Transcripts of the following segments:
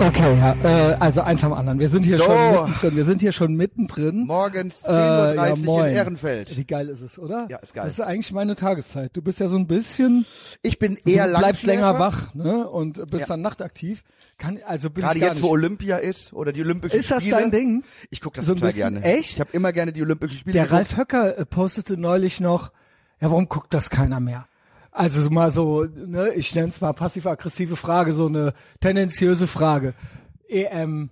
Okay, ja, äh, also eins am anderen. Wir sind hier So. schon mittendrin. Wir sind hier schon mittendrin. Morgens Äh, 10.30 ja, Uhr moin. in Ehrenfeld. Wie geil ist es, oder? Ja, ist geil. Das ist eigentlich meine Tageszeit. Du bist ja so ein bisschen, Ich bin eher du bleibst länger wach, ne? Und bist Ja. dann nachtaktiv. Kann, also bin Gerade ich gar jetzt, nicht. wo Olympia ist oder die Olympischen Ist das Spiele. dein Ding? Ich gucke das So total bisschen- gerne. echt? Ich habe immer gerne die Olympischen Spiele Der geguckt. Ralf Höcker äh, postete neulich noch, ja, warum guckt das keiner mehr? Also so mal so, ne, ich nenne es mal passiv-aggressive Frage, so eine tendenziöse Frage. EM,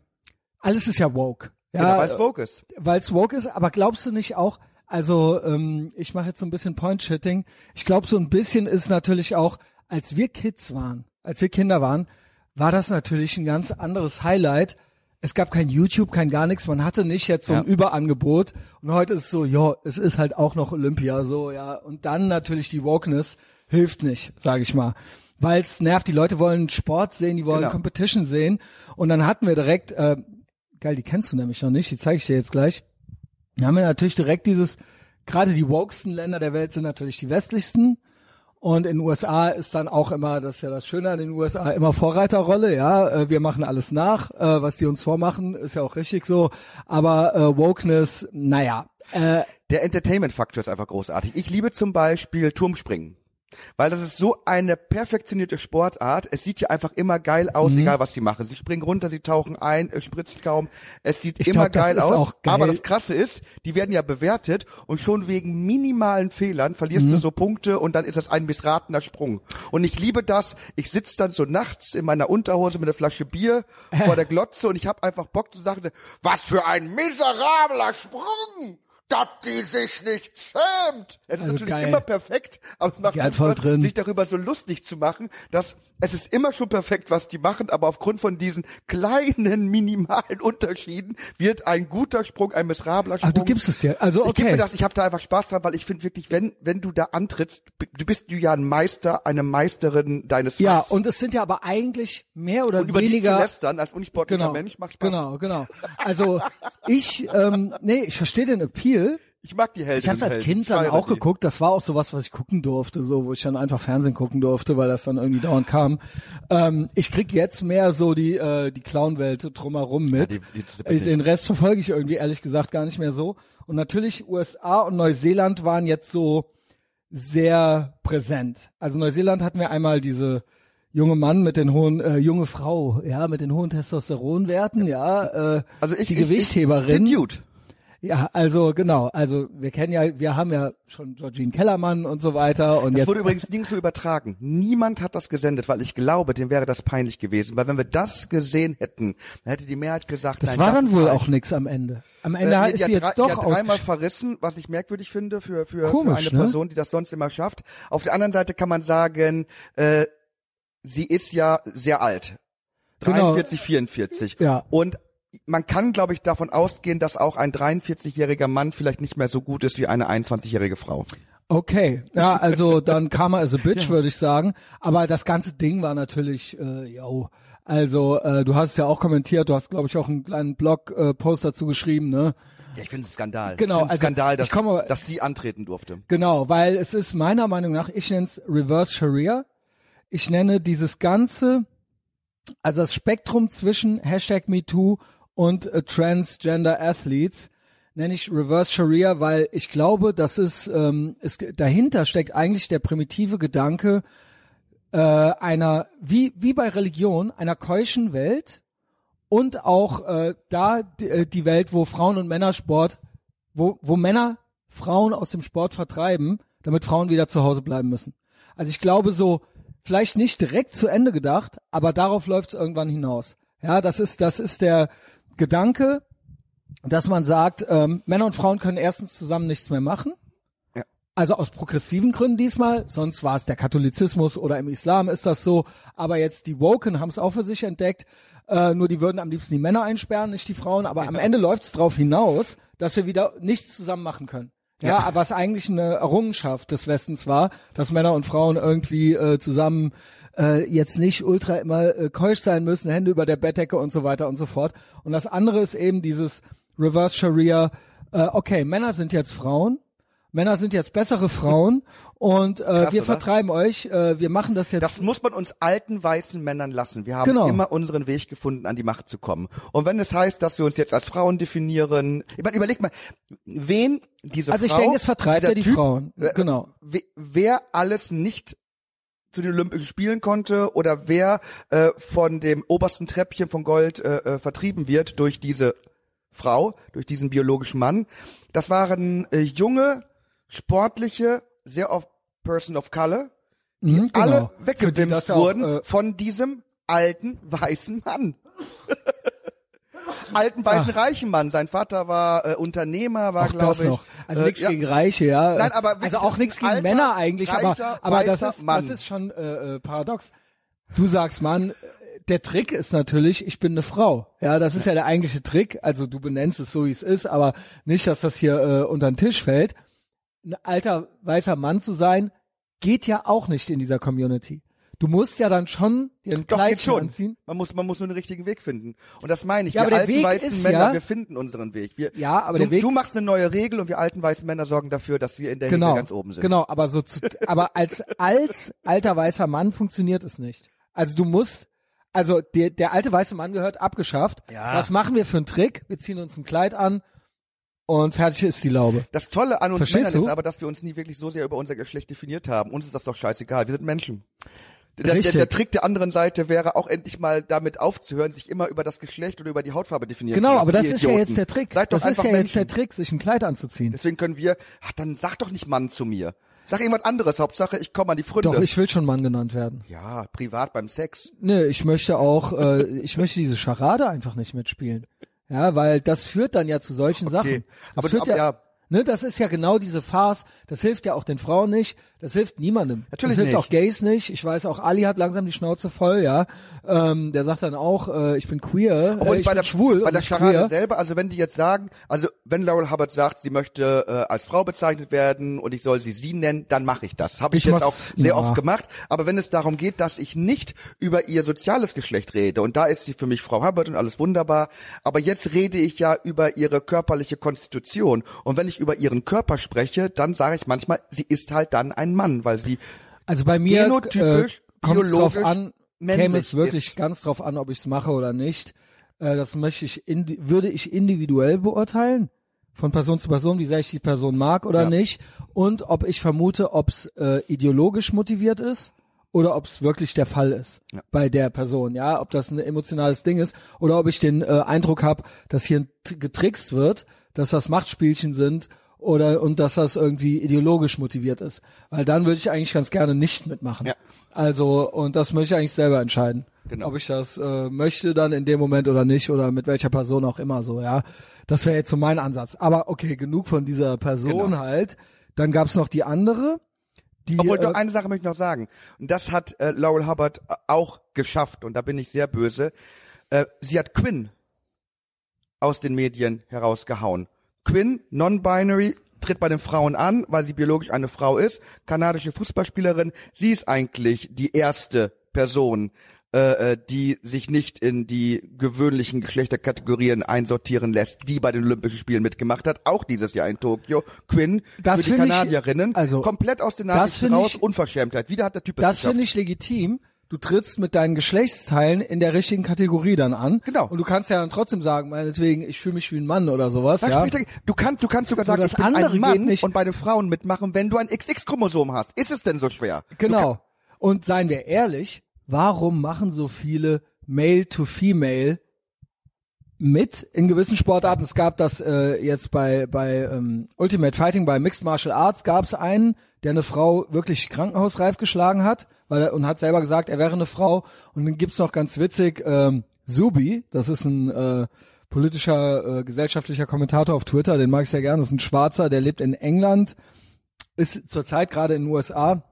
alles ist ja woke. Ja, Genau, weil es Vogue ist. weil es woke ist, aber glaubst du nicht auch, also ähm, ich mache jetzt so ein bisschen Point-Shitting, ich glaube so ein bisschen ist natürlich auch, als wir Kids waren, als wir Kinder waren, war das natürlich ein ganz anderes Highlight. Es gab kein YouTube, kein gar nichts, man hatte nicht jetzt so ein Ja. Überangebot und heute ist es so, ja, es ist halt auch noch Olympia, so, ja, und dann natürlich die Wokeness hilft nicht, sage ich mal. Weil es nervt, die Leute wollen Sport sehen, die wollen Genau. Competition sehen und dann hatten wir direkt, äh, geil, die kennst du nämlich noch nicht, die zeige ich dir jetzt gleich. Da haben wir natürlich direkt dieses, gerade die wokesten Länder der Welt sind natürlich die westlichsten. Und in den USA ist dann auch immer, das ist ja das Schöne an den USA, immer Vorreiterrolle, ja. Äh, Wir machen alles nach, äh, was die uns vormachen, ist ja auch richtig so. Aber äh, Wokeness, naja. Äh, Der Entertainment-Faktor ist einfach großartig. Ich liebe zum Beispiel Turmspringen. Weil das ist so eine perfektionierte Sportart. Es sieht ja einfach immer geil aus, Mhm. egal was sie machen. Sie springen runter, sie tauchen ein, es spritzt kaum. Es sieht Ich immer glaub, geil aus. geil. Aber das Krasse ist, die werden ja bewertet und schon wegen minimalen Fehlern Mhm. verlierst du so Punkte und dann ist das ein missratener Sprung. Und ich liebe das. Ich sitz dann so nachts in meiner Unterhose mit einer Flasche Bier vor der Glotze und ich habe einfach Bock zu sagen, was für ein miserabler Sprung! Dass die sich nicht schämt. Es ist Also natürlich geil. immer perfekt, aber es macht voll Spaß, drin. sich darüber so lustig zu machen, dass es ist immer schon perfekt, was die machen, aber aufgrund von diesen kleinen, minimalen Unterschieden wird ein guter Sprung ein miserabler Sprung. aber du gibst es ja. Also Ich gebe mir okay. das, ich habe da einfach Spaß dran, weil ich finde wirklich, wenn wenn du da antrittst, du bist du ja ein Meister, eine Meisterin deines Ja, Fachs. und es sind ja aber eigentlich mehr oder und über die zu weniger lästern als unsportlicher genau, Mensch macht Spaß. genau, genau. Also ich, ähm, nee, ich verstehe den Appeal. Ich mag die Helden. Ich habe als. Kind dann auch die. geguckt. Das war auch sowas, was ich gucken durfte, so wo ich dann einfach Fernsehen gucken durfte, weil das dann irgendwie dauernd kam. Ähm, ich krieg jetzt mehr so die äh, die Clown-Welt drumherum mit. die- die- die- Äh, Den Rest verfolge ich irgendwie ehrlich gesagt gar nicht mehr so. Und natürlich USA und Neuseeland waren jetzt so sehr präsent. Also Neuseeland hatten wir einmal diese junge Mann mit den hohen, äh, junge Frau, ja, mit den hohen Testosteronwerten, ja, äh, Also ich, die ich, Gewichtheberin. Ich, den Dude. Ja, also genau, also wir kennen ja, wir haben ja schon Georgine Kellermann und so weiter und Das jetzt wurde übrigens nirgendwo übertragen. Niemand hat das gesendet, weil ich glaube, dem wäre das peinlich gewesen. Weil wenn wir das gesehen hätten, dann hätte die Mehrheit gesagt, das nein, war das dann wohl auch nix am Ende. Am Äh, Ende nee, ist sie jetzt drei- doch die hat dreimal verrissen, was ich merkwürdig finde für für, Komisch, für eine ne? Person, die das sonst immer schafft. Auf der anderen Seite kann man sagen, äh, sie ist ja sehr alt. Genau. 43, 44. Ja. Und man kann, glaube ich, davon ausgehen, dass auch ein 43-jähriger Mann vielleicht nicht mehr so gut ist wie eine 21-jährige Frau. Okay, ja, also dann Karma is a bitch, würde ich sagen. Aber das ganze Ding war natürlich, äh, yo, also äh, du hast es ja auch kommentiert, du hast, glaube ich, auch einen kleinen Blog-Post dazu geschrieben, ne? Ja, ich finde es Skandal. Genau, also Skandal, dass, ich komme- dass sie antreten durfte. Genau, weil es ist meiner Meinung nach, ich nenne es Reverse Sharia. Ich nenne dieses ganze, also das Spektrum zwischen Hashtag MeToo und äh, Transgender Athletes nenne ich Reverse Sharia, weil ich glaube, dass es, ähm, es dahinter steckt eigentlich der primitive Gedanke äh, einer, wie, wie bei Religion, einer keuschen Welt und auch äh, da die, äh, die Welt, wo Frauen und Männersport, wo, wo Männer Frauen aus dem Sport vertreiben, damit Frauen wieder zu Hause bleiben müssen. Also ich glaube so, vielleicht nicht direkt zu Ende gedacht, aber darauf läuft es irgendwann hinaus. Ja, das ist, das ist der Gedanke, dass man sagt, ähm, Männer und Frauen können erstens zusammen nichts mehr machen. Ja. Also aus progressiven Gründen diesmal, sonst war es der Katholizismus oder im Islam ist das so, aber jetzt die Woken haben es auch für sich entdeckt, äh, nur die würden am liebsten die Männer einsperren, nicht die Frauen, aber am Ende läuft es darauf hinaus, dass wir wieder nichts zusammen machen können. Ja, was eigentlich eine Errungenschaft des Westens war, dass Männer und Frauen irgendwie äh, zusammen äh, jetzt nicht ultra immer äh, keusch sein müssen, Hände über der Bettdecke und so weiter und so fort. Und das andere ist eben dieses Reverse Sharia, äh, okay, Männer sind jetzt Frauen, Männer sind jetzt bessere Frauen und äh, Krass, wir oder? vertreiben euch, äh, wir machen das jetzt. Das muss man uns alten weißen Männern lassen. Wir haben Genau. immer unseren Weg gefunden, an die Macht zu kommen. Und wenn es heißt, dass wir uns jetzt als Frauen definieren, ich meine, überleg mal, wen diese also ich Frau, denke, es vertreibt ja die typ, Frauen. äh, Genau. we- wer alles nicht zu den Olympischen Spielen konnte oder wer äh, von dem obersten Treppchen von Gold äh, äh, vertrieben wird durch diese Frau, durch diesen biologischen Mann. Das waren äh, junge, sportliche, sehr oft Person of Color, die Mhm, alle genau. Die weggewimst das auch, wurden äh, von diesem alten weißen Mann. alten weißen reichen Mann. Sein Vater war äh, Unternehmer, war glaube das ich. noch. Also äh, nichts ja, gegen Reiche, ja. Nein, aber also auch das nichts gegen alter, Männer eigentlich, aber reicher, aber das weißer ist Mann. das ist schon äh, äh, paradox. Du sagst, Mann, der Trick ist natürlich, ich bin eine Frau. Ja, das ist ja der eigentliche Trick. Also du benennst es so, wie es ist, aber nicht, dass das hier äh, unter den Tisch fällt. Ein alter weißer Mann zu sein, geht ja auch nicht in dieser Community. Du musst ja dann schon dir ein Doch, Kleid schon. anziehen. Man muss, man muss nur den richtigen Weg finden. Und das meine ich. Ja, wir alten Weg weißen ist Männer, ja- wir finden unseren Weg. Wir, Ja, aber du, der Weg- du machst eine neue Regel und wir alten weißen Männer sorgen dafür, dass wir in der Genau, Regel ganz oben sind. genau, aber so zu, aber als als alter weißer Mann funktioniert es nicht. Also du musst, also der der alte weiße Mann gehört abgeschafft. Ja. Was machen wir für einen Trick? Wir ziehen uns ein Kleid an und fertig ist die Laube. Das Tolle an uns Verstehst Männern du? ist aber, dass wir uns nie wirklich so sehr über unser Geschlecht definiert haben. Uns ist das doch scheißegal. Wir sind Menschen. Der, der, der Trick der anderen Seite wäre auch endlich mal damit aufzuhören, sich immer über das Geschlecht oder über die Hautfarbe definieren Genau, zu lassen. aber das ist ja jetzt der Trick. Seid doch das ist einfach ja Menschen. jetzt der Trick, sich ein Kleid anzuziehen. Deswegen können wir, ach, dann sag doch nicht Mann zu mir. Sag irgendwas anderes. Hauptsache, ich komme an die Fründe. Doch, ich will schon Mann genannt werden. ja, privat beim Sex. Nö, ich möchte auch, äh, ich möchte diese Scharade einfach nicht mitspielen. Ja, weil das führt dann ja zu solchen Sachen. Das aber du- aber ja- Ne, das ist ja genau diese Farce. Das hilft ja auch den Frauen nicht. Das hilft niemandem. Natürlich das hilft nicht. auch Gays nicht. Ich weiß auch, Ali hat langsam die Schnauze voll, ja. Ähm, der sagt dann auch, äh, ich bin queer, Obwohl äh, ich bei bin der, schwul bei der queer. selber, also wenn die jetzt sagen, also wenn Laurel Hubbard sagt, sie möchte äh, als Frau bezeichnet werden und ich soll sie sie nennen, dann mache ich das. Habe ich, Ich jetzt auch sehr ja. oft gemacht. Aber wenn es darum geht, dass ich nicht über ihr soziales Geschlecht rede, und da ist sie für mich Frau Hubbard und alles wunderbar, aber jetzt rede ich ja über ihre körperliche Konstitution. Und wenn ich über ihren Körper spreche, dann sage ich manchmal, sie ist halt dann ein Mann, weil sie Also bei mir äh, Genotypisch, kommt es drauf an, käme es wirklich ist. ganz drauf an, ob ich es mache oder nicht. Äh, das möchte ich, würde ich individuell beurteilen, von Person zu Person, wie sehr ich die Person mag oder Ja. nicht, und ob ich vermute, ob es äh, ideologisch motiviert ist oder ob es wirklich der Fall ist Ja. bei der Person, ja, ob das ein emotionales Ding ist oder ob ich den äh, Eindruck habe, dass hier getrickst wird, dass das Machtspielchen sind oder und dass das irgendwie ideologisch motiviert ist, weil dann würde ich eigentlich ganz gerne nicht mitmachen. Ja. Also und das möchte ich eigentlich selber entscheiden, Genau. ob ich das äh, möchte dann in dem Moment oder nicht oder mit welcher Person auch immer so, ja. Das wäre jetzt so mein Ansatz. Aber okay, genug von dieser Person Genau. halt. Dann gab's noch die andere, die Obwohl, äh, doch eine Sache möchte ich noch sagen. Und das hat äh, Laurel Hubbard äh, auch geschafft. Und da bin ich sehr böse. Äh, sie hat Quinn aus den Medien herausgehauen. Quinn, non-binary, tritt bei den Frauen an, weil sie biologisch eine Frau ist. Kanadische Fußballspielerin. Sie ist eigentlich die erste Person, äh, äh, die sich nicht in die gewöhnlichen Geschlechterkategorien einsortieren lässt, die bei den Olympischen Spielen mitgemacht hat, auch dieses Jahr in Tokio. Quinn Das für die finde ich- Kanadierinnen, also, komplett aus den Nachrichten raus, ich- Unverschämtheit. Wieder hat der Typ es Das finde ich legitim. Du trittst mit deinen Geschlechtsteilen in der richtigen Kategorie dann an. Genau. Und du kannst ja dann trotzdem sagen, meinetwegen, ich fühle mich wie ein Mann oder sowas. Das ja. Du kannst, du kannst sogar So, sagen, das ich bin andere ein Mann nicht. und bei den Frauen mitmachen, wenn du ein XX-Chromosom hast. Ist es denn so schwer? Genau. Und seien wir ehrlich, warum machen so viele Male to Female mit in gewissen Sportarten? Es gab das äh, jetzt bei bei ähm, Ultimate Fighting, bei Mixed Martial Arts gab es einen, der eine Frau wirklich krankenhausreif geschlagen hat, weil er, und hat selber gesagt, er wäre eine Frau. Und dann gibt's noch ganz witzig ähm, Subi, das ist ein äh, politischer, äh, gesellschaftlicher Kommentator auf Twitter, den mag ich sehr gerne. Das ist ein Schwarzer, der lebt in England, ist zurzeit gerade in den USA.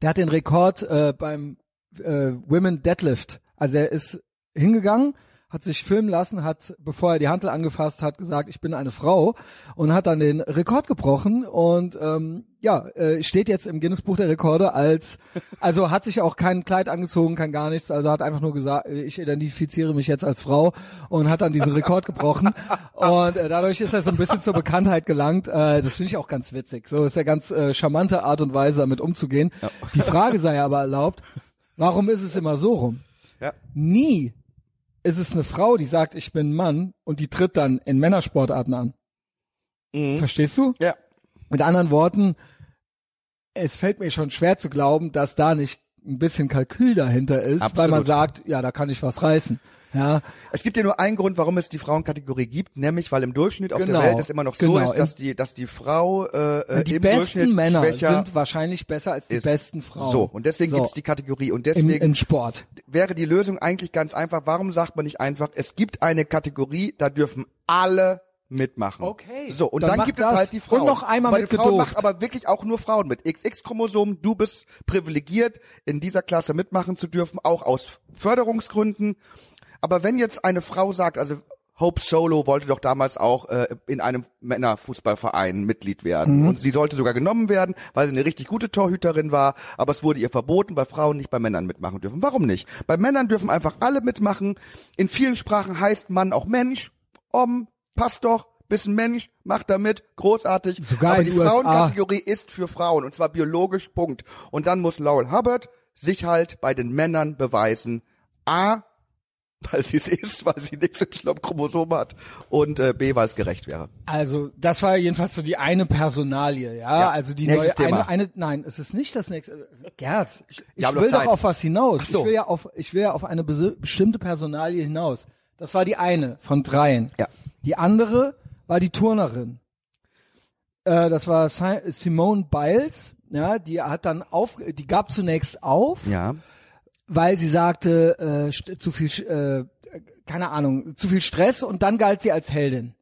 Der hat den Rekord äh, beim äh, Women Deadlift. Also er ist hingegangen, hat sich filmen lassen, hat, bevor er die Hantel angefasst hat, gesagt, ich bin eine Frau und hat dann den Rekord gebrochen und ähm, ja, äh, steht jetzt im Guinness Buch der Rekorde als, also hat sich auch kein Kleid angezogen, kein gar nichts, also hat einfach nur gesagt, ich identifiziere mich jetzt als Frau und hat dann diesen Rekord gebrochen und äh, dadurch ist er so ein bisschen zur Bekanntheit gelangt. Äh, das finde ich auch ganz witzig. So ist ja ganz äh, charmante Art und Weise, damit umzugehen. Die Frage sei aber erlaubt, warum ist es immer so rum? Ja. Nie ist es eine Frau, die sagt, ich bin ein Mann und die tritt dann in Männersportarten an. Mhm. Verstehst du? Ja. Mit anderen Worten, es fällt mir schon schwer zu glauben, dass da nicht ein bisschen Kalkül dahinter ist, weil Absolut. man sagt, ja, da kann ich was reißen. Ja, Es gibt ja nur einen Grund, warum es die Frauenkategorie gibt, nämlich weil im Durchschnitt auf Genau, der Welt es immer noch so genau. ist, dass die, dass die Frau äh, die im besten Durchschnitt Männer sind wahrscheinlich besser als die ist. besten Frauen. So, und deswegen So. gibt's die Kategorie. Und Im, deswegen im Sport. wäre die Lösung eigentlich ganz einfach. Warum sagt man nicht einfach, es gibt eine Kategorie, da dürfen alle mitmachen. Okay, So, und dann dann, gibt es halt die Frauen. Und noch einmal aber mit Frauen Geducht. macht aber wirklich auch nur Frauen mit. XX-Chromosom, du bist privilegiert, in dieser Klasse mitmachen zu dürfen, auch aus Förderungsgründen. Aber wenn jetzt eine Frau sagt, also Hope Solo wollte doch damals auch äh, in einem Männerfußballverein Mitglied werden. Mhm. Und sie sollte sogar genommen werden, weil sie eine richtig gute Torhüterin war. Aber es wurde ihr verboten, weil Frauen nicht bei Männern mitmachen dürfen. Warum nicht? Bei Männern dürfen einfach alle mitmachen. In vielen Sprachen heißt Mann auch Mensch. Om, passt doch. Bist ein Mensch, mach da mit, großartig. Sogar Aber die USA. Frauenkategorie ist für Frauen und zwar biologisch, Punkt. Und dann muss Laurel Hubbard sich halt bei den Männern beweisen, A, weil sie es ist, weil sie nichts im Chromosom hat und äh, B, weil es gerecht wäre. Also, das war jedenfalls so die eine Personalie, ja. Ja, Also die neue, Thema. eine, eine, nein, es ist nicht das nächste. Gerz, ich noch will doch auf was hinaus. So. Ich will ja auf, ich will ja auf eine bestimmte Personalie hinaus. Das war die eine von dreien. Ja. Die andere war die Turnerin. Äh, das war Si- Simone Biles, ja, die hat dann auf, die gab zunächst auf, Ja. Weil sie sagte, äh, zu viel, äh, keine Ahnung, zu viel Stress und dann galt sie als Heldin,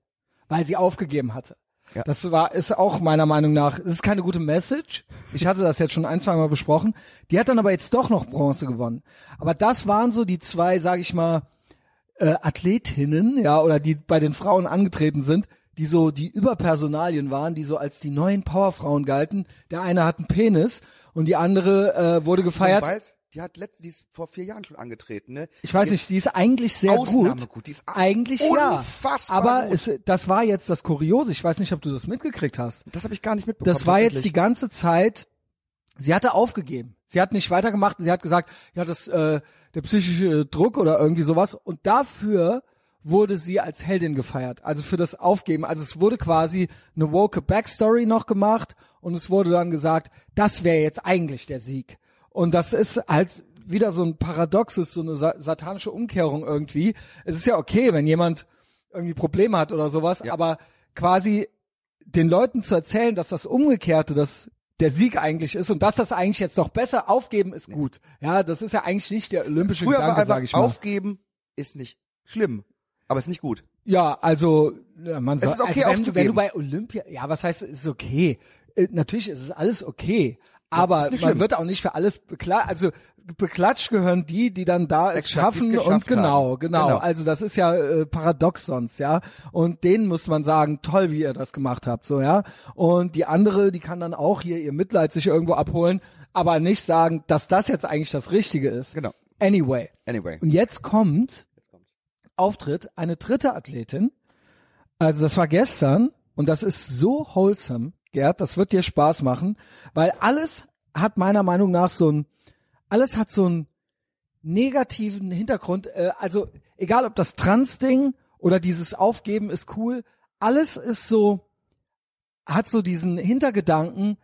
weil sie aufgegeben hatte. Ja. Das war, ist auch meiner Meinung nach, das ist keine gute Message. Ich hatte das jetzt schon ein, zwei Mal besprochen. Die hat dann aber jetzt doch noch Bronze gewonnen. Aber das waren so die zwei, sag ich mal, äh, Athletinnen, ja, oder die bei den Frauen angetreten sind, die so die Überpersonalien waren, die so als die neuen Powerfrauen galten. Der eine hat einen Penis und die andere äh, wurde gefeiert. Die hat letzt, die ist vor vier Jahren schon angetreten, ne? Ich weiß Die nicht, die ist eigentlich sehr Ausnahme gut. gut. Die ist eigentlich ja. unfassbar Aber gut. es, das war jetzt das Kuriose. Ich weiß nicht, ob du das mitgekriegt hast. Das habe ich gar nicht mitbekommen. Das war jetzt die ganze Zeit. Sie hatte aufgegeben. Sie hat nicht weitergemacht. Sie hat gesagt, ja, das äh, der psychische Druck oder irgendwie sowas. Und dafür wurde sie als Heldin gefeiert. Also für das Aufgeben. Also es wurde quasi eine woke Backstory noch gemacht und es wurde dann gesagt, das wäre jetzt eigentlich der Sieg. Und das ist halt wieder so ein Paradoxes, so eine sa satanische Umkehrung irgendwie. Es ist ja okay, wenn jemand irgendwie Probleme hat oder sowas, aber quasi den Leuten zu erzählen, dass das Umgekehrte, dass der Sieg eigentlich ist und dass das eigentlich jetzt noch besser aufgeben ist gut. Ja, das ist ja eigentlich nicht der olympische Früher Gedanke, sage ich mal. aufgeben ist nicht schlimm, aber ist nicht gut. Ja, also ja, man Es sagt, ist okay, also wenn, wenn du bei Olympia, ja, was heißt, es ist okay. Äh, natürlich ist es alles okay, aber man schlimm. wird auch nicht für alles beklatscht. Also beklatscht gehören die, die dann da es Exakt, schaffen und genau, genau, Genau. Also das ist ja äh, paradox sonst, ja. Und denen muss man sagen, toll, wie ihr das gemacht habt, so ja. Und die andere, die kann dann auch hier ihr Mitleid sich irgendwo abholen, aber nicht sagen, dass das jetzt eigentlich das Richtige ist. Genau. Anyway. Anyway. Und jetzt kommt Auftritt eine dritte Athletin. Also das war gestern und das ist so wholesome, Gerd, das wird dir Spaß machen, weil alles hat meiner Meinung nach so ein, alles hat so einen negativen Hintergrund. Äh, also egal ob das Trans-Ding oder dieses Aufgeben ist cool, alles ist so, hat so diesen Hintergedanken,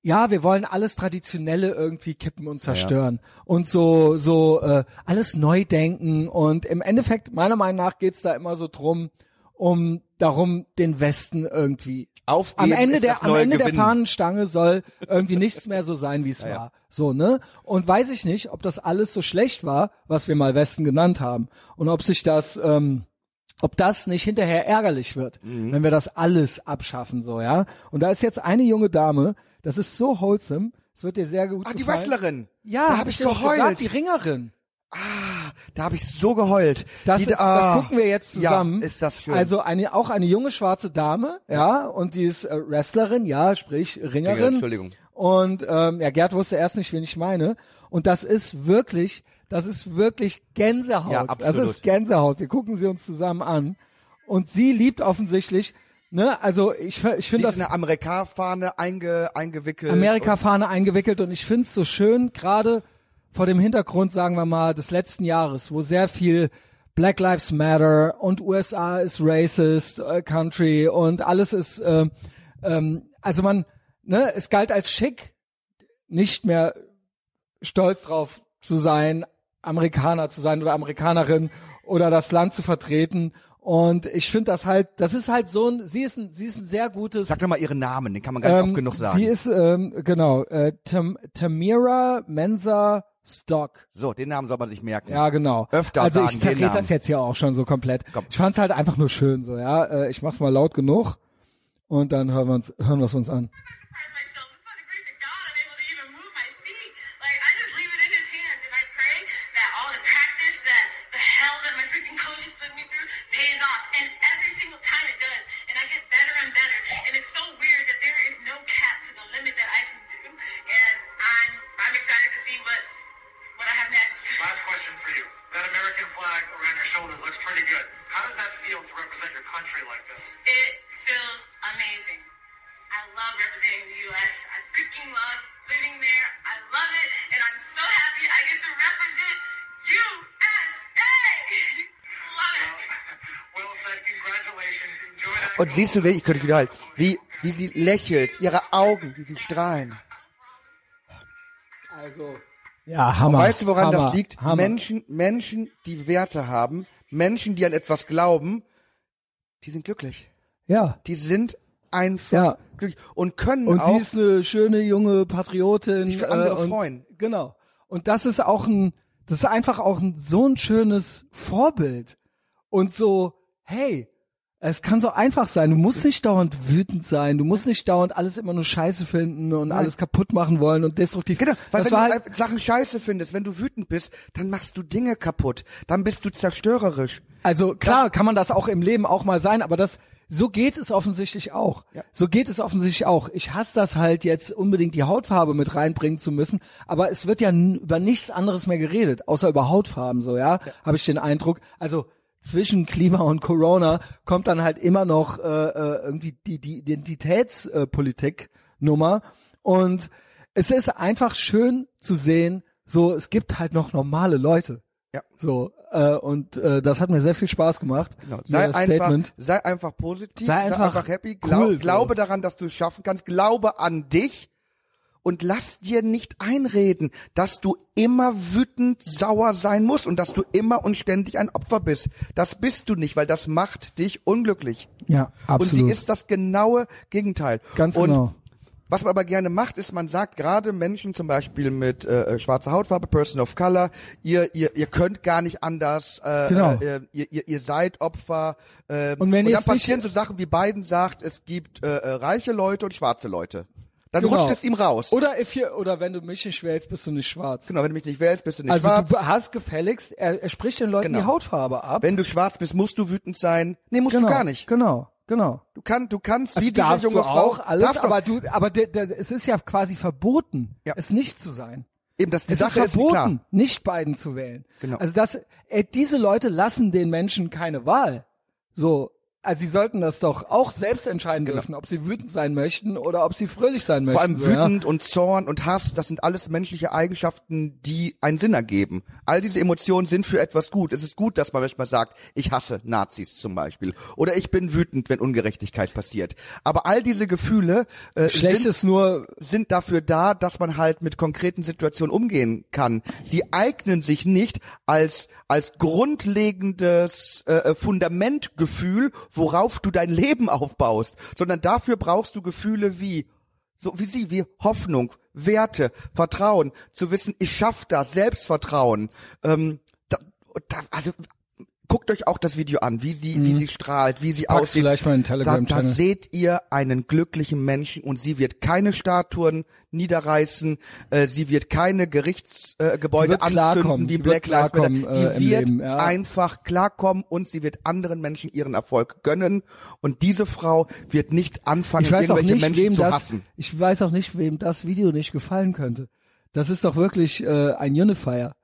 ja, wir wollen alles Traditionelle irgendwie kippen und zerstören und so so äh, alles neu denken und im Endeffekt meiner Meinung nach geht's da immer so drum um darum den Westen irgendwie Aufgeben am Ende der am Ende der. Fahnenstange soll irgendwie nichts mehr so sein wie es war so ne und weiß ich nicht ob das alles so schlecht war was wir mal Westen genannt haben und ob sich das ähm, ob das nicht hinterher ärgerlich wird, Mhm. wenn wir das alles abschaffen, so, ja. Und da ist jetzt eine junge Dame, das ist so wholesome, es wird dir sehr gut Ah, die. Wrestlerin. Ja, da hab habe ich doch geheult. gesagt, die Ringerin. Ah, da habe ich so geheult. Das, Die- ist, ah, das gucken wir jetzt zusammen. Ja, ist das schön. Also eine, auch eine junge schwarze Dame, ja, und die ist äh, Wrestlerin, ja, sprich Ringerin. Entschuldigung. Und ähm, ja, Gerd wusste erst nicht, wen ich meine. Und das ist wirklich, das ist wirklich Gänsehaut. Ja, Das absolut. ist Gänsehaut. Wir gucken sie uns zusammen an. Und sie liebt offensichtlich, ne, also ich, ich Sie finde ist das eine Amerika-Fahne einge, eingewickelt. Amerika-Fahne eingewickelt und ich find's so schön, gerade vor dem Hintergrund, sagen wir mal, des letzten Jahres, wo sehr viel Black Lives Matter und USA ist racist, äh, Country und alles ist, ähm, ähm, also man, ne, es galt als schick, nicht mehr stolz drauf zu sein, Amerikaner zu sein oder Amerikanerin oder das Land zu vertreten. Und ich finde das halt, das ist halt so ein, sie ist ein, sie ist ein sehr gutes Sag doch mal ihren Namen, den kann man gar nicht ähm, oft genug sagen. Sie ist, ähm, genau, äh, Tam Tamira Mensa Stock. so, den Namen soll man sich merken. Ja, genau. Öfter also sagen ich den zerrede Namen. das jetzt hier auch schon so komplett. Komm. Ich fand's halt einfach nur schön so, ja. Äh, ich mach's mal laut genug und dann hören wir uns, hören wir es uns an. Und siehst du, wie, ich könnte wieder halt, wie, wie sie lächelt, ihre Augen, wie sie strahlen. Also. Ja, Hammer. Weißt du, woran Hammer, das liegt? Hammer. Menschen, Menschen, die Werte haben, Menschen, die an etwas glauben, die sind glücklich. Ja. Die sind einfach Ja. glücklich und können Und auch. sie ist eine schöne junge Patriotin. Sich für andere und, freuen. Genau. Und das ist auch ein, das ist einfach auch ein, so ein schönes Vorbild. Und so, hey, es kann so einfach sein. Du musst nicht dauernd wütend sein. Du musst nicht dauernd alles immer nur scheiße finden und alles kaputt machen wollen und destruktiv. Genau, weil das wenn du halt, einfach Sachen scheiße findest, wenn du wütend bist, dann machst du Dinge kaputt. Dann bist du zerstörerisch. Also klar kann man das auch im Leben auch mal sein, aber das so geht es offensichtlich auch. Ja. So geht es offensichtlich auch. Ich hasse das halt jetzt unbedingt die Hautfarbe mit reinbringen zu müssen, aber es wird ja über nichts anderes mehr geredet, außer über Hautfarben so, ja, habe ich den Eindruck. Also zwischen Klima und Corona kommt dann halt immer noch äh, äh, irgendwie die, die Identitätspolitik Nummer und es ist einfach schön zu sehen, so es gibt halt noch normale Leute. Ja. So, äh, und äh, das hat mir sehr viel Spaß gemacht. Genau. Sei einfach, sei einfach positiv, Sei einfach happy, cool, glaub, so. glaube daran, dass du es schaffen kannst, glaube an dich und lass dir nicht einreden, dass du immer wütend, sauer sein musst und dass du immer und ständig ein Opfer bist. Das bist du nicht, weil das macht dich unglücklich. Ja, absolut. Und sie ist das genaue Gegenteil. Ganz und genau. Was man aber gerne macht, ist, man sagt gerade Menschen zum Beispiel mit äh, schwarzer Hautfarbe, Person of Color, ihr ihr ihr könnt gar nicht anders, äh, Genau. äh, ihr, ihr ihr seid Opfer. Äh, Und wenn und dann passieren so Sachen, wie Biden sagt, es gibt äh, äh, reiche Leute und schwarze Leute. Dann Genau. rutscht es ihm raus. Oder if you, oder wenn du mich nicht wählst, bist du nicht schwarz. genau, wenn du mich nicht wählst, bist du nicht also schwarz. du hast gefälligst, er, er spricht den Leuten Genau. die Hautfarbe ab. wenn du schwarz bist, musst du wütend sein. Nee, musst genau, du gar nicht. Genau, genau. Du kannst, du kannst Also wie diese junge du Frau auch alles, aber du, aber der, der, es ist ja quasi verboten, Ja. es nicht zu sein. eben das die Es Sache ist verboten, klar. nicht Biden zu wählen. Genau. Also das, äh, diese Leute lassen den Menschen keine Wahl. So, also sie sollten das doch auch selbst entscheiden dürfen, ob sie wütend sein möchten oder ob sie fröhlich sein möchten. Genau. Vor allem so, ja. wütend und Zorn und Hass, das sind alles menschliche Eigenschaften, die einen Sinn ergeben. All diese Emotionen sind für etwas gut. Es ist gut, dass man manchmal sagt, ich hasse Nazis zum Beispiel. Oder ich bin wütend, wenn Ungerechtigkeit passiert. Aber all diese Gefühle äh, Schlecht sind, nur, sind dafür da, dass man halt mit konkreten Situationen umgehen kann. Sie eignen sich nicht als als grundlegendes äh, Fundamentgefühl, worauf du dein Leben aufbaust, sondern dafür brauchst du Gefühle wie so wie sie, wie Hoffnung, Werte, Vertrauen, zu wissen, ich schaff das, Selbstvertrauen. Ähm, da, da, also guckt euch auch das Video an, wie sie, wie sie strahlt, wie sie Pack's aussieht. vielleicht mal in den da, da seht ihr einen glücklichen Menschen und sie wird keine Statuen niederreißen, äh, sie wird keine Gerichtsgebäude äh, Die wird anzünden wie die wird Black Lives Matter. Die äh, im wird Leben, ja. einfach klarkommen und sie wird anderen Menschen ihren Erfolg gönnen und diese Frau wird nicht anfangen, irgendwelche nicht, Menschen zu das, hassen. ich weiß auch nicht, wem das Video nicht gefallen könnte. Das ist doch wirklich äh, ein Unifier.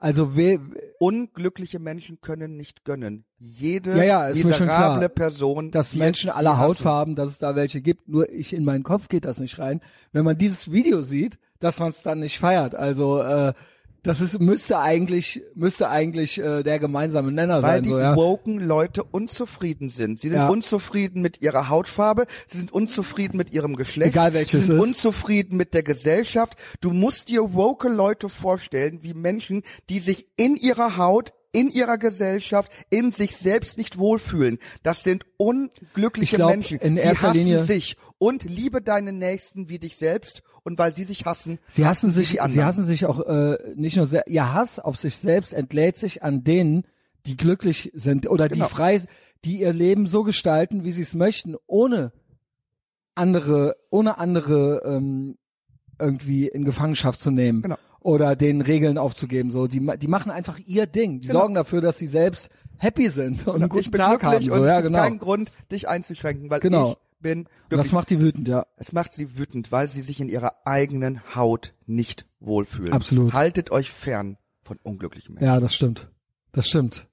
Also we, Unglückliche Menschen können nicht gönnen. Jede Ja, ja, ist miserable klar, Person, dass Menschen aller. Hautfarben, dass es da welche gibt. Nur ich in meinen Kopf geht das nicht rein. Wenn man dieses Video sieht, dass man es dann nicht feiert. Also äh, das ist müsste eigentlich müsste eigentlich äh, der gemeinsame Nenner Weil sein. die So, ja. woken Leute unzufrieden sind. Sie sind Ja. unzufrieden mit ihrer Hautfarbe, sie sind unzufrieden mit ihrem Geschlecht, Egal welches sie sind ist. unzufrieden mit der Gesellschaft. Du musst dir woke Leute vorstellen, wie Menschen, die sich in ihrer Haut in ihrer Gesellschaft, in sich selbst nicht wohlfühlen. Das sind unglückliche Ich glaub, Menschen. in sie erster hassen Linie- sich und liebe deinen Nächsten wie dich selbst. Und weil sie sich hassen, Sie hassen sich, die sie anderen. hassen sich auch äh, nicht nur sehr, ihr Hass auf sich selbst entlädt sich an denen, die glücklich sind oder Genau. die frei, die ihr Leben so gestalten, wie sie es möchten, ohne andere, ohne andere ähm, irgendwie in Gefangenschaft zu nehmen Genau. oder den Regeln aufzugeben. So, die, die machen einfach ihr Ding. Die Genau. sorgen dafür, dass sie selbst happy sind und einen guten ich bin Tag haben. So, und ja, genau. keinen Grund, dich einzuschränken, weil Genau. ich bin glücklich. das macht die wütend, ja. Es macht sie wütend, weil sie sich in ihrer eigenen Haut nicht wohlfühlen. Absolut. Haltet euch fern von unglücklichen Menschen. Ja, das stimmt. Das stimmt.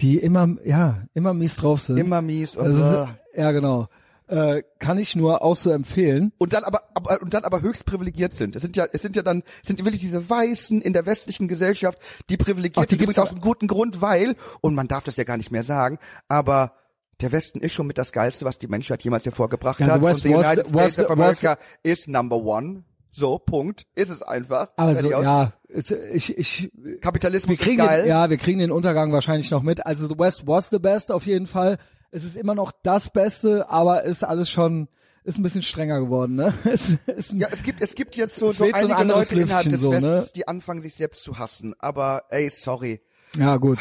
Die immer, ja, immer mies drauf sind. Immer mies und, Also, ja, genau. Äh, kann ich nur auch so empfehlen. und dann aber, aber und dann aber höchst privilegiert sind. Es sind ja es sind ja dann sind wirklich diese Weißen in der westlichen Gesellschaft, die privilegiert Ach, die sind gibt's aus einem guten Grund, weil und man darf das ja gar nicht mehr sagen, aber der Westen ist schon mit das geilste, was die Menschheit jemals hervorgebracht Ja, hat. the West und the was- United States was- of America is number one. So, Punkt. Ist es einfach. Also, ja, ich, ich, Kapitalismus wir kriegen, ist geil. Den, ja, wir kriegen den Untergang wahrscheinlich noch mit. Also, The West was the best auf jeden Fall. Es ist immer noch das Beste, aber ist alles schon, ist ein bisschen strenger geworden, ne? Es ist ein, Ja, es gibt, es gibt jetzt so, so weht so ein einige Leute innerhalb Lüftchen des so, ne? Westens, die anfangen, sich selbst zu hassen. Aber, ey, sorry. ja, gut.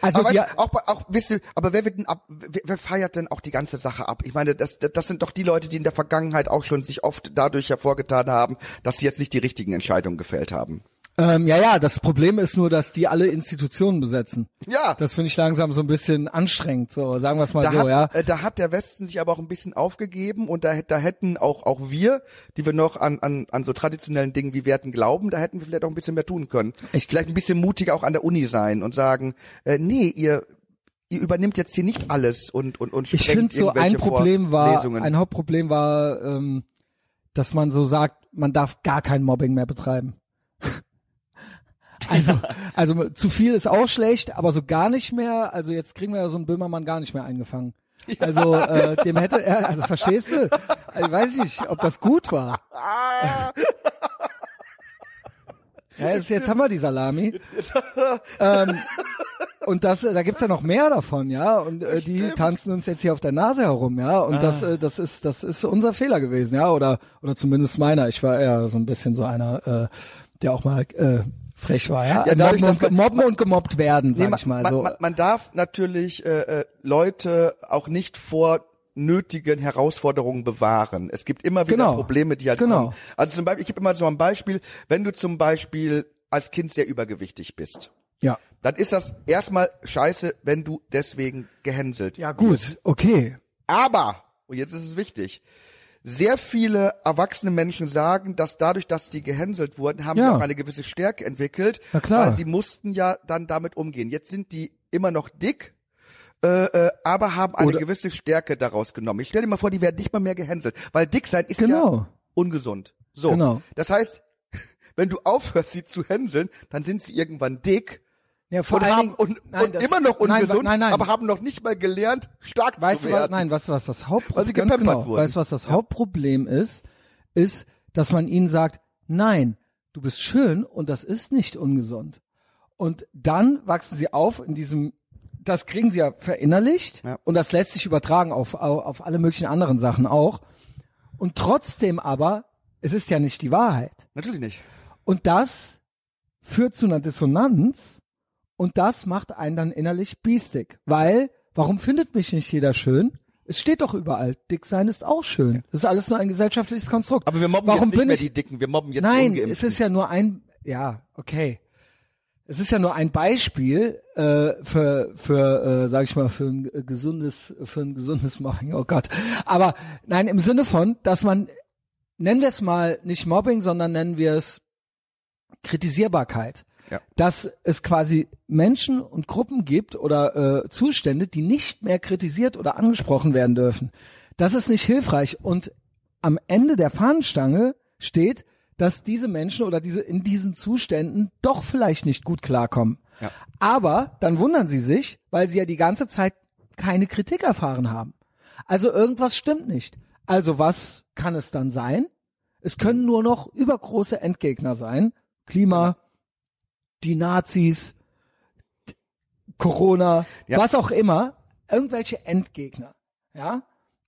Also, aber weißt, auch, auch, wisst ihr, aber wer wird denn ab, wer, wer feiert denn auch die ganze Sache ab? Ich meine, das, das, das sind doch die Leute, die in der Vergangenheit auch schon sich oft dadurch hervorgetan haben, dass sie jetzt nicht die richtigen Entscheidungen gefällt haben. Ähm, ja, ja, das Problem ist nur, dass die alle Institutionen besetzen. Ja. Das finde ich langsam so ein bisschen anstrengend, so, sagen wir es mal da, so, hat, ja. äh, da hat der Westen sich aber auch ein bisschen aufgegeben und da, da hätten auch, auch wir, die wir noch an, an, an so traditionellen Dingen wie Werten glauben, da hätten wir vielleicht auch ein bisschen mehr tun können. Ich- vielleicht ein bisschen mutiger auch an der Uni sein und sagen, äh, nee, ihr, ihr übernimmt jetzt hier nicht alles und, und, und Ich finde so ein Problem war, ein Hauptproblem war, ähm, dass man so sagt, man darf gar kein Mobbing mehr betreiben. Also, also zu viel ist auch schlecht, aber so gar nicht mehr. Also jetzt kriegen wir ja so einen Böhmermann gar nicht mehr eingefangen. Also äh, dem hätte er, also verstehst du? Also, weiß ich nicht, ob das gut war. Ja, jetzt, jetzt haben wir die Salami. ähm, und das, da gibt's ja noch mehr davon, ja. Und äh, die tanzen uns jetzt hier auf der Nase herum, ja. Und das, äh, das ist, das ist unser Fehler gewesen, ja. Oder, oder zumindest meiner. Ich war eher so ein bisschen so einer, äh, der auch mal äh, frech war, ja. Ja, dadurch, mobben, dass und, man- mobben und gemobbt werden, sag Nee, ich mal man, so. man, man darf natürlich äh, äh, Leute auch nicht vor nötigen Herausforderungen bewahren. Es gibt immer wieder Genau. Probleme, die halt Genau. kommen. Also zum Beispiel, ich gebe immer so ein Beispiel, wenn du zum Beispiel als Kind sehr übergewichtig bist, ja. dann ist das erstmal scheiße, wenn du deswegen gehänselt Ja, gut, okay. aber, und jetzt ist es wichtig, sehr viele erwachsene Menschen sagen, dass dadurch, dass die gehänselt wurden, haben Ja. die auch eine gewisse Stärke entwickelt, Na klar. weil sie mussten ja dann damit umgehen. Jetzt sind die immer noch dick, äh, äh, aber haben eine Oder- gewisse Stärke daraus genommen. Ich stell dir mal vor, die werden nicht mal mehr gehänselt, weil dick sein ist Genau. ja ungesund. So, Genau. das heißt, wenn du aufhörst, sie zu hänseln, dann sind sie irgendwann dick Ja, vor und, allen haben, Dingen, und, nein, und das- immer noch ungesund, nein, nein. aber haben noch nicht mal gelernt, stark Weißt zu du was, werden. nein, weißt du was das Hauptproblem gepampert genau, wurden. weißt du was das Hauptproblem ist, ist, dass man ihnen sagt, nein, du bist schön und das ist nicht ungesund. Und dann wachsen sie auf in diesem, das kriegen sie ja verinnerlicht Ja. und das lässt sich übertragen auf, auf alle möglichen anderen Sachen auch. Und trotzdem aber, es ist ja nicht die Wahrheit. Natürlich nicht. Und das führt zu einer Dissonanz Und das macht einen dann innerlich biestig. Weil, warum findet mich nicht jeder schön? Es steht doch überall, dick sein ist auch schön. Das ist alles nur ein gesellschaftliches Konstrukt. Aber wir mobben warum jetzt nicht mehr ich, die Dicken, wir mobben jetzt Nein, es ist ja nur ein, ja, okay. Es ist ja nur ein Beispiel äh, für, für äh, sag ich mal, für ein gesundes, für ein gesundes Mobbing. Oh Gott. Aber nein, im Sinne von, dass man, nennen wir es mal nicht Mobbing, sondern nennen wir es Kritisierbarkeit. Ja. Dass es quasi Menschen und Gruppen gibt oder äh, Zustände, die nicht mehr kritisiert oder angesprochen werden dürfen. Das ist nicht hilfreich. Und am Ende der Fahnenstange steht, dass diese Menschen oder diese in diesen Zuständen doch vielleicht nicht gut klarkommen. Ja. Aber dann wundern sie sich, weil sie ja die ganze Zeit keine Kritik erfahren haben. Also irgendwas stimmt nicht. Also was kann es dann sein? Es können nur noch übergroße Endgegner sein. Klima, die Nazis, Corona, Ja. was auch immer. Irgendwelche Endgegner. Ja?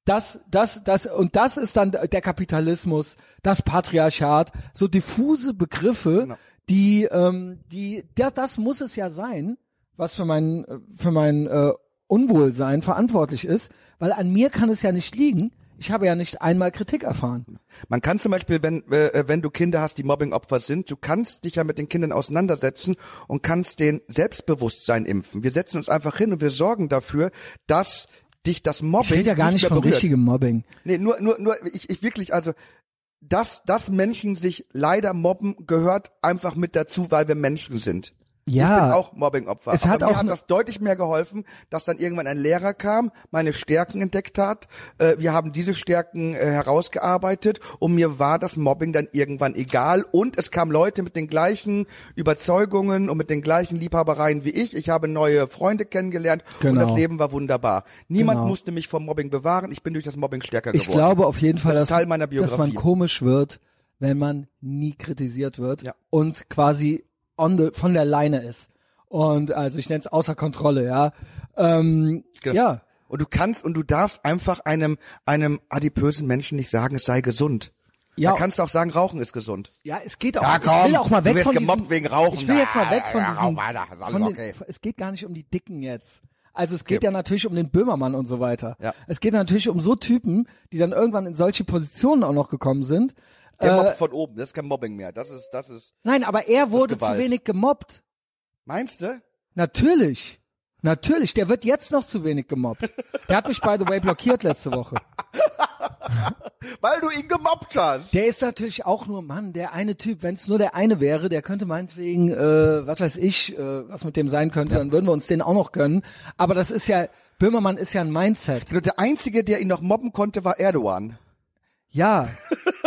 Das, das, das, und das ist dann der Kapitalismus, das Patriarchat, so diffuse Begriffe, Genau. die, ähm, die, das, das muss es ja sein, was für mein, äh, für mein äh, Unwohlsein verantwortlich ist, weil an mir kann es ja nicht liegen. Ich habe ja nicht einmal Kritik erfahren. Man kann zum Beispiel, wenn, äh, wenn du Kinder hast, die Mobbingopfer sind, du kannst dich ja mit den Kindern auseinandersetzen und kannst den Selbstbewusstsein impfen. Wir setzen uns einfach hin und wir sorgen dafür, dass dich das Mobbing Ich rede ja gar nicht mehr von berührt. richtigem Mobbing. Nee, nur, nur, nur, ich, ich wirklich, also, dass, dass Menschen sich leider mobben, gehört einfach mit dazu, weil wir Menschen sind. Ja. Ich bin auch Mobbingopfer. Es Aber hat mir auch hat ne- das deutlich mehr geholfen, dass dann irgendwann ein Lehrer kam, meine Stärken entdeckt hat. Äh, wir haben diese Stärken äh, herausgearbeitet und mir war das Mobbing dann irgendwann egal. Und es kamen Leute mit den gleichen Überzeugungen und mit den gleichen Liebhabereien wie ich. Ich habe neue Freunde kennengelernt und Genau. das Leben war wunderbar. Niemand Genau. musste mich vom Mobbing bewahren. Ich bin durch das Mobbing stärker Ich geworden. glaube auf jeden Fall, Das dass, ist Teil meiner dass man komisch wird, wenn man nie kritisiert wird Ja. und quasi on the, von der Leine ist. Und also ich nenne es außer Kontrolle, ja. Ähm, Genau. Ja, Und du kannst und du darfst einfach einem einem adipösen Menschen nicht sagen, es sei gesund. Ja. Da kannst du auch sagen, Rauchen ist gesund. ja, es geht auch. Ja, ich komm, will auch mal du weg wirst von gemobbt diesem, wegen Rauchen. Ich will jetzt mal weg von Ja, diesem. weiter, von den, okay. Es geht gar nicht um die Dicken jetzt. Also es geht ja natürlich um den Böhmermann und so weiter. Ja. Es geht natürlich um so Typen, die dann irgendwann in solche Positionen auch noch gekommen sind. Der Äh, mobbt von oben, das ist kein Mobbing mehr. Das ist das ist nein, aber er wurde zu wenig gemobbt. Meinst du? Natürlich. Natürlich, der wird jetzt noch zu wenig gemobbt. Der hat mich, by the way, blockiert letzte Woche. Weil du ihn gemobbt hast. Der ist natürlich auch nur, Mann, der eine Typ, wenn es nur der eine wäre, der könnte meinetwegen, äh, was weiß ich, äh, was mit dem sein könnte, dann würden wir uns den auch noch gönnen. Aber das ist ja, Böhmermann ist ja ein Mindset. Der einzige, der ihn noch mobben konnte, war Erdogan. Ja.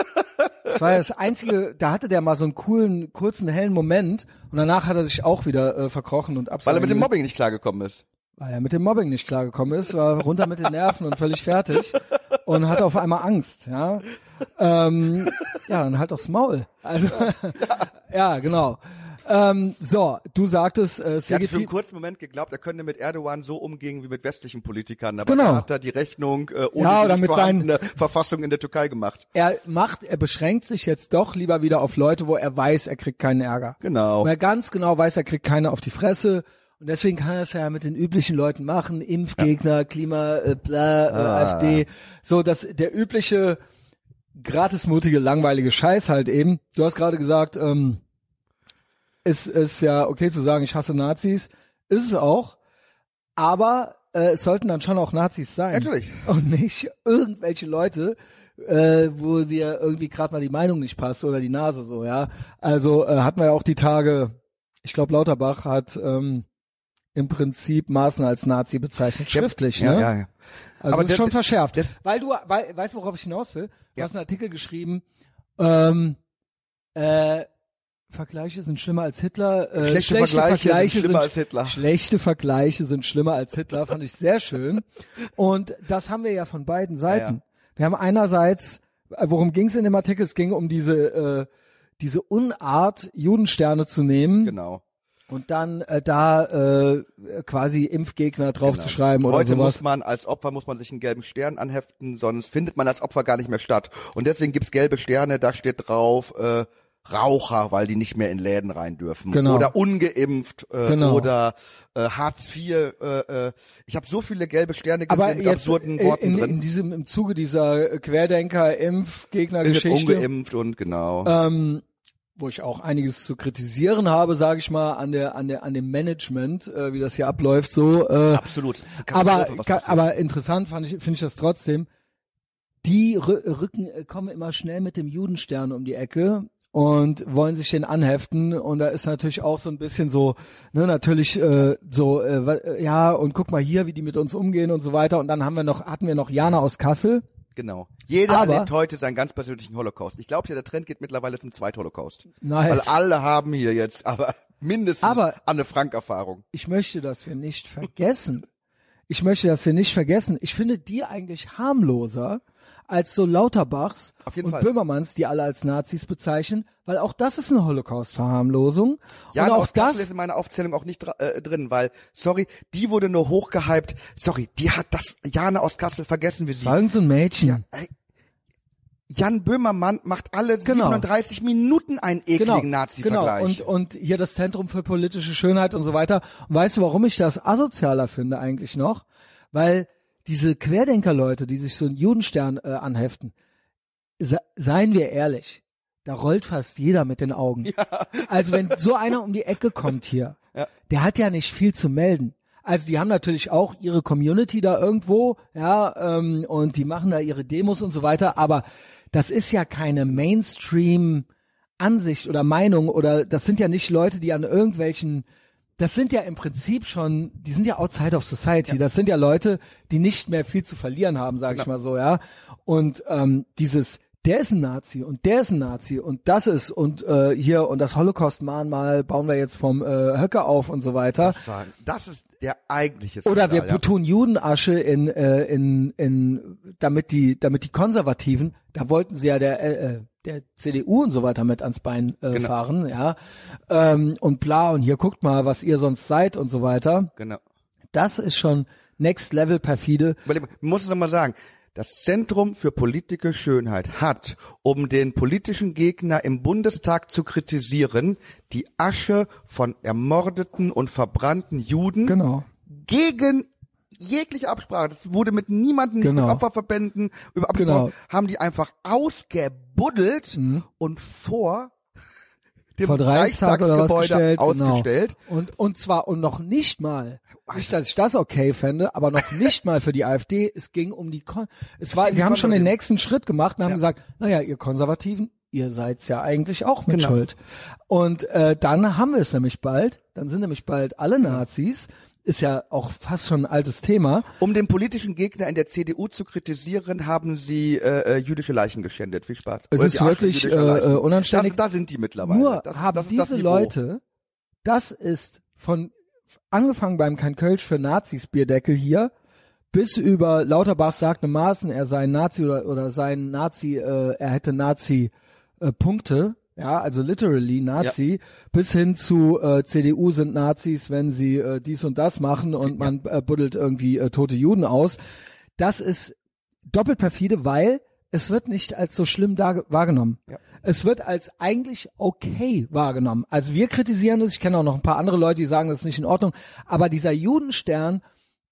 Das war das einzige, da hatte der mal so einen coolen, kurzen, hellen Moment und danach hat er sich auch wieder äh, verkrochen und Weil abseits. er mit dem Mobbing nicht klargekommen ist. weil er mit dem Mobbing nicht klargekommen ist, war runter mit den Nerven und völlig fertig und hatte auf einmal Angst, ja. Ähm, ja, dann halt aufs Maul. Also, ja, genau. Ähm, so, du sagtest, äh, Ich hatte für einen kurzen Moment geglaubt, er könnte mit Erdogan so umgehen wie mit westlichen Politikern. Aber Genau. er hat da die Rechnung äh, ohne Ja, oder mit seinen- Verfassung in der Türkei gemacht. er macht, er beschränkt sich jetzt doch lieber wieder auf Leute, wo er weiß, er kriegt keinen Ärger. Genau. Wo er ganz genau weiß, er kriegt keine auf die Fresse. Und deswegen kann er es ja mit den üblichen Leuten machen, Impfgegner, Klima, äh, bla, äh, Ah. AfD. So, dass der übliche, gratismutige, langweilige Scheiß halt eben. Du hast gerade gesagt, ähm, ist ist ja okay zu sagen, ich hasse Nazis. Ist es auch. Aber äh, es sollten dann schon auch Nazis sein. Natürlich. Und nicht irgendwelche Leute, äh, wo dir irgendwie gerade mal die Meinung nicht passt oder die Nase so, ja. Also äh, hatten wir ja auch die Tage, ich glaube Lauterbach hat ähm, im Prinzip Maaßen als Nazi bezeichnet, schriftlich, ja, ne? Ja, ja. Also Aber das ist schon verschärft. weil du, weil, weißt du, worauf ich hinaus will? Du Ja. hast einen Artikel geschrieben, ähm, äh, Vergleiche sind schlimmer als Hitler. Äh, Schlechte Vergleiche sind schlimmer als Hitler. Schlechte Vergleiche sind schlimmer als Hitler, fand ich sehr schön. Und das haben wir ja von beiden Seiten. Wir haben einerseits, äh, worum ging es in dem Artikel? Es ging um diese, äh, diese Unart, Judensterne zu nehmen Genau. und dann äh, da äh, quasi Impfgegner draufzuschreiben oder Heute sowas. muss man als Opfer muss man sich einen gelben Stern anheften, sonst findet man als Opfer gar nicht mehr statt. Und deswegen gibt's gelbe Sterne, da steht drauf, äh, Raucher, weil die nicht mehr in Läden rein dürfen. Genau. Oder ungeimpft äh, Genau. oder äh, Hartz IV. Äh, äh, ich habe so viele gelbe Sterne gesehen Aber mit jetzt absurden äh, Worten in, drin. in diesem im Zuge dieser Querdenker Impfgegner Ist Geschichte ungeimpft und genau. ähm, wo ich auch einiges zu kritisieren habe, sage ich mal, an der an der an dem Management, äh, wie das hier abläuft, so. Äh, Absolut. Aber aber interessant fand ich finde ich das trotzdem. Die Rü- Rücken kommen immer schnell mit dem Judenstern um die Ecke und wollen sich den anheften und da ist natürlich auch so ein bisschen so ne natürlich äh, so äh, ja und guck mal hier wie die mit uns umgehen und so weiter und dann haben wir noch hatten wir noch Jana aus Kassel Genau. Jeder Aber- erlebt heute seinen ganz persönlichen Holocaust. Ich glaube ja, der Trend geht mittlerweile zum Zweitholocaust. Nice. Weil alle haben hier jetzt aber mindestens Aber- Anne Frank-Erfahrung. ich möchte, dass wir nicht vergessen. Ich möchte, dass wir nicht vergessen. Ich finde die eigentlich harmloser als so Lauterbachs und Fall. Böhmermanns, die alle als Nazis bezeichnen, weil auch das ist eine Holocaust-Verharmlosung. Ja, und auch aus Kassel das, ist in meiner Aufzählung auch nicht äh, drin, weil, sorry, die wurde nur hochgehypt. Sorry, die hat das, Jana aus Kassel, vergessen wir sie. war so ein Mädchen. Ey, Jan Böhmermann macht alle Genau. 37 Minuten einen ekligen Genau, Nazi-Vergleich. und, und hier das Zentrum für politische Schönheit und so weiter. Und weißt du, warum ich das asozialer finde eigentlich noch? Weil diese Querdenker-Leute, die sich so einen Judenstern äh, anheften, se seien wir ehrlich, da rollt fast jeder mit den Augen. Also wenn so einer um die Ecke kommt hier, Ja. der hat ja nicht viel zu melden. Also die haben natürlich auch ihre Community da irgendwo, ja, ähm, und die machen da ihre Demos und so weiter, aber das ist ja keine Mainstream Ansicht oder Meinung oder das sind ja nicht Leute, die an irgendwelchen das sind ja im Prinzip schon, die sind ja outside of society. Das sind ja Leute, die nicht mehr viel zu verlieren haben, sage ich mal so, ja. Und ähm, dieses, der ist ein Nazi und der ist ein Nazi und das ist und äh, hier und das Holocaust-Mahnmal bauen wir jetzt vom äh, Höcke auf und so weiter. das, war, das ist der eigentliche Oder wir Skandal, ja. tun Judenasche in, äh, in, in, damit die, damit die Konservativen, da wollten sie ja der, äh, äh, der CDU und so weiter mit ans Bein äh, Genau. fahren, ja, ähm, und bla und hier guckt mal, was ihr sonst seid und so weiter. Genau. Das ist schon Next Level perfide. Man muss es nochmal sagen. Das Zentrum für politische Schönheit hat, um den politischen Gegner im Bundestag zu kritisieren, die Asche von ermordeten und verbrannten Juden Genau. gegen jegliche Absprache. Das wurde mit niemandem, nicht Genau. mit Opferverbänden über Genau. Mhm. haben die einfach ausgebuddelt und vor dem Vor 30 Tag oder was Reichstagsgebäude gestellt, ausgestellt. Genau. Und, und zwar, und noch nicht mal, nicht, dass ich das okay fände, aber noch nicht mal für die AfD, es ging um die, Kon es war, sie haben schon den nächsten Schritt gemacht und haben Ja. gesagt, naja, ihr Konservativen, ihr seid's ja eigentlich auch mit Genau. Schuld. Und äh, dann haben wir es nämlich bald, dann sind nämlich bald alle Nazis, ist ja auch fast schon ein altes Thema. Um den politischen Gegner in der CDU zu kritisieren, haben sie äh, äh, jüdische Leichen geschändet. Viel Spaß. Es Oder ist wirklich, äh, äh, unanständig. Da, da sind die mittlerweile. Nur das, haben das diese. Leute, das ist von angefangen beim kein Kölsch für Nazis Bierdeckel hier bis über Lauterbach sagte Maaßen, er sei ein Nazi oder, oder sein Nazi, äh, er hätte Nazi äh, Punkte, ja, also literally Nazi, bis hin zu äh, CDU sind Nazis, wenn sie äh, dies und das machen und man äh, buddelt irgendwie äh, tote Juden aus. Das ist doppelt perfide, weil es wird nicht als so schlimm wahrgenommen. Ja. Es wird als eigentlich okay wahrgenommen. Also wir kritisieren es, ich kenne auch noch ein paar andere Leute, die sagen, das ist nicht in Ordnung, aber dieser Judenstern,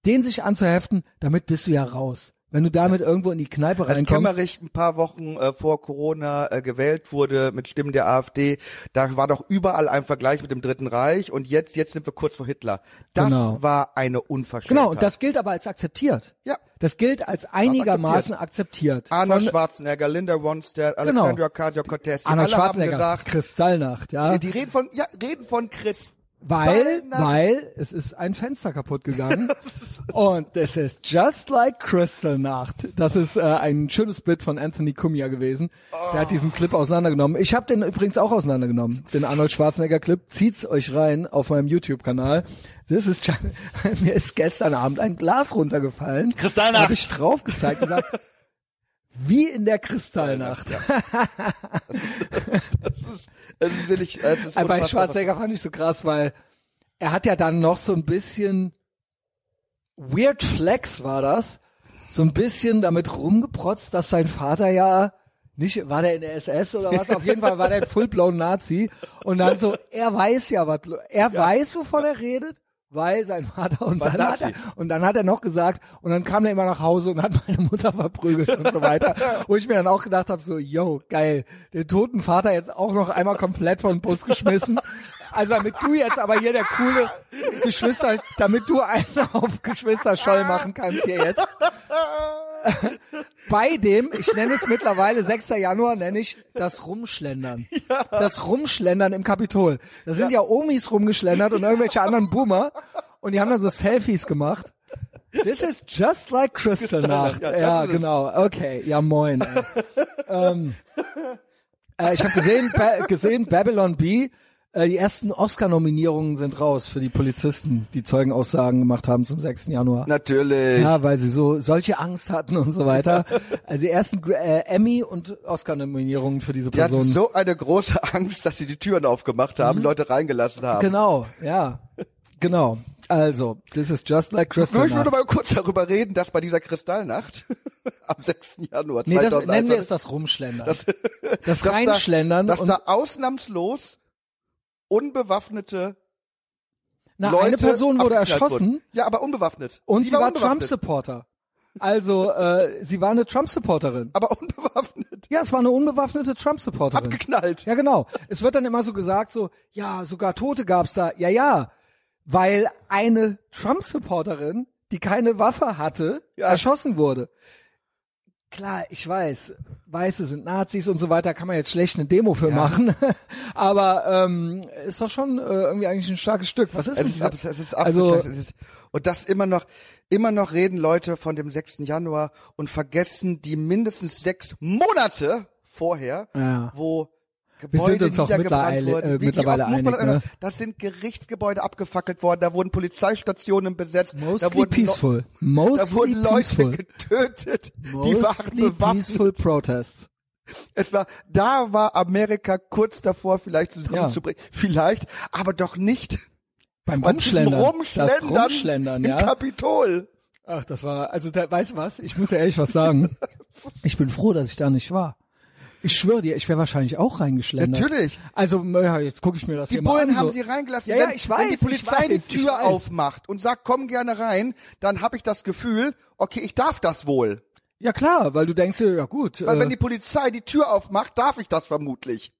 den sich anzuheften, damit bist du ja raus. Wenn du damit irgendwo in die Kneipe Als reinkommst. Kemmerich ein paar Wochen äh, vor Corona äh, gewählt wurde mit Stimmen der AfD, da war doch überall ein Vergleich mit dem Dritten Reich und jetzt jetzt sind wir kurz vor Hitler. Das Genau. war eine Unverschämtheit. Genau, und das gilt aber als akzeptiert. Ja. Das gilt als einigermaßen akzeptiert. Arnold Von Schwarzenegger, Linda Ronstadt, Genau. Alexandria Ocasio-Cortez, die Arnold Schwarzenegger, gesagt, Kristallnacht, ja. die reden von ja, reden von Chris. Weil, weil es ist ein Fenster kaputt gegangen und das ist just like Kristallnacht. Das ist äh, ein schönes Bit von Anthony Cumia gewesen. Der hat diesen Clip auseinandergenommen. Ich habe den übrigens auch auseinandergenommen, den Arnold Schwarzenegger Clip. Zieht's euch rein auf meinem YouTube-Kanal. Das ist mir ist gestern Abend ein Glas runtergefallen. Kristallnacht. Habe ich drauf gezeigt und gesagt, wie in der Kristallnacht. Das ist, das ist wirklich, es ist Aber bei Schwarzenegger fand ich so krass, weil er hat ja dann noch so ein bisschen Weird Flex war das, so ein bisschen damit rumgeprotzt, dass sein Vater ja nicht, war der in der SS oder was? Auf jeden Fall war der ein full-blown Nazi. Und dann so, er weiß ja, was, er weiß, wovon er redet, weil sein Vater und dann, hat er, und dann hat er noch gesagt, und dann kam er immer nach Hause und hat meine Mutter verprügelt und so weiter. Wo ich mir dann auch gedacht habe, so, yo, geil, den toten Vater jetzt auch noch einmal komplett den Bus geschmissen. Also damit du jetzt aber hier der coole Geschwister, damit du einen auf Geschwister Scholl machen kannst hier jetzt. Bei dem, ich nenne es mittlerweile 6. Januar, nenne ich das Rumschlendern. Das Rumschlendern im Kapitol. Da sind ja. Omis rumgeschlendert und irgendwelche anderen Boomer und die haben dann so Selfies gemacht. This is just like Kristallnacht. ja, Ja, genau. Okay, ja moin. ähm, äh, ich habe gesehen, ba gesehen Babylon B. Äh, die ersten Oscar-Nominierungen sind raus für die Polizisten, die Zeugenaussagen gemacht haben zum 6. Januar. Natürlich. Ja, weil sie so solche Angst hatten und so weiter. Also die ersten äh, Emmy und Oscar-Nominierungen für diese Die hatten Personen. so eine große Angst, dass sie die Türen aufgemacht haben, Leute reingelassen haben. Genau, ja, genau. Also, this is just like Ich würde mal kurz darüber reden, dass bei dieser Kristallnacht am 6. Januar Nee, das 2021 nennen wir es das Rumschlendern. Das, dass da- Reinschlendern dass und da ausnahmslos unbewaffnete na, Leute eine Person wurde erschossen wurden. Ja, aber unbewaffnet. und sie war unbewaffnet. Trump-Supporter. Also, äh, sie war eine Trump-Supporterin. Aber unbewaffnet. Ja, es war eine unbewaffnete Trump-Supporterin. Abgeknallt. Ja, genau. Es wird dann immer so gesagt, so, ja, sogar Tote gab's da. Ja, ja, weil eine Trump-Supporterin, die keine Waffe hatte, Ja. erschossen wurde. Klar, ich weiß, Weiße sind Nazis und so weiter, kann man jetzt schlecht eine Demo für machen. Aber ähm, ist doch schon äh, irgendwie eigentlich ein starkes Stück. Was ist Es ist, ab- es ist also, es ist, und das immer noch, immer noch reden Leute von dem 6. Januar und vergessen die mindestens sechs Monate vorher, Ja. wo sind Gebäude uns auch mittlerweile- wurden. äh, mittlerweile einig, das, ne? das sind Gerichtsgebäude abgefackelt worden, da wurden Polizeistationen besetzt, da mostly wurden, Le- peaceful. da Mostly wurden Leute peaceful. getötet, die waren Mostly bewaffnet. peaceful protests. Es war, da war Amerika kurz davor, vielleicht zusammenzubringen. Vielleicht, aber doch nicht Beim Rumschlendern. Rumschlendern, Das Rumschlendern, im ja. Kapitol. Ach, das war, also da, weißt du was? Ich muss ja ehrlich was sagen. Ich bin froh, dass ich da nicht war. Ich schwöre dir, ich wäre wahrscheinlich auch reingeschlendert. Natürlich. Also, ja, jetzt gucke ich mir das Die hier mal Bullen an. haben so. sie reingelassen. Ja, ja, wenn, ich wenn die weiß, Polizei ich weiß, die ich Tür weiß. aufmacht und sagt, komm gerne rein, dann habe ich das Gefühl, okay, ich darf das wohl. Ja klar, weil du denkst ja gut. Weil äh, wenn die Polizei die Tür aufmacht, darf ich das vermutlich.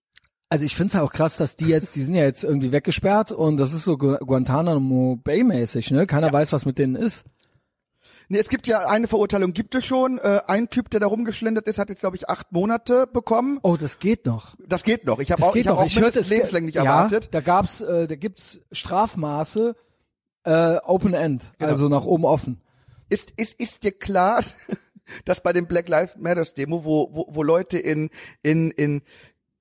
also ich find's ja auch krass, dass die jetzt, die sind ja jetzt irgendwie weggesperrt und das ist so Gu- Guantanamo Bay mäßig, ne? Keiner weiß, was mit denen ist. Nee, es gibt ja eine Verurteilung, gibt es schon. Äh, ein Typ, der da rumgeschlendert ist, hat jetzt, glaube ich, acht Monate bekommen. Oh, das geht noch. Das geht noch. Ich habe Das auch, ich hab noch. auch Ich hörte lebenslänglich ja, erwartet. Da gab's, äh, da gibt's Strafmaße, äh, Open End, Genau. also nach oben offen. Ist, ist, ist dir klar, dass bei dem Black Lives Matters Demo, wo, wo, wo Leute in, in, in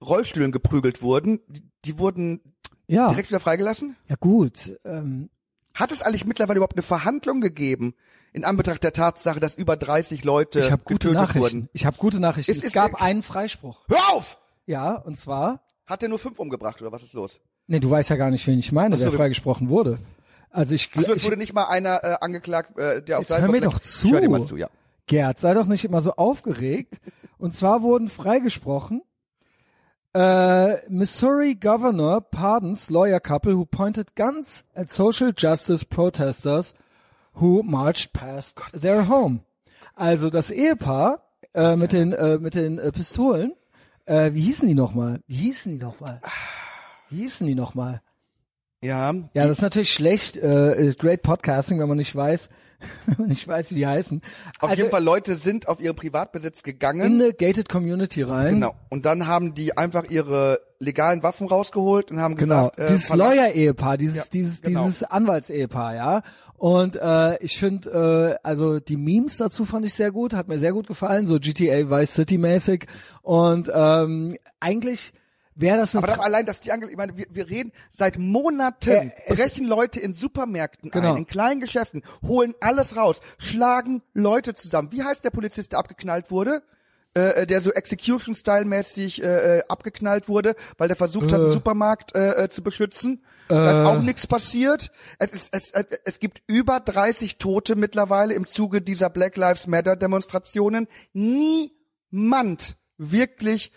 Rollstühlen geprügelt wurden, die, die wurden Ja. direkt wieder freigelassen? Ja gut. Ähm, Hat es eigentlich mittlerweile überhaupt eine Verhandlung gegeben, in Anbetracht der Tatsache, dass über 30 Leute ich habe gute getötet Nachrichten. wurden? Ich habe gute Nachrichten. Es Es, ist gab einen Freispruch. Hör auf! Ja, und zwar, Hat er nur fünf umgebracht oder was ist los? nee, du weißt ja gar nicht, wen ich meine, so, der wir- freigesprochen wurde. Also ich, Also es wurde nicht mal einer äh, angeklagt, äh, der auf seinen hör mir doch zu. Ich hör dir mal zu, ja. Gerd, sei doch nicht immer so aufgeregt. Und zwar wurden freigesprochen äh, Missouri Governor pardons lawyer couple who pointed guns at social justice protesters who marched past their home. Also das Ehepaar äh, mit den äh, mit den äh, Pistolen. Äh, wie hießen die nochmal? Wie hießen die nochmal? Wie hießen die nochmal? Ja, Ja, das ist natürlich schlecht. Äh, ist great Podcasting, wenn man nicht weiß, wenn man nicht weiß, wie die heißen. auf Also jeden Fall Leute sind auf ihren Privatbesitz gegangen. in eine gated Community rein. Genau. Und dann haben die einfach ihre legalen Waffen rausgeholt und haben Genau, gesagt, äh, dieses Lawyer-Ehepaar, dieses, Ja, dieses, genau. dieses Anwaltsehepaar, ja. Und äh, ich finde, äh, also die Memes dazu fand ich sehr gut, hat mir sehr gut gefallen, so GTA Vice City mäßig. Und ähm, eigentlich wäre das Aber doch allein, dass die Angel, ich meine, wir, wir reden seit Monaten, Äh, brechen Leute in Supermärkten Genau. ein, in kleinen Geschäften, holen alles raus, schlagen Leute zusammen. Wie heißt der Polizist, der abgeknallt wurde? Äh, äh, der so Execution-Style-mäßig äh, äh, abgeknallt wurde, weil der versucht hat, einen Supermarkt äh, äh, zu beschützen. Da ist auch nichts passiert. Es, es, äh, es gibt über 30 Tote mittlerweile im Zuge dieser Black Lives Matter-Demonstrationen. Niemand wirklich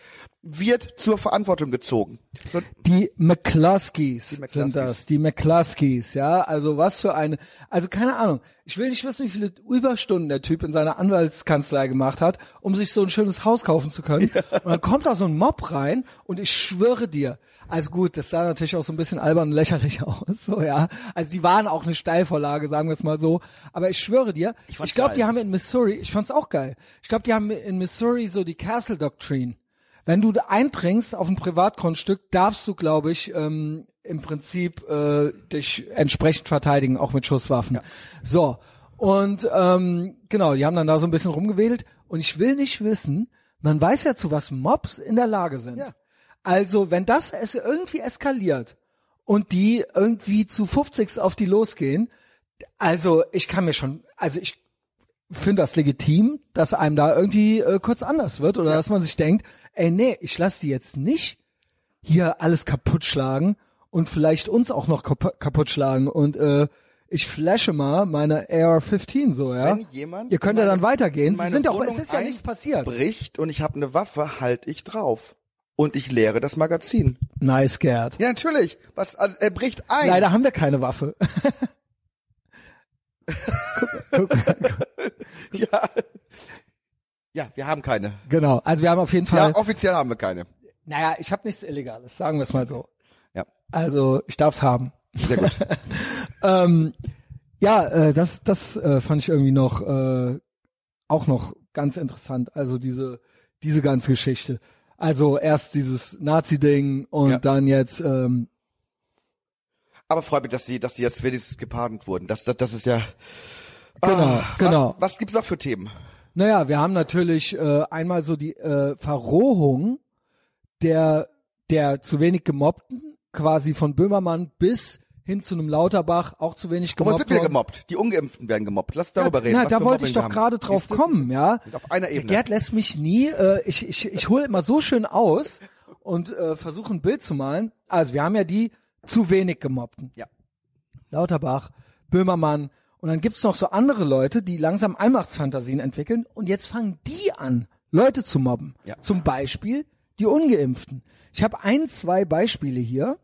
wird zur Verantwortung gezogen. So, Die McCluskeys, Die McCluskeys. sind das, die McCluskeys, ja. Also was für eine, also keine Ahnung. Ich will nicht wissen, wie viele Überstunden der Typ in seiner Anwaltskanzlei gemacht hat, um sich so ein schönes Haus kaufen zu können. Und dann kommt da so ein Mob rein und ich schwöre dir, also gut, das sah natürlich auch so ein bisschen albern und lächerlich aus, so ja. Also die waren auch eine Steilvorlage, sagen wir es mal so. Aber ich schwöre dir, ich, fand's glaube, die haben in Missouri, ich fand's auch geil. Ich glaube, die haben in Missouri so die Castle Doctrine. Wenn du eindringst auf ein Privatgrundstück, darfst du, glaube ich, ähm, im Prinzip äh, dich entsprechend verteidigen, auch mit Schusswaffen. So. Und ähm, genau, die haben dann da so ein bisschen rumgewedelt. Und ich will nicht wissen, man weiß ja, zu was Mobs in der Lage sind. Ja. Also, wenn das es irgendwie eskaliert und die irgendwie zu 50 auf die losgehen, also ich kann mir schon, also ich finde das legitim, dass einem da irgendwie äh, kurz anders wird oder dass man sich denkt, ey nee, ich lasse die jetzt nicht hier alles kaputt schlagen und vielleicht uns auch noch kap kaputt schlagen und äh, ich flashe mal meine AR-15 so, ja. Wenn jemand Ihr könnt ja dann weitergehen. Sie sind ja auch, es ist ja nichts passiert. Bricht und ich habe eine Waffe, halt ich drauf. Und ich leere das Magazin. Nice, Gerd. Ja, natürlich. Was, äh, er bricht ein. Leider haben wir keine Waffe. Ja. Ja, wir haben keine. genau. Also wir haben auf jeden Fall, Ja, offiziell haben wir keine. naja, ich habe nichts Illegales, sagen wir es mal so. Ja, Also ich darf's haben. sehr gut. Ähm, ja, äh, das, das äh, fand ich irgendwie noch äh, auch noch ganz interessant. Also diese diese ganze Geschichte. Also erst dieses Nazi-Ding und Ja. dann jetzt ähm, Aber freut mich, dass die, dass die jetzt wenigstens gepardet wurden. Das, das, das ist ja. Genau, Ah, genau. Was, was gibt's noch für Themen? Naja, wir haben natürlich äh, einmal so die äh, Verrohung der, der zu wenig Gemobbten, quasi von Böhmermann bis hin zu einem Lauterbach, auch zu wenig Aber gemobbt. es wird wieder gemobbt. Die Ungeimpften werden gemobbt. Lass darüber ja, reden. Na, da wollte ich doch gerade drauf kommen, ja. Auf einer Ebene. Gerd lässt mich nie, äh, ich, ich, ich hole immer so schön aus und äh, versuche ein Bild zu malen. Also wir haben ja die zu wenig Gemobbten. Ja. Lauterbach, Böhmermann und dann gibt's noch so andere Leute, die langsam Allmachtsfantasien entwickeln und jetzt fangen die an, Leute zu mobben. Ja. Zum Beispiel die Ungeimpften. Ich habe ein, zwei Beispiele hier.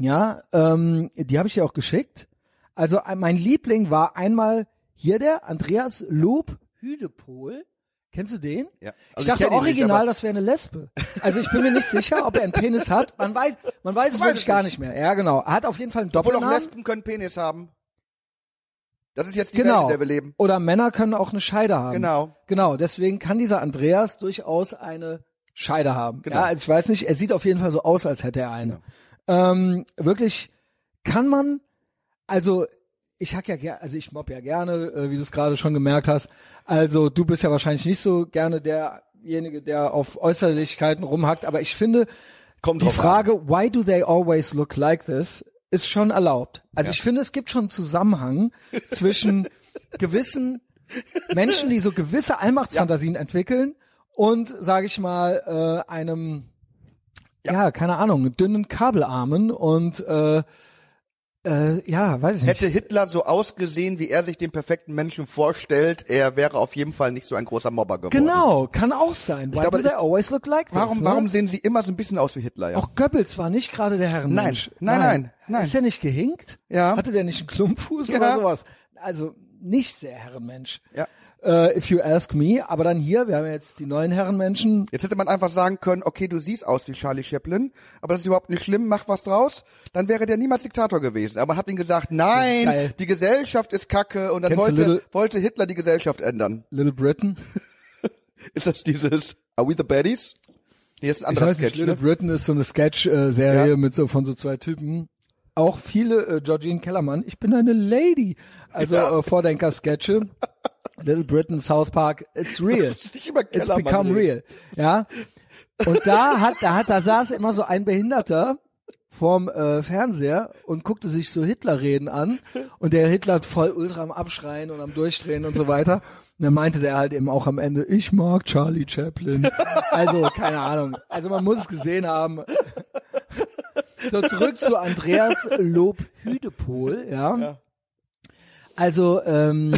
Ja, ähm, die habe ich dir auch geschickt. Also äh, mein Liebling war einmal hier der Andreas Lob Hüdepol. Kennst du den? Ja. ich Also ich dachte nicht, original, aber- das wäre eine Lesbe. Also ich bin mir nicht sicher, ob er einen Penis hat. Man weiß, man weiß es weiß wirklich gar nicht. nicht mehr. Ja, genau. Er hat auf jeden Fall einen Obwohl auch Doppelnamen. Lesben können Penis haben. Das ist jetzt die Genau. Welt, in der wir leben. Oder Männer können auch eine Scheide haben. Genau. Genau, deswegen kann dieser Andreas durchaus eine Scheide haben. Genau. Ja, also ich weiß nicht, er sieht auf jeden Fall so aus, als hätte er eine. Ähm, wirklich kann man, also ich hack ja gerne, also ich mobb ja gerne, äh, wie du es gerade schon gemerkt hast. Also du bist ja wahrscheinlich nicht so gerne derjenige, der auf Äußerlichkeiten rumhackt, aber ich finde, Kommt die drauf an. Frage, why do they always look like this, ist schon erlaubt. Also Ja. ich finde, es gibt schon einen Zusammenhang zwischen gewissen Menschen, die so gewisse Allmachtsfantasien entwickeln und, sage ich mal, äh, einem, ja. keine Ahnung, dünnen Kabelarmen und äh, äh, ja, weiß ich nicht. Hätte Hitler so ausgesehen, wie er sich den perfekten Menschen vorstellt, er wäre auf jeden Fall nicht so ein großer Mobber geworden. Genau, kann auch sein. Why glaube, do they always look like this? Warum, ne? warum sehen sie immer so ein bisschen aus wie Hitler? Ja? Auch Goebbels war nicht gerade der Herrenmensch. Nein, nein, nein, nein. Ist er nicht gehinkt? Ja. Hatte der nicht einen Klumpfuß Ja. oder sowas? Also nicht sehr Herrenmensch. Ja. Äh, if you ask me. Aber dann hier, wir haben ja jetzt die neuen Herrenmenschen. Jetzt hätte man einfach sagen können, okay, du siehst aus wie Charlie Chaplin, aber das ist überhaupt nicht schlimm, mach was draus. Dann wäre der niemals Diktator gewesen. Aber man hat ihm gesagt, nein, die Gesellschaft ist kacke und dann Kennst wollte, Little- wollte Hitler die Gesellschaft ändern. Little Britain. Ist das dieses Are we the baddies? Nee, das ist ein Ich anderer weiß nicht, Sketch. Little Ne? Britain ist so eine Sketch-Serie Ja. mit so von so zwei Typen. Auch viele, äh, Georgine Kellermann, ich bin eine Lady. Also Ja. äh, Vordenker-Sketche. Little Britain, South Park, it's real. It's become real. Ja. Und da hat, da hat, da saß immer so ein Behinderter vorm äh, Fernseher und guckte sich so Hitler-Reden an und der Hitler voll ultra am Abschreien und am Durchdrehen und so weiter. Und dann meinte der halt eben auch am Ende, ich mag Charlie Chaplin. Also, keine Ahnung. Also man muss es gesehen haben. So, zurück zu Andreas Lob Hüdepol, ja. Ja. Also, ähm,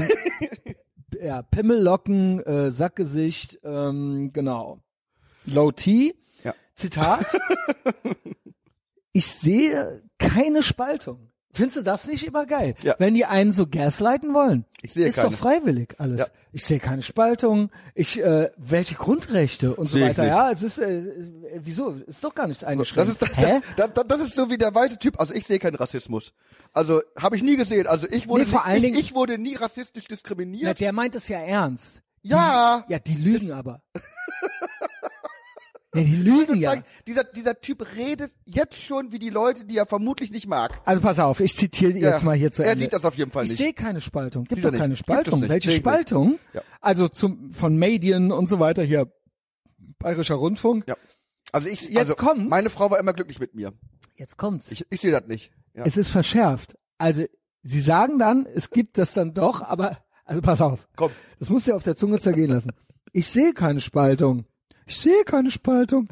ja, Pimmellocken, äh, Sackgesicht, ähm, genau. Low T. Ja. Zitat. ich sehe keine Spaltung. Findest du das nicht immer geil? Ja. Wenn die einen so gaslighten wollen. Ich sehe ist keine. doch freiwillig alles. Ja. Ich sehe keine Spaltung. Ich, äh, welche Grundrechte und so Sehe ich weiter. Ja, es ist, äh, äh, wieso? Ist doch gar nichts eingeschränkt. Das ist, das, Hä? das, das, das ist so wie der weiße Typ. Also ich sehe keinen Rassismus. Also habe ich nie gesehen. Also ich wurde, Nee, vor nie, allen ich, Dingen- ich wurde nie rassistisch Na, diskriminiert. der meint es ja ernst. ja. Ja, die lügen aber. nee, die lügen ja. Sagen, dieser, dieser Typ redet jetzt schon wie die Leute, die er vermutlich nicht mag. Also pass auf, ich zitiere Ja. jetzt mal hier zu Er Ende. sieht das auf jeden Fall ich nicht. sehe keine Spaltung. Gibt Sieht doch er keine Spaltung. Welche ich. Spaltung? Ja. Also zum von Medien und so weiter hier. Bayerischer Rundfunk. Ja. Also ich, Jetzt also kommt's. meine Frau war immer glücklich mit mir. Jetzt kommt's. Ich, ich sehe das nicht. Ja. Es ist verschärft. Also sie sagen dann, es gibt das dann doch, aber also pass auf. Komm. Das musst du dir auf der Zunge zergehen lassen. Ich sehe keine Spaltung. Ich sehe keine Spaltung.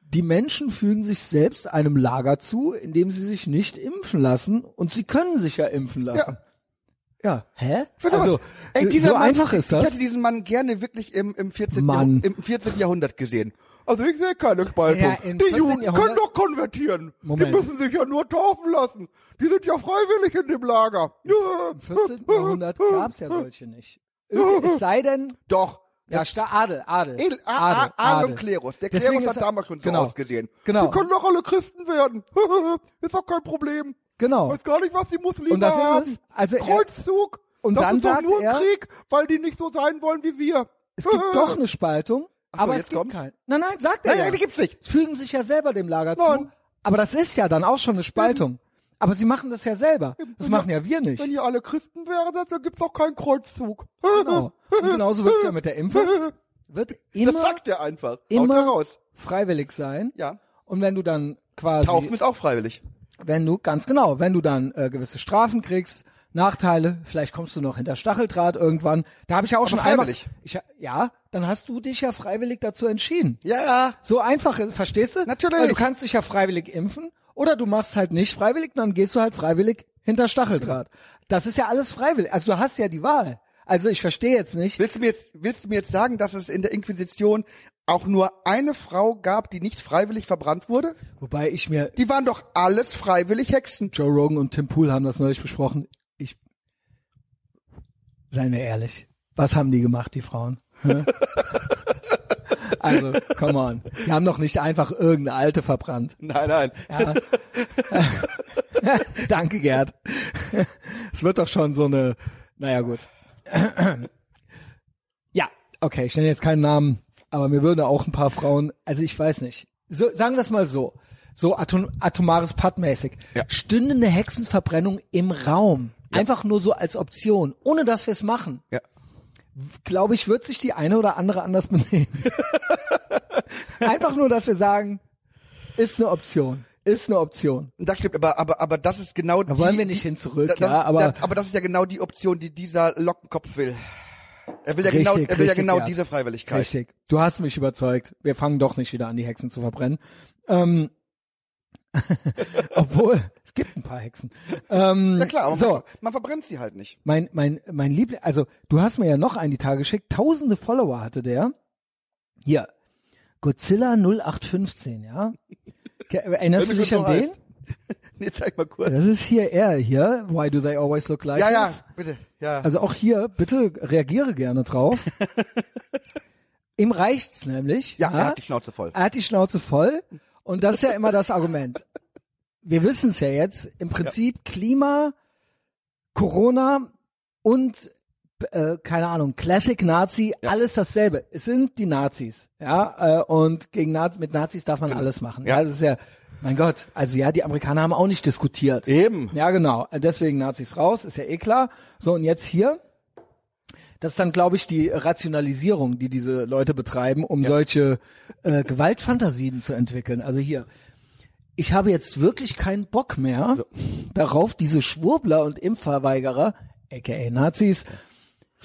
Die Menschen fügen sich selbst einem Lager zu, in dem sie sich nicht impfen lassen und sie können sich ja impfen lassen. Ja. Hä? Warte mal. Also, Ey, dieser so Mann, einfach ist Ich das. hätte diesen Mann gerne wirklich im, im, 14. Mann. Im 14. Jahrhundert gesehen. Also ich sehe keine Spaltung. Ja, die 14. Juden können doch konvertieren. Moment. Die müssen sich ja nur taufen lassen. Die sind ja freiwillig in dem Lager. Ja. Im 14. Jahrhundert gab's ja solche nicht. Es sei denn, Doch. Ja, Sta Adel, Adel. Edel, A, A, Adel und Klerus. Der Deswegen Klerus ist hat er- damals schon so genau. ausgesehen. Genau. Wir können doch alle Christen werden. ist doch kein Problem. Genau. Weiß gar nicht, was die Muslime Und das ist haben. es. Also Kreuzzug. Und das dann ist doch nur er- Krieg, weil die nicht so sein wollen wie wir. Es gibt doch eine Spaltung, so, aber es jetzt gibt kommt's. keinen. Nein, nein, sagt er Nein, ja. nein, die gibt's nicht. Es fügen sich ja selber dem Lager zu. Nein. Aber das ist ja dann auch schon eine Spaltung. Aber sie machen das ja selber. Das Wenn machen ihr- ja wir nicht. Wenn ihr alle Christen wäret, dann gibt's doch keinen Kreuzzug. Genau. Und genauso wird's ja mit der Impfung. Wird immer Das sagt er einfach. Immer er freiwillig sein. Ja. Und wenn du dann quasi, Taufen ist auch freiwillig. wenn du, ganz genau, wenn du dann äh, gewisse Strafen kriegst, Nachteile, vielleicht kommst du noch hinter Stacheldraht irgendwann. Da habe ich ja auch Aber schon einmal, freiwillig. ich, ja, dann hast du dich ja freiwillig dazu entschieden. Ja, ja. So einfach, verstehst du? Natürlich. Weil du kannst dich ja freiwillig impfen oder du machst halt nicht freiwillig, dann gehst du halt freiwillig hinter Stacheldraht. Das ist ja alles freiwillig. Also du hast ja die Wahl. Also ich verstehe jetzt nicht. Willst du mir jetzt, willst du mir jetzt sagen, dass es in der Inquisition auch nur eine Frau gab, die nicht freiwillig verbrannt wurde? Wobei ich mir, Die waren doch alles freiwillig Hexen. Joe Rogan und Tim Pool haben das neulich besprochen. Ich, seien wir ehrlich. Was haben die gemacht, die Frauen? Also, come on. Die haben doch nicht einfach irgendeine Alte verbrannt. Nein, nein. Ja. Danke, Gerd. Es wird doch schon so eine, naja, gut. ja, okay, ich nenne jetzt keinen Namen, aber mir würden auch ein paar Frauen, also ich weiß nicht. So, sagen wir es mal so. So atom, atomares Pattmäßig. Ja. Stünde eine Hexenverbrennung im Raum. Einfach nur so als Option, ohne dass wir es machen. Ja. Glaube ich, wird sich die eine oder andere anders benehmen. Einfach nur, dass wir sagen, ist eine Option. Ist eine Option. Das stimmt, aber, aber, aber das ist genau Da die, wollen wir nicht die, hin zurück, das, ja, aber das, aber das ist ja genau die Option, die dieser Lockenkopf will. Er will ja Richtig, genau, er will ja richtig, genau ja. diese Freiwilligkeit. richtig. Du hast mich überzeugt. Wir fangen doch nicht wieder an, die Hexen zu verbrennen. Ähm, obwohl es gibt ein paar Hexen. Ähm, Ja klar, aber so, man, man verbrennt sie halt nicht. mein mein mein Liebling, also du hast mir ja noch einen die Tage geschickt. Tausende Follower hatte der. Hier Godzilla 0815, ja. Erinnerst du dich an den? heißt. Nee, zeig mal kurz. Das ist hier er hier. Why do they always look like Ja, ja, this? bitte. Ja. Also auch hier, bitte reagiere gerne drauf. Ihm reicht's nämlich. ja, er hat die Schnauze voll. er hat die Schnauze voll. Und das ist ja immer das Argument. Wir wissen es ja jetzt. Im Prinzip Klima, Corona und äh, keine Ahnung, Classic Nazi, alles dasselbe. Es sind die Nazis, ja, äh, und gegen Naz mit Nazis darf man alles machen. Ja. Ja. das ist ja, mein Gott, also ja, die Amerikaner haben auch nicht diskutiert. Eben. Ja, genau. Deswegen Nazis raus, ist ja eh klar. So, und jetzt hier. Das ist dann, glaube ich, die Rationalisierung, die diese Leute betreiben, um solche äh, Gewaltfantasien zu entwickeln. Also hier, ich habe jetzt wirklich keinen Bock mehr darauf, diese Schwurbler und Impfverweigerer, aka Nazis,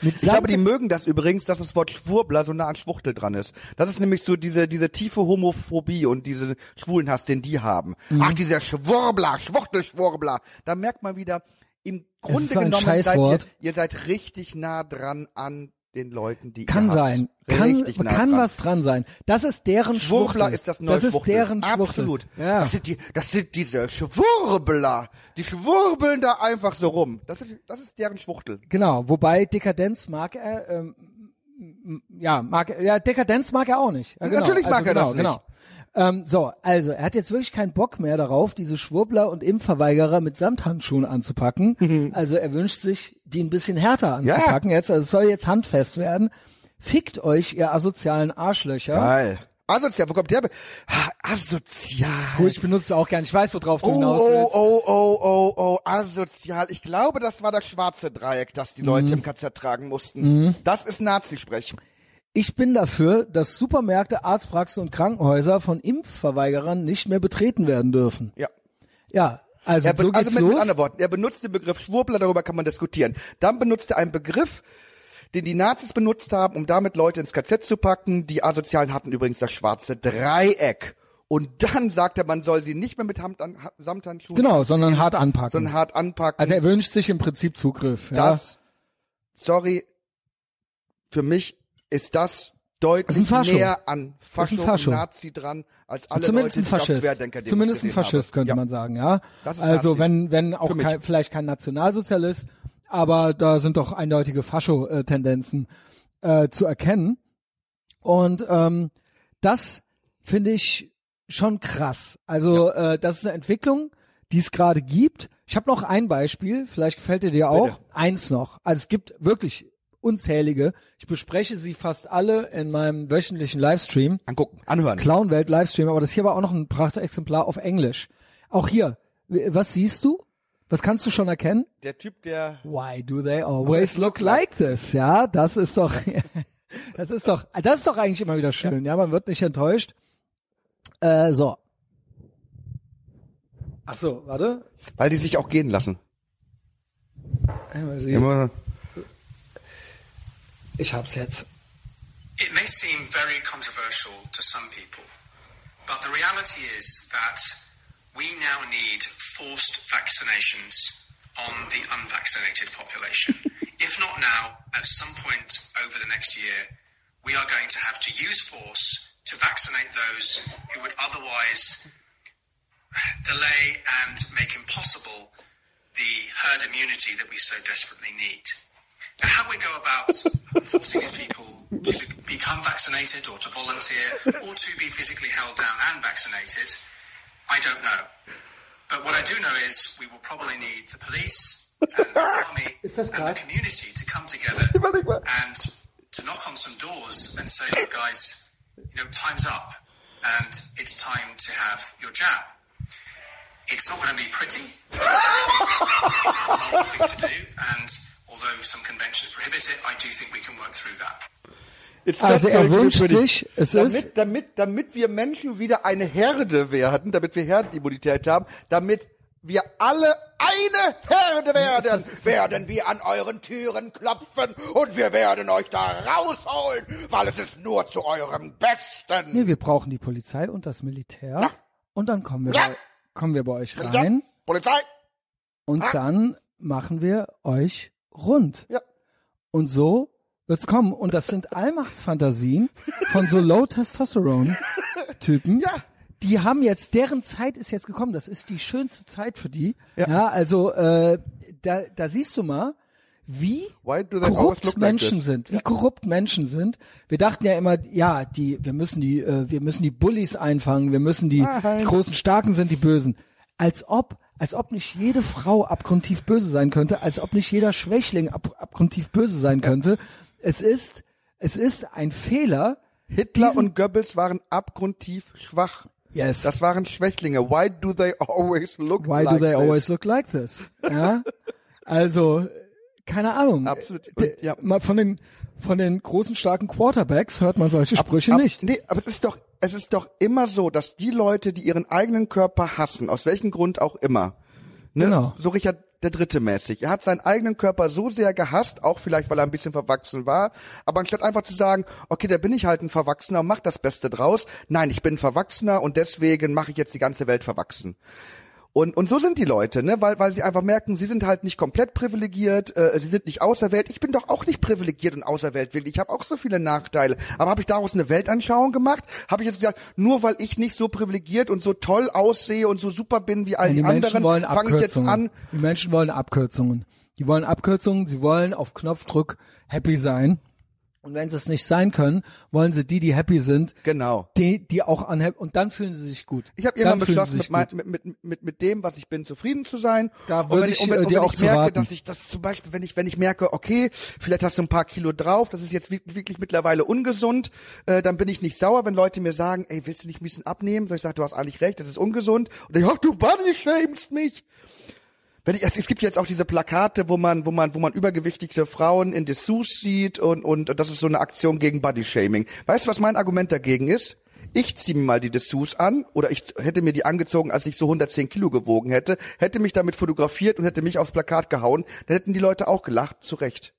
mit Ich glaube, die mögen das übrigens, dass das Wort Schwurbler so nah an Schwuchtel dran ist. Das ist nämlich so diese, diese tiefe Homophobie und diese Schwulenhass, den die haben. Mhm. Ach, dieser Schwurbler, Schwuchtelschwurbler. Da merkt man wieder, im Grunde genommen seid ihr, ihr seid richtig nah dran an den Leuten, die Kann sein. Kann, nah kann dran. was dran sein. Das ist deren Schwurbler Schwuchtel. ist das neue Das ist Schwuchtel. deren Schwuchtel. Absolut. Ja. Das sind die, das sind diese Schwurbler. Die schwurbeln da einfach so rum. Das ist, das ist deren Schwuchtel. Genau, wobei Dekadenz mag er, ähm, ja, mag ja, Dekadenz mag er auch nicht. Ja, genau. Natürlich mag er genau, das nicht. Genau. Ähm, so, also, er hat jetzt wirklich keinen Bock mehr darauf, diese Schwurbler und Impfverweigerer mit Samthandschuhen anzupacken. Also er wünscht sich, die ein bisschen härter anzupacken jetzt. Also es soll jetzt handfest werden. Fickt euch, ihr asozialen Arschlöcher. Geil. Asozial, wo kommt der? Asozial. Gut, ich benutze es auch gern. Ich weiß, worauf du Oh, hinaus oh, willst. oh, oh, oh, oh, asozial. Ich glaube, das war das schwarze Dreieck, das die Mhm. Leute im KZ tragen mussten. Das ist Nazi-Sprech. Ich bin dafür, dass Supermärkte, Arztpraxen und Krankenhäuser von Impfverweigerern nicht mehr betreten werden dürfen. Ja. Ja, also Er so geht's also mit, mit los. anderen Worten, er benutzt den Begriff Schwurbler, darüber kann man diskutieren. Dann benutzt er einen Begriff, den die Nazis benutzt haben, um damit Leute ins KZ zu packen. Die Asozialen hatten übrigens das schwarze Dreieck. Und dann sagt er, man soll sie nicht mehr mit Hand an, Ha- Samthandschuhen, Genau, sondern hart anpacken. sondern hart anpacken. also er wünscht sich im Prinzip Zugriff. Ja. das, sorry, für mich ist das deutlich Fascho. näher an Fascho, Fascho. und Nazi dran, als alle Zumindest Leute, ein die Faschist. Querdenker Zumindest ein Faschist habe. könnte ja. man sagen, ja. Das Also Nazi. wenn wenn auch kein, vielleicht kein Nationalsozialist, aber da sind doch eindeutige Fascho-Tendenzen äh, zu erkennen. Und ähm, das finde ich schon krass. Also äh, das ist eine Entwicklung, die es gerade gibt. Ich habe noch ein Beispiel, vielleicht gefällt dir dir auch. Eins noch. Also es gibt wirklich unzählige. Ich bespreche sie fast alle in meinem wöchentlichen Livestream. Angucken, anhören. Clownwelt Livestream, aber das hier war auch noch ein Prachtexemplar auf Englisch. Auch hier, was siehst du? Was kannst du schon erkennen? Der Typ, der Why do they always look like this? Ja, das ist doch, das ist doch, das ist doch eigentlich immer wieder schön. Ja, man wird nicht enttäuscht. Äh, so. Ach so, warte. Weil die sich auch gehen lassen. Immer, Ich hab's jetzt. It may seem very controversial to some people, but the reality is that we now need forced vaccinations on the unvaccinated population. if not now, at some point over the next year, we are going to have to use force to vaccinate those who would otherwise delay and make impossible the herd immunity that we so desperately need. How we go about forcing these people to become vaccinated or to volunteer or to be physically held down and vaccinated, I don't know. But what I do know is we will probably need the police and the army and the community to come together and to knock on some doors and say, look, guys, you know, time's up and it's time to have your jab. It's not going to be pretty. it's the moral thing to do, and although some conventions prohibit it, I do think we can work through that. It's Also er wünscht sich, es ist, damit, damit, damit wir Menschen wieder eine Herde werden, damit wir Herdenimmunität haben, damit wir alle eine Herde werden, werden wir an euren Türen klopfen und wir werden euch da rausholen, weil es ist nur zu eurem Besten. nee, wir brauchen die Polizei und das Militär. Ja. Und dann kommen wir, Ja. bei, kommen wir bei euch Ja, rein. Polizei. Und dann machen wir euch rund. Ja. Und so wird's kommen. Und das sind Allmachtsfantasien von so Low-Testosterone-Typen. Ja. Die haben jetzt, deren Zeit ist jetzt gekommen. Das ist die schönste Zeit für die. Ja. Ja, also äh, da, da siehst du mal, wie korrupt like Menschen this? sind, wie korrupt Menschen sind. Wir dachten ja immer, ja, die, wir müssen die, äh, wir müssen die Bullies einfangen, wir müssen die, die großen Starken sind die Bösen. Als ob, als ob nicht jede Frau abgrundtief böse sein könnte, als ob nicht jeder Schwächling ab, abgrundtief böse sein könnte. Es ist, es ist ein Fehler. Hitler diesen- und Goebbels waren abgrundtief schwach. Yes. Das waren Schwächlinge. Why do they always look Why like do they this? always look like this? Ja, also keine Ahnung. Absolut. D- ja. Mal von den von den großen starken Quarterbacks hört man solche Sprüche Ab- nicht. Nee, aber es ist doch, es ist doch immer so, dass die Leute, die ihren eigenen Körper hassen, aus welchem Grund auch immer, ne, Genau. so Richard der Dritte mäßig, er hat seinen eigenen Körper so sehr gehasst, auch vielleicht, weil er ein bisschen verwachsen war, aber anstatt einfach zu sagen, okay, da bin ich halt ein Verwachsener und mach das Beste draus, nein, ich bin ein Verwachsener und deswegen mache ich jetzt die ganze Welt verwachsen. Und, und so sind die Leute, ne? weil, weil sie einfach merken, sie sind halt nicht komplett privilegiert, äh, sie sind nicht auserwählt. Ich bin doch auch nicht privilegiert und auserwählt, wirklich. Ich habe auch so viele Nachteile. Aber habe ich daraus eine Weltanschauung gemacht? Habe ich jetzt gesagt, nur weil ich nicht so privilegiert und so toll aussehe und so super bin wie all die, die, Menschen anderen, fange ich jetzt an, Die Menschen wollen Abkürzungen. Die wollen Abkürzungen, sie wollen auf Knopfdruck happy sein. Und wenn sie es nicht sein können, wollen sie die, die happy sind, genau. die, die auch an und dann fühlen sie sich gut. Ich habe irgendwann beschlossen, mit, mein, mit, mit, mit, mit dem, was ich bin, zufrieden zu sein. Da und würde wenn ich, und wenn, äh, und dir wenn auch ich merke, raten. dass ich das zum Beispiel, wenn ich wenn ich merke, okay, vielleicht hast du ein paar Kilo drauf, das ist jetzt wi- wirklich mittlerweile ungesund, äh, dann bin ich nicht sauer, wenn Leute mir sagen, ey, willst du nicht ein bisschen abnehmen? So ich sage, du hast eigentlich recht, das ist ungesund. Und ich, oh, du body shamest mich. Wenn ich, es gibt jetzt auch diese Plakate, wo man, wo man, wo man übergewichtige Frauen in Dessous sieht und, und das ist so eine Aktion gegen Bodyshaming. Weißt du, was mein Argument dagegen ist? Ich ziehe mir mal die Dessous an oder ich hätte mir die angezogen, als ich so 110 Kilo gewogen hätte, hätte mich damit fotografiert und hätte mich aufs Plakat gehauen, dann hätten die Leute auch gelacht, zu Recht.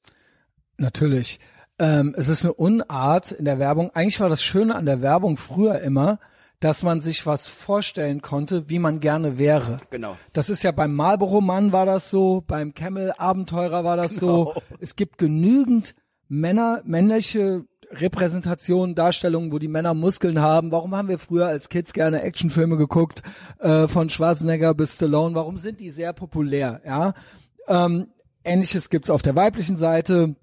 Natürlich. Ähm, es ist eine Unart in der Werbung. Eigentlich war das Schöne an der Werbung früher immer, dass man sich was vorstellen konnte, wie man gerne wäre. Genau. Das ist ja beim Marlboro-Mann war das so, beim Camel-Abenteurer war das so. Genau. Es gibt genügend Männer, männliche Repräsentationen, Darstellungen, wo die Männer Muskeln haben. Warum haben wir früher als Kids gerne Actionfilme geguckt, äh, von Schwarzenegger bis Stallone? Warum sind die sehr populär? Ja, ähm, Ähnliches gibt's auf der weiblichen Seite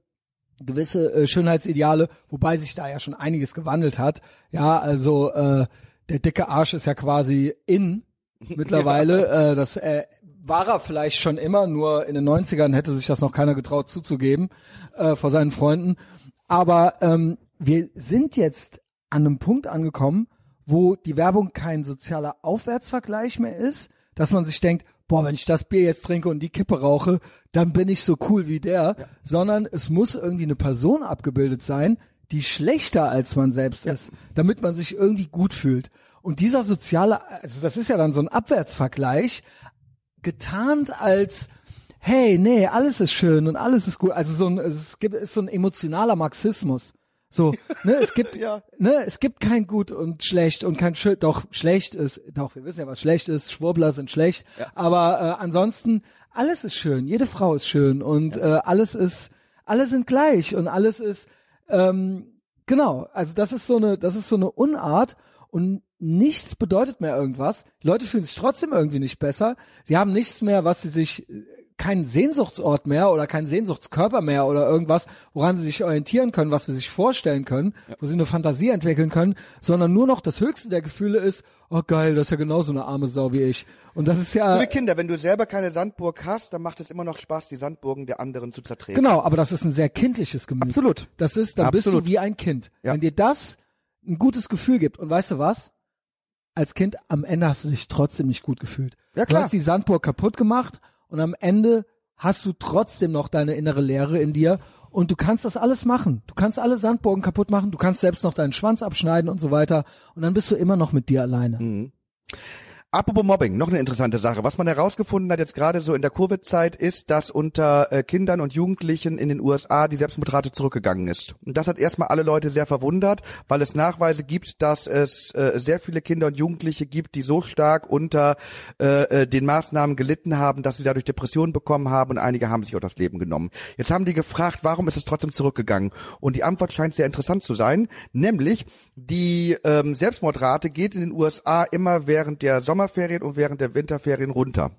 gewisse äh, Schönheitsideale, wobei sich da ja schon einiges gewandelt hat. Ja, also äh, der dicke Arsch ist ja quasi in mittlerweile. Äh, das äh, war er vielleicht schon immer, nur in den 90ern hätte sich das noch keiner getraut zuzugeben äh, vor seinen Freunden. Aber ähm, wir sind jetzt an einem Punkt angekommen, wo die Werbung kein sozialer Aufwärtsvergleich mehr ist, dass man sich denkt, boah, wenn ich das Bier jetzt trinke und die Kippe rauche, dann bin ich so cool wie der, sondern es muss irgendwie eine Person abgebildet sein, die schlechter als man selbst ist, damit man sich irgendwie gut fühlt. Und dieser soziale, also das ist ja dann so ein Abwärtsvergleich, getarnt als hey, nee, alles ist schön und alles ist gut. Also so ein, es gibt, ist so ein emotionaler Marxismus. So, ne, es gibt, Ja. ne, es gibt kein gut und schlecht und kein schön, doch, schlecht ist, doch, wir wissen ja, was schlecht ist, Schwurbler sind schlecht, aber äh, ansonsten, alles ist schön, jede Frau ist schön und äh, alles ist, alle sind gleich und alles ist, ähm, genau, also das ist so eine, das ist so eine Unart und nichts bedeutet mehr irgendwas. Leute fühlen sich trotzdem irgendwie nicht besser. Sie haben nichts mehr, was sie sich, keinen Sehnsuchtsort mehr oder keinen Sehnsuchtskörper mehr oder irgendwas, woran sie sich orientieren können, was sie sich vorstellen können, wo sie eine Fantasie entwickeln können, sondern nur noch das höchste der Gefühle ist, oh geil, das ist ja genauso eine arme Sau wie ich. Und das ist ja, So wie Kinder, wenn du selber keine Sandburg hast, dann macht es immer noch Spaß, die Sandburgen der anderen zu zertreten. Genau, aber das ist ein sehr kindliches Gemüt. Absolut. Das ist, dann bist Absolut. du wie ein Kind. Ja. Wenn dir das ein gutes Gefühl gibt. Und weißt du was? Als Kind am Ende hast du dich trotzdem nicht gut gefühlt. Ja, Du klar. hast die Sandburg kaputt gemacht und am Ende hast du trotzdem noch deine innere Leere in dir und du kannst das alles machen. Du kannst alle Sandburgen kaputt machen, du kannst selbst noch deinen Schwanz abschneiden und so weiter und dann bist du immer noch mit dir alleine. Mhm. Apropos Mobbing, noch eine interessante Sache. Was man herausgefunden hat jetzt gerade so in der Covid-Zeit ist, dass unter äh, Kindern und Jugendlichen in den USA die Selbstmordrate zurückgegangen ist. Und das hat erstmal alle Leute sehr verwundert, weil es Nachweise gibt, dass es äh, sehr viele Kinder und Jugendliche gibt, die so stark unter äh, äh, den Maßnahmen gelitten haben, dass sie dadurch Depressionen bekommen haben und einige haben sich auch das Leben genommen. Jetzt haben die gefragt, warum ist es trotzdem zurückgegangen? Und die Antwort scheint sehr interessant zu sein, nämlich die ähm, Selbstmordrate geht in den USA immer während der Sommerferien und während der Winterferien runter.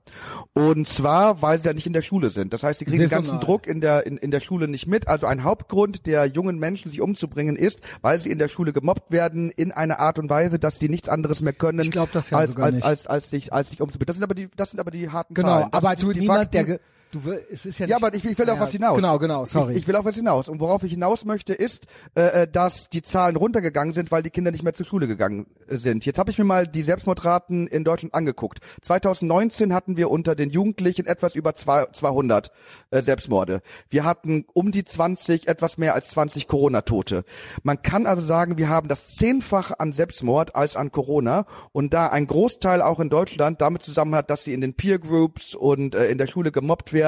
Und zwar, weil sie ja nicht in der Schule sind. Das heißt, sie kriegen den ganzen Saisonal. Druck in der, in, in der Schule nicht mit. Also ein Hauptgrund der jungen Menschen, sich umzubringen, ist, weil sie in der Schule gemobbt werden in einer Art und Weise, dass sie nichts anderes mehr können, Ich glaub das ja als, sogar als, nicht. als, als, sich, als sich umzubringen. Das sind aber die, das sind aber die harten Genau, Zahlen. Das aber du die niemand, Fakten. der du will, es ist ja, Ja, nicht, aber ich, ich will auf Ja, was hinaus. Genau, genau, sorry. Ich, ich will auf was hinaus. Und worauf ich hinaus möchte, ist, äh, äh, dass die Zahlen runtergegangen sind, weil die Kinder nicht mehr zur Schule gegangen äh, sind. Jetzt habe ich mir mal die Selbstmordraten in Deutschland angeguckt. 2019 hatten wir unter den Jugendlichen etwas über zwei- 200 äh, Selbstmorde. Wir hatten um die 20, etwas mehr als 20 Corona-Tote. Man kann also sagen, wir haben das Zehnfache an Selbstmord als an Corona. Und da ein Großteil auch in Deutschland damit zusammenhängt, dass sie in den Peer Groups und äh, in der Schule gemobbt werden.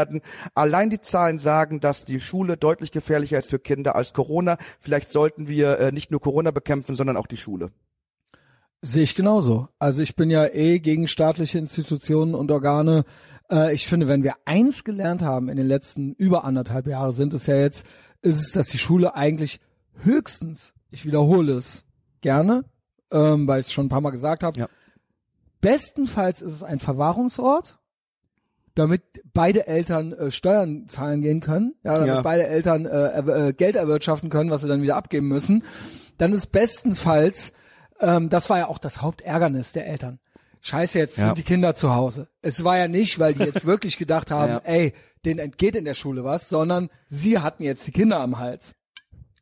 Allein die Zahlen sagen, dass die Schule deutlich gefährlicher ist für Kinder als Corona. Vielleicht sollten wir äh, nicht nur Corona bekämpfen, sondern auch die Schule. Sehe ich genauso. Also ich bin ja eh gegen staatliche Institutionen und Organe. Äh, ich finde, wenn wir eins gelernt haben in den letzten über anderthalb Jahre sind es ja jetzt, ist es, dass die Schule eigentlich höchstens, ich wiederhole es gerne, ähm, weil ich es schon ein paar Mal gesagt habe, Ja. bestenfalls ist es ein Verwahrungsort, damit beide Eltern äh, Steuern zahlen gehen können, ja, damit Ja. beide Eltern äh, äh, Geld erwirtschaften können, was sie dann wieder abgeben müssen. Dann ist bestenfalls, ähm, das war ja auch das Hauptärgernis der Eltern. Scheiße, jetzt Ja. sind die Kinder zu Hause. Es war ja nicht, weil die jetzt wirklich gedacht haben, Ja. ey, denen entgeht in der Schule was, sondern sie hatten jetzt die Kinder am Hals.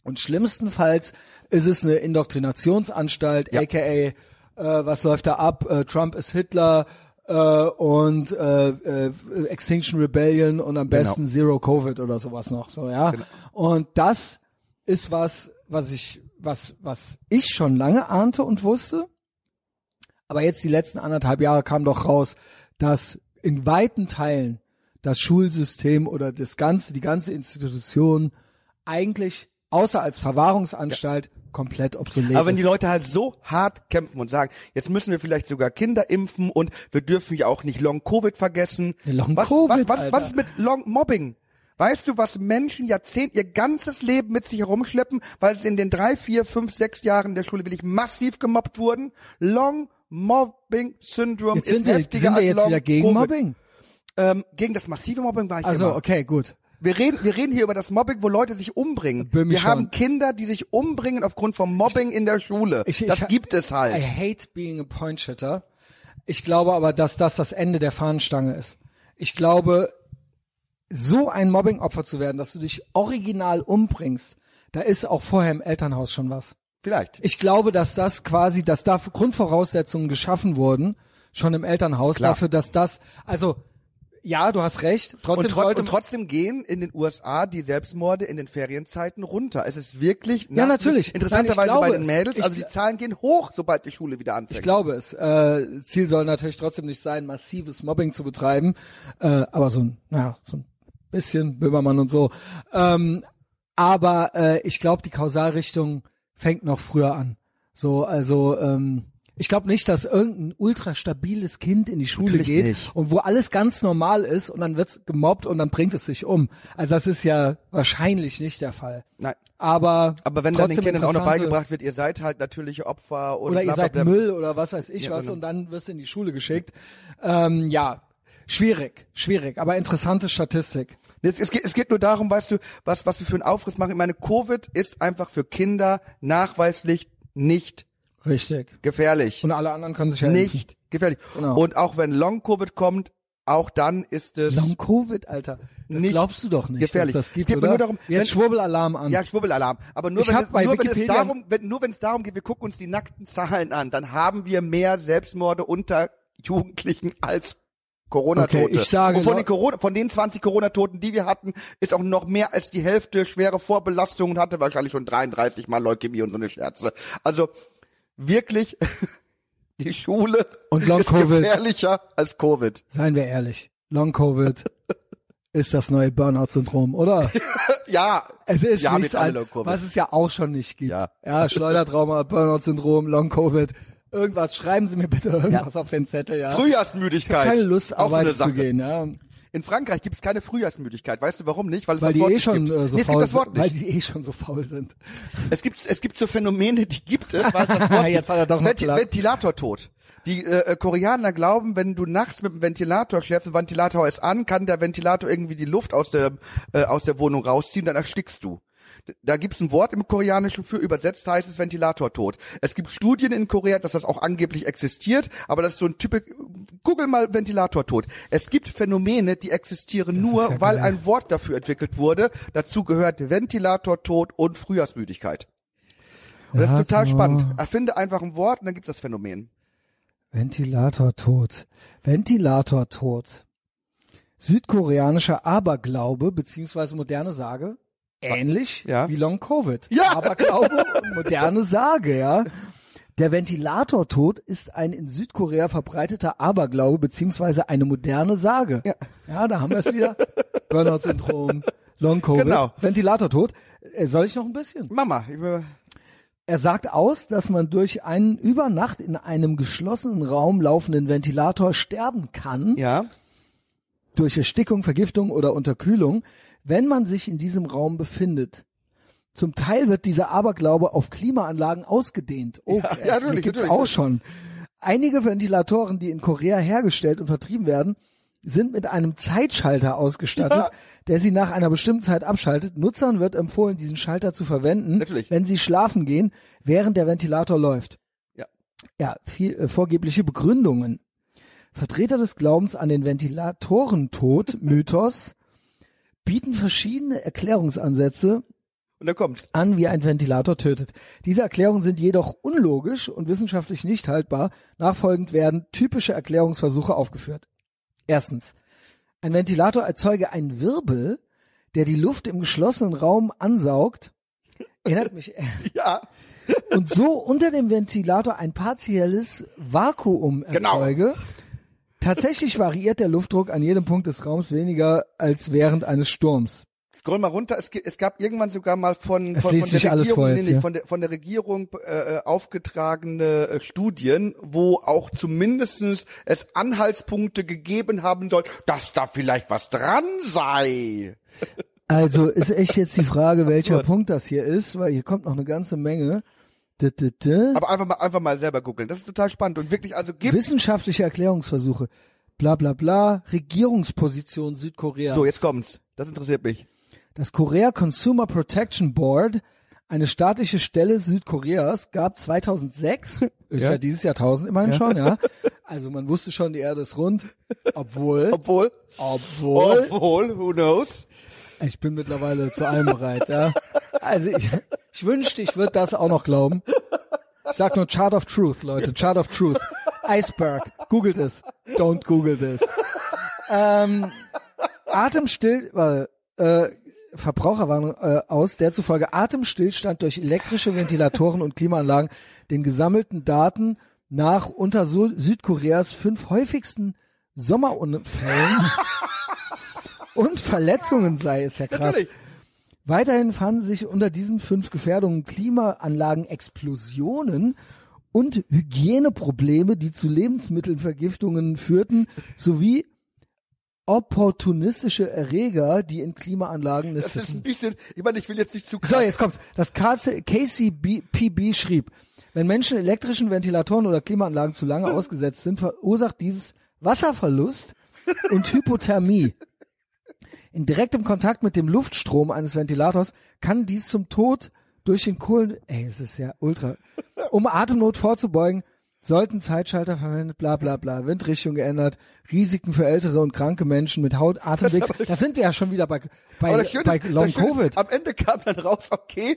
Und schlimmstenfalls ist es eine Indoktrinationsanstalt, Ja. aka äh, was läuft da ab? Äh, Trump ist Hitler äh, und äh, äh, Extinction Rebellion und am Genau. besten Zero Covid oder sowas noch. So ja. Und das ist was, was ich, was, was ich schon lange ahnte und wusste. Aber jetzt die letzten anderthalb Jahre kam doch raus, dass in weiten Teilen das Schulsystem oder das ganze, die ganze Institution eigentlich außer als Verwahrungsanstalt komplett obsolet Aber wenn die Leute halt so hart kämpfen und sagen, jetzt müssen wir vielleicht sogar Kinder impfen und wir dürfen ja auch nicht Long Covid vergessen. Long was, Covid, was, was, Alter. was ist mit Long Mobbing? Weißt du, was Menschen Jahrzehnt ihr ganzes Leben mit sich herumschleppen, weil sie in den drei, vier, fünf, sechs Jahren der Schule wirklich massiv gemobbt wurden? Long Mobbing Syndrome jetzt ist sind wir, heftiger sind wir jetzt wieder gegen. Mobbing. Ähm, gegen das massive Mobbing war ich Also, immer. okay, gut. Wir reden, wir reden hier über das Mobbing, wo Leute sich umbringen. Wir schon. haben Kinder, die sich umbringen aufgrund von Mobbing in der Schule. Ich- ich das ha- gibt es halt. I hate being a point shitter. Ich glaube aber, dass das das Ende der Fahnenstange ist. Ich glaube, so ein Mobbing-Opfer zu werden, dass du dich original umbringst, da ist auch vorher im Elternhaus schon was. Vielleicht. Ich glaube, dass das quasi, dass da Grundvoraussetzungen geschaffen wurden, schon im Elternhaus, Klar. dafür, dass das, also, ja, du hast recht, trotzdem und, trotz, sollte und trotzdem gehen in den USA die Selbstmorde in den Ferienzeiten runter. Es ist wirklich Ja, natürlich. interessanterweise Nein, bei den. Mädels, also die Zahlen gehen hoch, sobald die Schule wieder anfängt. Ich glaube es. Äh, Ziel soll natürlich trotzdem nicht sein, massives Mobbing zu betreiben, äh, aber so ein, naja, so ein bisschen Böhmermann und so. Ähm, aber äh, ich glaube, die Kausalrichtung fängt noch früher an. So, also ähm, ich glaube nicht, dass irgendein ultra stabiles Kind in die Schule Natürlich geht nicht. und wo alles ganz normal ist und dann wird's gemobbt und dann bringt es sich um. Also das ist ja wahrscheinlich nicht der Fall. Nein. Aber Aber wenn dann den Kindern auch noch beigebracht wird, ihr seid halt natürliche Opfer und oder ihr seid. Müll oder was weiß ich Ja, was genau. und dann wirst du in die Schule geschickt. Ähm, ja, schwierig, schwierig, aber interessante Statistik. Es, es, geht, es geht nur darum, weißt du, was, was wir für einen Aufriss machen. Ich meine, Covid ist einfach für Kinder nachweislich nicht Richtig. gefährlich. Und alle anderen können sich ja impfen. nicht gefährlich. Genau. Und auch wenn Long Covid kommt, auch dann ist es Long Covid, Alter. Das Nicht glaubst du doch nicht, gefährlich. dass das gibt, Es geht oder? nur darum, Jetzt wenn- Schwurbelalarm an. Ja, Schwurbelalarm. Aber nur, Ich wenn, es, nur, wenn es darum, wenn, nur wenn es darum geht, wir gucken uns die nackten Zahlen an, dann haben wir mehr Selbstmorde unter Jugendlichen als Corona-Tote. Okay, ich sage Und von den, Corona, von den 20 Corona-Toten, die wir hatten, ist auch noch mehr als die Hälfte schwere Vorbelastung und hatte wahrscheinlich schon 33 Mal Leukämie und so eine Scherze. Also wirklich, die Schule Und Long ist Covid. gefährlicher als Covid. Seien wir ehrlich. Long Covid ist das neue Burnout-Syndrom, oder? Ja, Es ist haben nichts an, Long Covid. was es ja auch schon nicht gibt. Ja. ja Schleudertrauma, Burnout-Syndrom, Long-Covid. Irgendwas, schreiben Sie mir bitte irgendwas auf den Zettel, ja. Frühjahrsmüdigkeit. Keine Lust, auch so eine arbeiten Sache. zu gehen, ja. In Frankreich gibt es keine Frühjahrsmüdigkeit. Weißt du warum nicht? Weil es Weil das die Wort eh schon gibt. äh, so nee, faul sind, weil die eh schon so faul sind. Es gibt es gibt so Phänomene, die gibt es, weil es das Wort Jetzt hat er doch noch Venti klar. Ventilatortod. Die äh, äh, Koreaner glauben, wenn du nachts mit dem Ventilator schläfst, der Ventilator ist an, kann der Ventilator irgendwie die Luft aus der äh, aus der Wohnung rausziehen, dann erstickst du. Da gibt's ein Wort im Koreanischen für, übersetzt heißt es Ventilatortod. Es gibt Studien in Korea, dass das auch angeblich existiert, aber das ist so ein typisch, google mal Ventilatortod. Es gibt Phänomene, die existieren nur, ja weil ein Wort dafür entwickelt wurde. Dazu gehört Ventilatortod und Frühjahrsmüdigkeit. Und das ist Ja, total so. spannend. Erfinde einfach ein Wort und dann gibt es das Phänomen. Ventilator tot. Ventilator tot. Südkoreanischer Aberglaube beziehungsweise moderne Sage. Ähnlich Ja. wie Long Covid. Ja. Aberglaube und moderne Sage, ja. Der Ventilatortod ist ein in Südkorea verbreiteter Aberglaube beziehungsweise eine moderne Sage. Ja. ja da haben wir es wieder. Burnout-Syndrom, Long Covid, Genau. Ventilatortod. Äh, Soll ich noch ein bisschen? Mama, ich, äh, Er sagt aus, dass man durch einen über Nacht in einem geschlossenen Raum laufenden Ventilator sterben kann, Ja. durch Erstickung, Vergiftung oder Unterkühlung, wenn man sich in diesem Raum befindet. Zum Teil wird dieser Aberglaube auf Klimaanlagen ausgedehnt. Oh, Ja, ja, natürlich, gibt's natürlich. auch schon. Einige Ventilatoren, die in Korea hergestellt und vertrieben werden, sind mit einem Zeitschalter ausgestattet, Ja. der sie nach einer bestimmten Zeit abschaltet. Nutzern wird empfohlen, diesen Schalter zu verwenden, Natürlich. wenn sie schlafen gehen, während der Ventilator läuft. Ja. Ja, viel, äh, vorgebliche Begründungen. Vertreter des Glaubens an den Ventilatorentod, Mythos, bieten verschiedene Erklärungsansätze Und dann kommt's. an, wie ein Ventilator tötet. Diese Erklärungen sind jedoch unlogisch und wissenschaftlich nicht haltbar. Nachfolgend werden typische Erklärungsversuche aufgeführt. Erstens. Ein Ventilator erzeuge einen Wirbel, der die Luft im geschlossenen Raum ansaugt. Erinnert mich. Ja. Und so unter dem Ventilator ein partielles Vakuum Genau. Tatsächlich variiert der Luftdruck an jedem Punkt des Raums weniger als während eines Sturms. Scroll mal runter. Es, es gab irgendwann sogar mal von, von, von, der, Regierung, jetzt, nee, ja. von, der, von der Regierung äh, aufgetragene äh, Studien, wo auch zumindestens es Anhaltspunkte gegeben haben soll, dass da vielleicht was dran sei. Also ist echt jetzt die Frage, welcher. Punkt das hier ist, weil hier kommt noch eine ganze Menge. Aber einfach mal, einfach mal selber googeln. Das ist total spannend und wirklich, also gibt. Wissenschaftliche Erklärungsversuche. Bla bla bla. Regierungsposition Südkoreas. So, jetzt kommt's. Das interessiert mich. Das Korea Consumer Protection Board, eine staatliche Stelle Südkoreas, gab 2006, ist ja, Ja. dieses Jahrtausend immerhin schon, ja. Also man wusste schon, die Erde ist rund, obwohl, Obwohl, obwohl, obwohl, who knows? Ich bin mittlerweile zu allem bereit, ja. Also ich, ich wünschte, ich würde das auch noch glauben. Ich sag nur Chart of Truth, Leute, Chart of Truth. Iceberg, googelt es. Don't google this. Ähm, Atemstill, weil, äh, Verbraucherwarnung äh, aus, der zufolge Atemstillstand durch elektrische Ventilatoren und Klimaanlagen den gesammelten Daten nach unter Südkoreas fünf häufigsten Sommerunfällen und Verletzungen sei, ist ja krass. Natürlich. Weiterhin fanden sich unter diesen fünf Gefährdungen Klimaanlagen Explosionen und Hygieneprobleme, die zu Lebensmittelvergiftungen führten, sowie opportunistische Erreger, die in Klimaanlagen Das ist ein bisschen, ich meine, ich will jetzt nicht zu krass. So, jetzt kommt's. Das KCPB schrieb, wenn Menschen elektrischen Ventilatoren oder Klimaanlagen zu lange ausgesetzt sind, verursacht dieses Wasserverlust und Hypothermie. In direktem Kontakt mit dem Luftstrom eines Ventilators kann dies zum Tod durch den Kohlen, ey, es ist ja ultra. Um Atemnot vorzubeugen, sollten Zeitschalter verwendet, bla bla bla, Windrichtung geändert, Risiken für ältere und kranke Menschen mit Haut, Atemwegs. Da sind wir ja schon wieder bei, bei, das bei ist- Long das Schöne ist, Covid. Am Ende kam dann raus, okay,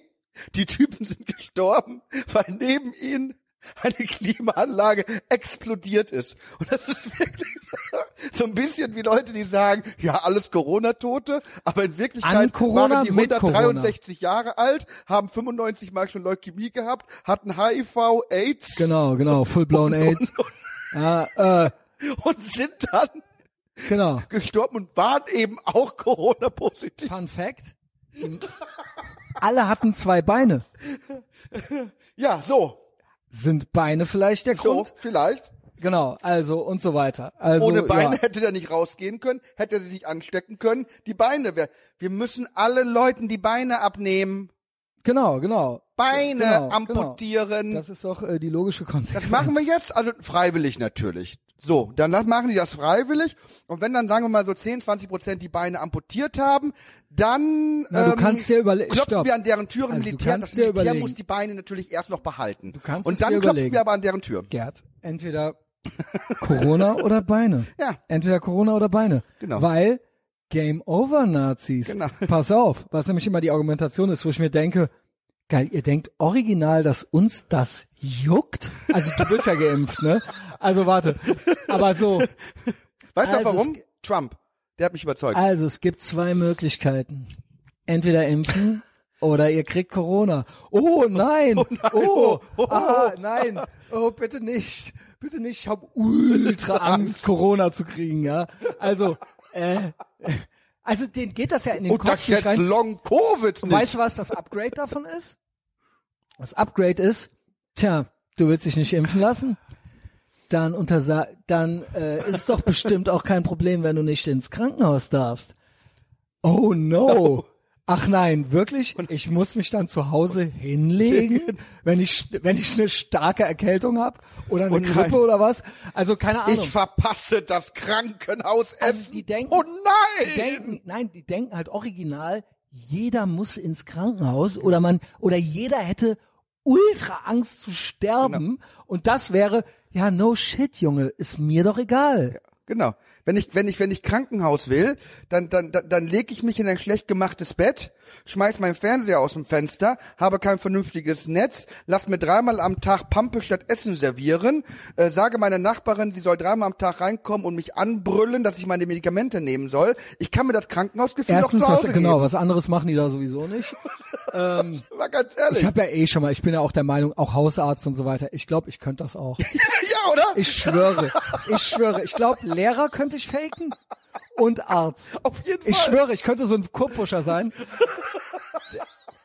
die Typen sind gestorben, weil neben ihnen eine Klimaanlage explodiert ist. Und das ist wirklich so, so ein bisschen wie Leute, die sagen, ja, alles Corona-Tote, aber in Wirklichkeit waren die mit 163 Jahre alt, haben 95 Mal schon Leukämie gehabt, hatten HIV, AIDS Genau, genau, full-blown AIDS. Ja, äh, und sind dann genau. gestorben und waren eben auch Corona-positiv. Fun Fact. Alle hatten zwei Beine. Ja, so, Sind Beine vielleicht der so, Grund? vielleicht. Genau, also und so weiter. Also, Ohne Beine ja. hätte der nicht rausgehen können, hätte er sich anstecken können. Die Beine, wär, wir müssen allen Leuten die Beine abnehmen. Genau, genau. Beine Genau, amputieren. Das ist doch äh, die logische Konsequenz. Das machen wir jetzt, also freiwillig natürlich. So, dann machen die das freiwillig. Und wenn dann, sagen wir mal, so 10, 20 Prozent die Beine amputiert haben, dann Na, du ähm, kannst dir überle- klopfen Stopp. wir an deren Türen. Also du Militär, das Militär überlegen. muss die Beine natürlich erst noch behalten. Du kannst Und dann klopfen überlegen. wir aber an deren Tür. Gerd, entweder Corona oder Beine. Ja. Entweder Corona oder Beine. Genau. Weil Game over Nazis. Genau. Pass auf, was nämlich immer die Argumentation ist, wo ich mir denke, geil, ihr denkt original, dass uns das juckt? Also du bist ja geimpft, ne? Also warte. Aber so, Weißt du Also warum? es- Trump. Der hat mich überzeugt. also es gibt zwei Möglichkeiten. Entweder impfen oder ihr kriegt Corona. Oh nein! Oh, ah, nein! Oh, bitte nicht! Bitte nicht! Ich habe ultra Angst, Corona zu kriegen, ja? Also, äh, also denen geht das ja in den Und Kopf das nicht jetzt. Long Covid Und nicht. weißt du, was das Upgrade davon ist? Das Upgrade ist, tja, du willst dich nicht impfen lassen? Dann untersa dann äh, ist doch bestimmt auch kein Problem, wenn du nicht ins Krankenhaus darfst. Oh no. Ach nein, wirklich? Ich muss mich dann zu Hause hinlegen, wenn ich wenn ich eine starke Erkältung habe oder eine. Grippe oder was? Also keine Ahnung. Ich verpasse das Krankenhausessen. Also die denken- oh nein! die denken, nein, die denken halt original, jeder muss ins Krankenhaus oder man oder jeder hätte ultra Angst zu sterben Genau. und das wäre ja no shit, Junge, ist mir doch egal. Genau. Wenn ich, wenn ich, wenn ich Krankenhaus will, dann, dann, dann, dann lege ich mich in ein schlecht gemachtes Bett, schmeiß meinen Fernseher aus dem Fenster, habe kein vernünftiges Netz, lass mir dreimal am Tag Pampe statt Essen servieren, äh, sage meiner Nachbarin, sie soll dreimal am Tag reinkommen und mich anbrüllen, dass ich meine Medikamente nehmen soll. Ich kann mir das Krankenhausgefühl Erstens, doch zu was, Hause genau, geben. was anderes machen die da sowieso nicht. ähm, War ganz ehrlich. ich habe ja eh schon mal, ich bin ja auch der Meinung, auch Hausarzt und so weiter. Ich glaube, ich könnte das auch. ja, oder? Ich schwöre, ich schwöre. Ich glaube, Lehrer könnte ich faken und Arzt. Auf jeden Fall. Ich schwöre, ich könnte so ein Kurpfuscher sein.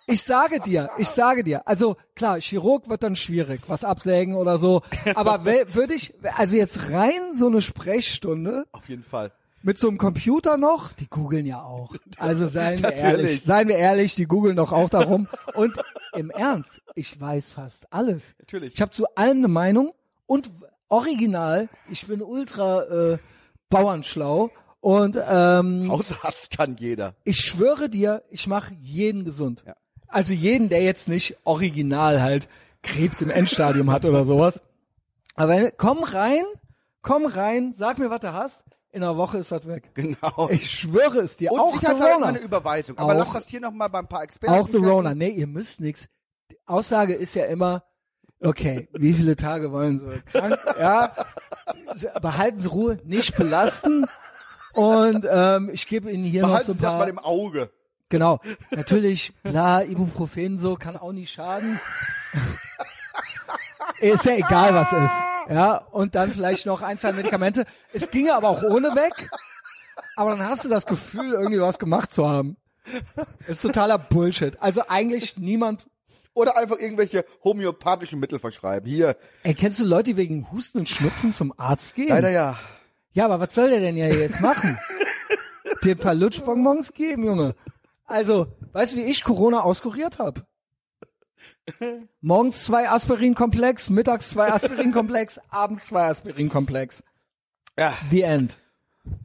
Ich sage dir, ich sage dir, also klar, Chirurg wird dann schwierig, was absägen oder so. Aber würde ich, also jetzt rein so eine Sprechstunde Auf jeden Fall. mit so einem Computer noch, die googeln ja auch. Also seien wir ehrlich, seien wir ehrlich, die googeln doch auch darum. Und im Ernst, ich weiß fast alles. Natürlich. Ich habe zu allem eine Meinung und original, ich bin ultra äh, bauernschlau und ähm, Hausarzt kann jeder. ich schwöre dir, ich mache jeden gesund. Ja. Also jeden, der jetzt nicht original halt Krebs im Endstadium hat oder sowas. Aber komm rein, komm rein, sag mir, was du hast. In einer Woche ist das weg. Genau. Ich schwöre es dir. und auch sicherheitshalber Corona. eine Überweisung. Aber Auch- lass das hier nochmal bei ein paar Experten. Auch The. Rona. Nee, ihr müsst nix. Die Aussage ist ja immer, okay, wie viele Tage wollen Sie krank? Ja, behalten Sie Ruhe, nicht belasten. Und ähm, ich gebe Ihnen hier noch so Behalten ein Sie das paar. mal im Auge. Genau. Natürlich, bla, Ibuprofen so, kann auch nicht schaden. ist ja egal, was ist. Ja, und dann vielleicht noch ein, zwei Medikamente. Es ginge aber auch ohne weg. Aber dann hast du das Gefühl, irgendwie was gemacht zu haben. Ist totaler Bullshit. Also eigentlich niemand. Oder einfach irgendwelche homöopathischen Mittel verschreiben. Hier, Ey, kennst du Leute, die wegen Husten und Schnupfen zum Arzt gehen? leider ja. Ja, aber was soll der denn ja jetzt machen? Dir ein paar Lutschbonbons geben, Junge. Also, weißt du, wie ich Corona auskuriert habe? Morgens zwei Aspirinkomplex, mittags zwei Aspirinkomplex, abends zwei Aspirinkomplex. Ja. The end.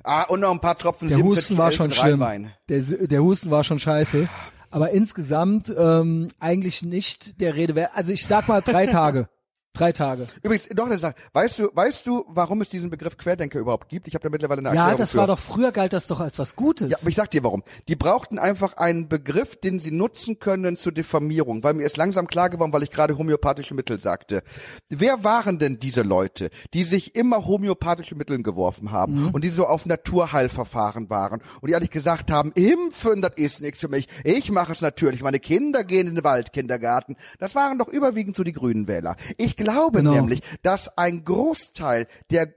Ah, und noch ein paar Tropfen Der 47 Husten war schon schlimm. Der, der Husten war schon scheiße. Aber insgesamt ähm, eigentlich nicht der Rede wert. Also ich sag mal drei Tage. Drei Tage. Übrigens, noch eine Sache. Weißt du, weißt du, warum es diesen Begriff Querdenker überhaupt gibt? Ich habe da mittlerweile eine Ja, Erklärung das für. war doch, früher galt das doch als was Gutes. Ja, aber ich sag dir warum. Die brauchten einfach einen Begriff, den sie nutzen können zur Diffamierung, weil mir ist langsam klar geworden, weil ich gerade homöopathische Mittel sagte. Wer waren denn diese Leute, die sich immer homöopathische Mittel geworfen haben Mhm. und die so auf Naturheilverfahren waren und die eigentlich gesagt haben, impfen, das ist nichts für mich. Ich mache es natürlich. Meine Kinder gehen in den Waldkindergarten. Das waren doch überwiegend so die Grünen Wähler. Ich glaube Genau. nämlich, dass ein Großteil der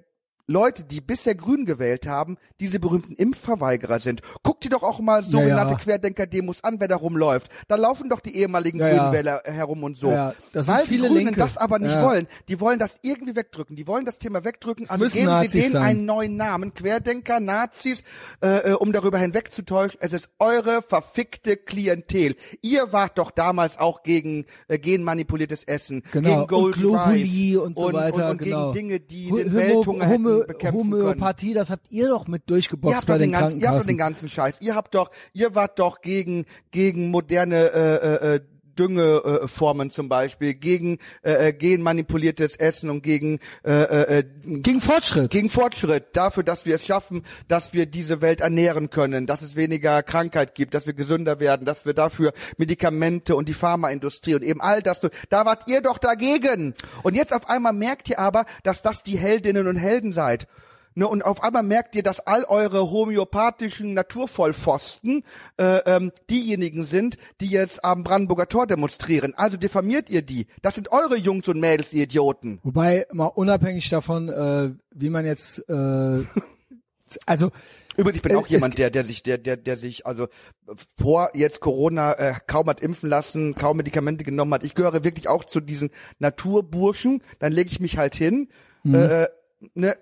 Leute, die bisher Grün gewählt haben, diese berühmten Impfverweigerer sind. Guck dir doch auch mal sogenannte ja. Querdenker-Demos an, wer da rumläuft. Da laufen doch die ehemaligen Ja, ja. Grünwähler herum und so. Ja, ja. Das Weil viele die Grünen Linke. das aber nicht Ja. wollen. Die wollen das irgendwie wegdrücken. Die wollen das Thema wegdrücken. Also müssen geben Nazis sie denen sein. einen neuen Namen. Querdenker, Nazis, äh, äh, um darüber hinwegzutäuschen. Es ist eure verfickte Klientel. Ihr wart doch damals auch gegen äh, genmanipuliertes Essen, Genau, gegen und Gold Globuli Rice und so weiter, und, und genau. gegen Dinge, die Ho- den Welthunger hätten Homo- bekämpfen können. Homöopathie, das habt ihr doch mit Ihr durchgeboxt habt, bei doch den den ganzen, ihr habt doch den ganzen Scheiß. Ihr habt doch, ihr wart doch gegen gegen moderne äh, äh, äh, Düngeformen äh, Formen zum Beispiel, gegen äh, äh, genmanipuliertes Essen und gegen äh, äh, äh, Gegen Fortschritt. gegen Fortschritt, dafür, dass wir es schaffen, dass wir diese Welt ernähren können, dass es weniger Krankheit gibt, dass wir gesünder werden, dass wir dafür Medikamente und die Pharmaindustrie und eben all das so, da wart ihr doch dagegen. Und jetzt auf einmal merkt ihr aber, dass das die Heldinnen und Helden seid. Ne, und auf einmal merkt ihr, dass all eure homöopathischen Naturvollpfosten äh, ähm, diejenigen sind, die jetzt am Brandenburger Tor demonstrieren. Also diffamiert ihr die. Das sind eure Jungs und Mädels, ihr Idioten. Wobei, mal unabhängig davon, äh, wie man jetzt, äh, also Übrigens, ich bin Äh, auch jemand, der, der sich, der, der, der sich, also äh, vor jetzt Corona äh, kaum hat impfen lassen, kaum Medikamente genommen hat. Ich gehöre wirklich auch zu diesen Naturburschen. Dann lege ich mich halt hin, Mhm. äh, ne,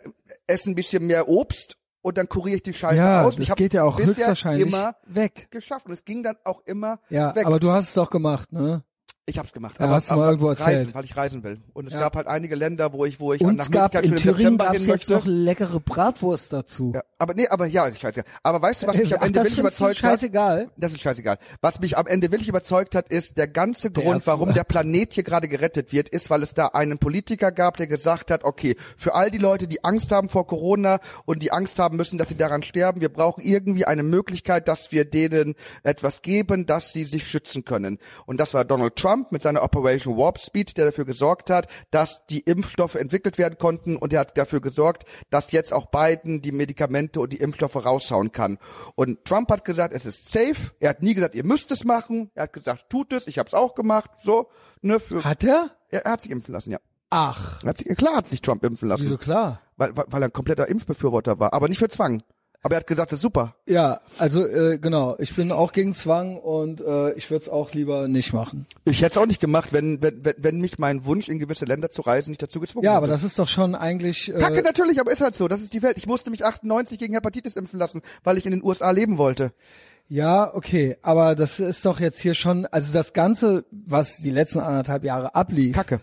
esse ein bisschen mehr Obst und dann kuriere ich die Scheiße ja, aus. das geht ja auch höchstwahrscheinlich immer weg. geschafft und es ging dann auch immer Ja, weg. aber du hast es doch gemacht, ne? Ich hab's gemacht. Ja, aber, hast du mal aber irgendwo reisen, erzählt. weil ich reisen will. Und es Ja. gab halt einige Länder, wo ich, wo ich Und nach es gab Möglichkeit in Thüringen gab es jetzt noch leckere Bratwurst dazu. Ja, aber nee, aber ja, scheiße. Aber weißt du, was mich Äh, am Ende das wirklich überzeugt hat? scheißegal? Das ist scheißegal. Was mich am Ende wirklich überzeugt hat, ist der ganze Der Grund, warum der Planet hier gerade gerettet wird, ist, weil es da einen Politiker gab, der gesagt hat, okay, für all die Leute, die Angst haben vor Corona und die Angst haben müssen, dass sie daran sterben, wir brauchen irgendwie eine Möglichkeit, dass wir denen etwas geben, dass sie sich schützen können. Und das war Donald Trump mit seiner Operation Warp Speed, der dafür gesorgt hat, dass die Impfstoffe entwickelt werden konnten und er hat dafür gesorgt, dass jetzt auch Biden die Medikamente und die Impfstoffe raushauen kann. Und Trump hat gesagt, es ist safe. Er hat nie gesagt, ihr müsst es machen. Er hat gesagt, tut es. Ich habe es auch gemacht. So, ne, für, Hat er? er, er hat sich impfen lassen, ja. Ach, hat sich, klar hat sich Trump impfen lassen, wieso klar? weil, weil, weil er ein kompletter Impfbefürworter war, aber nicht für Zwang. Aber er hat gesagt, das ist super. Ja, also äh, genau, ich bin auch gegen Zwang und äh, ich würde es auch lieber nicht machen. Ich hätte es auch nicht gemacht, wenn, wenn, wenn, wenn mich mein Wunsch, in gewisse Länder zu reisen, nicht dazu gezwungen Ja, hätte. aber das ist doch schon eigentlich äh, Kacke natürlich, aber ist halt so. Das ist die Welt. Ich musste mich 98 gegen Hepatitis impfen lassen, weil ich in den USA leben wollte. Ja, okay, aber das ist doch jetzt hier schon, also das Ganze, was die letzten anderthalb Jahre ablief, Kacke.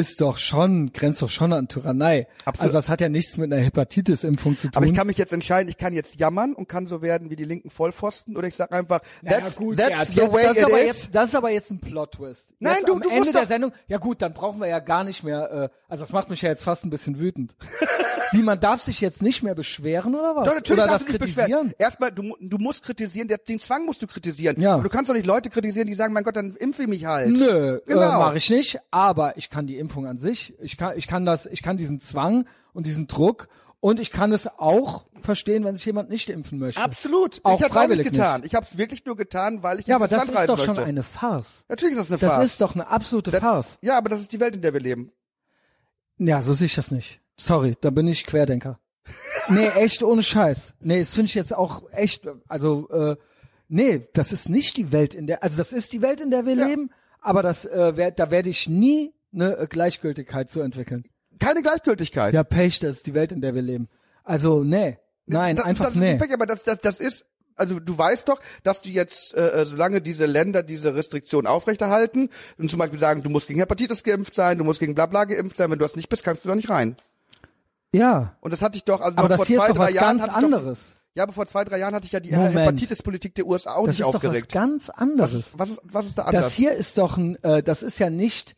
Ist doch schon, grenzt doch schon an Tyrannei. Absolut. Also das hat ja nichts mit einer Hepatitis-Impfung zu tun. Aber ich kann mich jetzt entscheiden, ich kann jetzt jammern und kann so werden wie die linken Vollpfosten oder ich sag einfach, that's, gut, that's ja, the way das, ist it aber is. jetzt, das ist aber jetzt ein Plot-Twist. Nein, jetzt du- am du Ende der Sendung, ja gut, dann brauchen wir ja gar nicht mehr, äh, also das macht mich ja jetzt fast ein bisschen wütend. Wie, man darf sich jetzt nicht mehr beschweren oder was? Doch, natürlich oder darfst das du kritisieren? beschweren. Erstmal, du, du musst kritisieren, den Zwang musst du kritisieren. Ja. Du kannst doch nicht Leute kritisieren, die sagen, mein Gott, dann impfe ich mich halt. Nö, Genau. äh, mache ich nicht. Aber ich kann die Impfung an sich, ich kann, ich kann das, ich kann diesen Zwang und diesen Druck und ich kann es auch verstehen, wenn sich jemand nicht impfen möchte. Absolut. Auch ich hätte auch nicht getan. Ich habe es wirklich nur getan, weil ich Ja, aber das ist doch schon möchte. eine Farce. Natürlich ist das eine Das Farce. ist doch eine absolute Das- Farce. Ja, aber das ist die Welt, in der wir leben. Ja, so sehe ich das nicht. Sorry, da bin ich Querdenker. nee, echt ohne Scheiß. Nee, das finde ich jetzt auch echt, also, äh, nee, das ist nicht die Welt, in der, also das ist die Welt, in der wir Ja. leben, aber das, äh, wär, da werde ich nie eine äh, Gleichgültigkeit zu entwickeln. Keine Gleichgültigkeit. Ja, Pech, das ist die Welt, in der wir leben. Also, nee. Nein, das, einfach das ist nee. nicht Pech, aber das, das, das ist, also du weißt doch, dass du jetzt, äh, solange diese Länder diese Restriktionen aufrechterhalten und zum Beispiel sagen, du musst gegen Hepatitis geimpft sein, du musst gegen Blabla geimpft sein, wenn du das nicht bist, kannst du doch nicht rein. Ja, Und das hatte ich doch, also aber noch das vor hier zwei, ist doch drei was Jahren ganz hatte ich doch, anderes. Ja, aber vor zwei, drei Jahren hatte ich ja die Moment. Hepatitis-Politik der USA auch Das nicht ist doch was aufgeregt. ganz Was anderes. ist, was, ist, was ist da anders? Das hier ist doch ein, äh, das ist ja nicht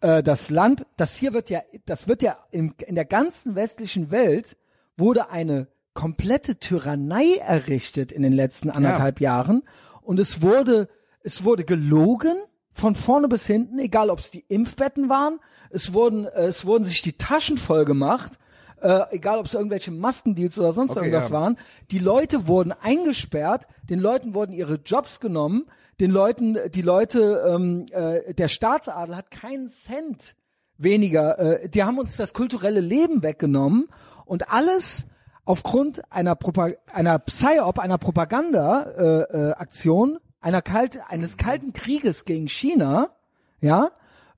äh, das Land, das hier wird ja, das wird ja in, in der ganzen westlichen Welt wurde eine komplette Tyrannei errichtet in den letzten anderthalb Jahren und es wurde, es wurde gelogen von vorne bis hinten, egal ob es die Impfbetten waren, es wurden, äh, es wurden sich die Taschen voll gemacht, äh, egal ob es irgendwelche Maskendeals oder sonst Okay, irgendwas ja. waren. Die Leute wurden eingesperrt, den Leuten wurden ihre Jobs genommen, den Leuten, die Leute, ähm, äh, der Staatsadel hat keinen Cent weniger. Äh, die haben uns das kulturelle Leben weggenommen und alles aufgrund einer, Propa einer Psyop, einer Propaganda-Aktion, äh, Aktion, einer kalt, eines kalten Krieges gegen China, ja,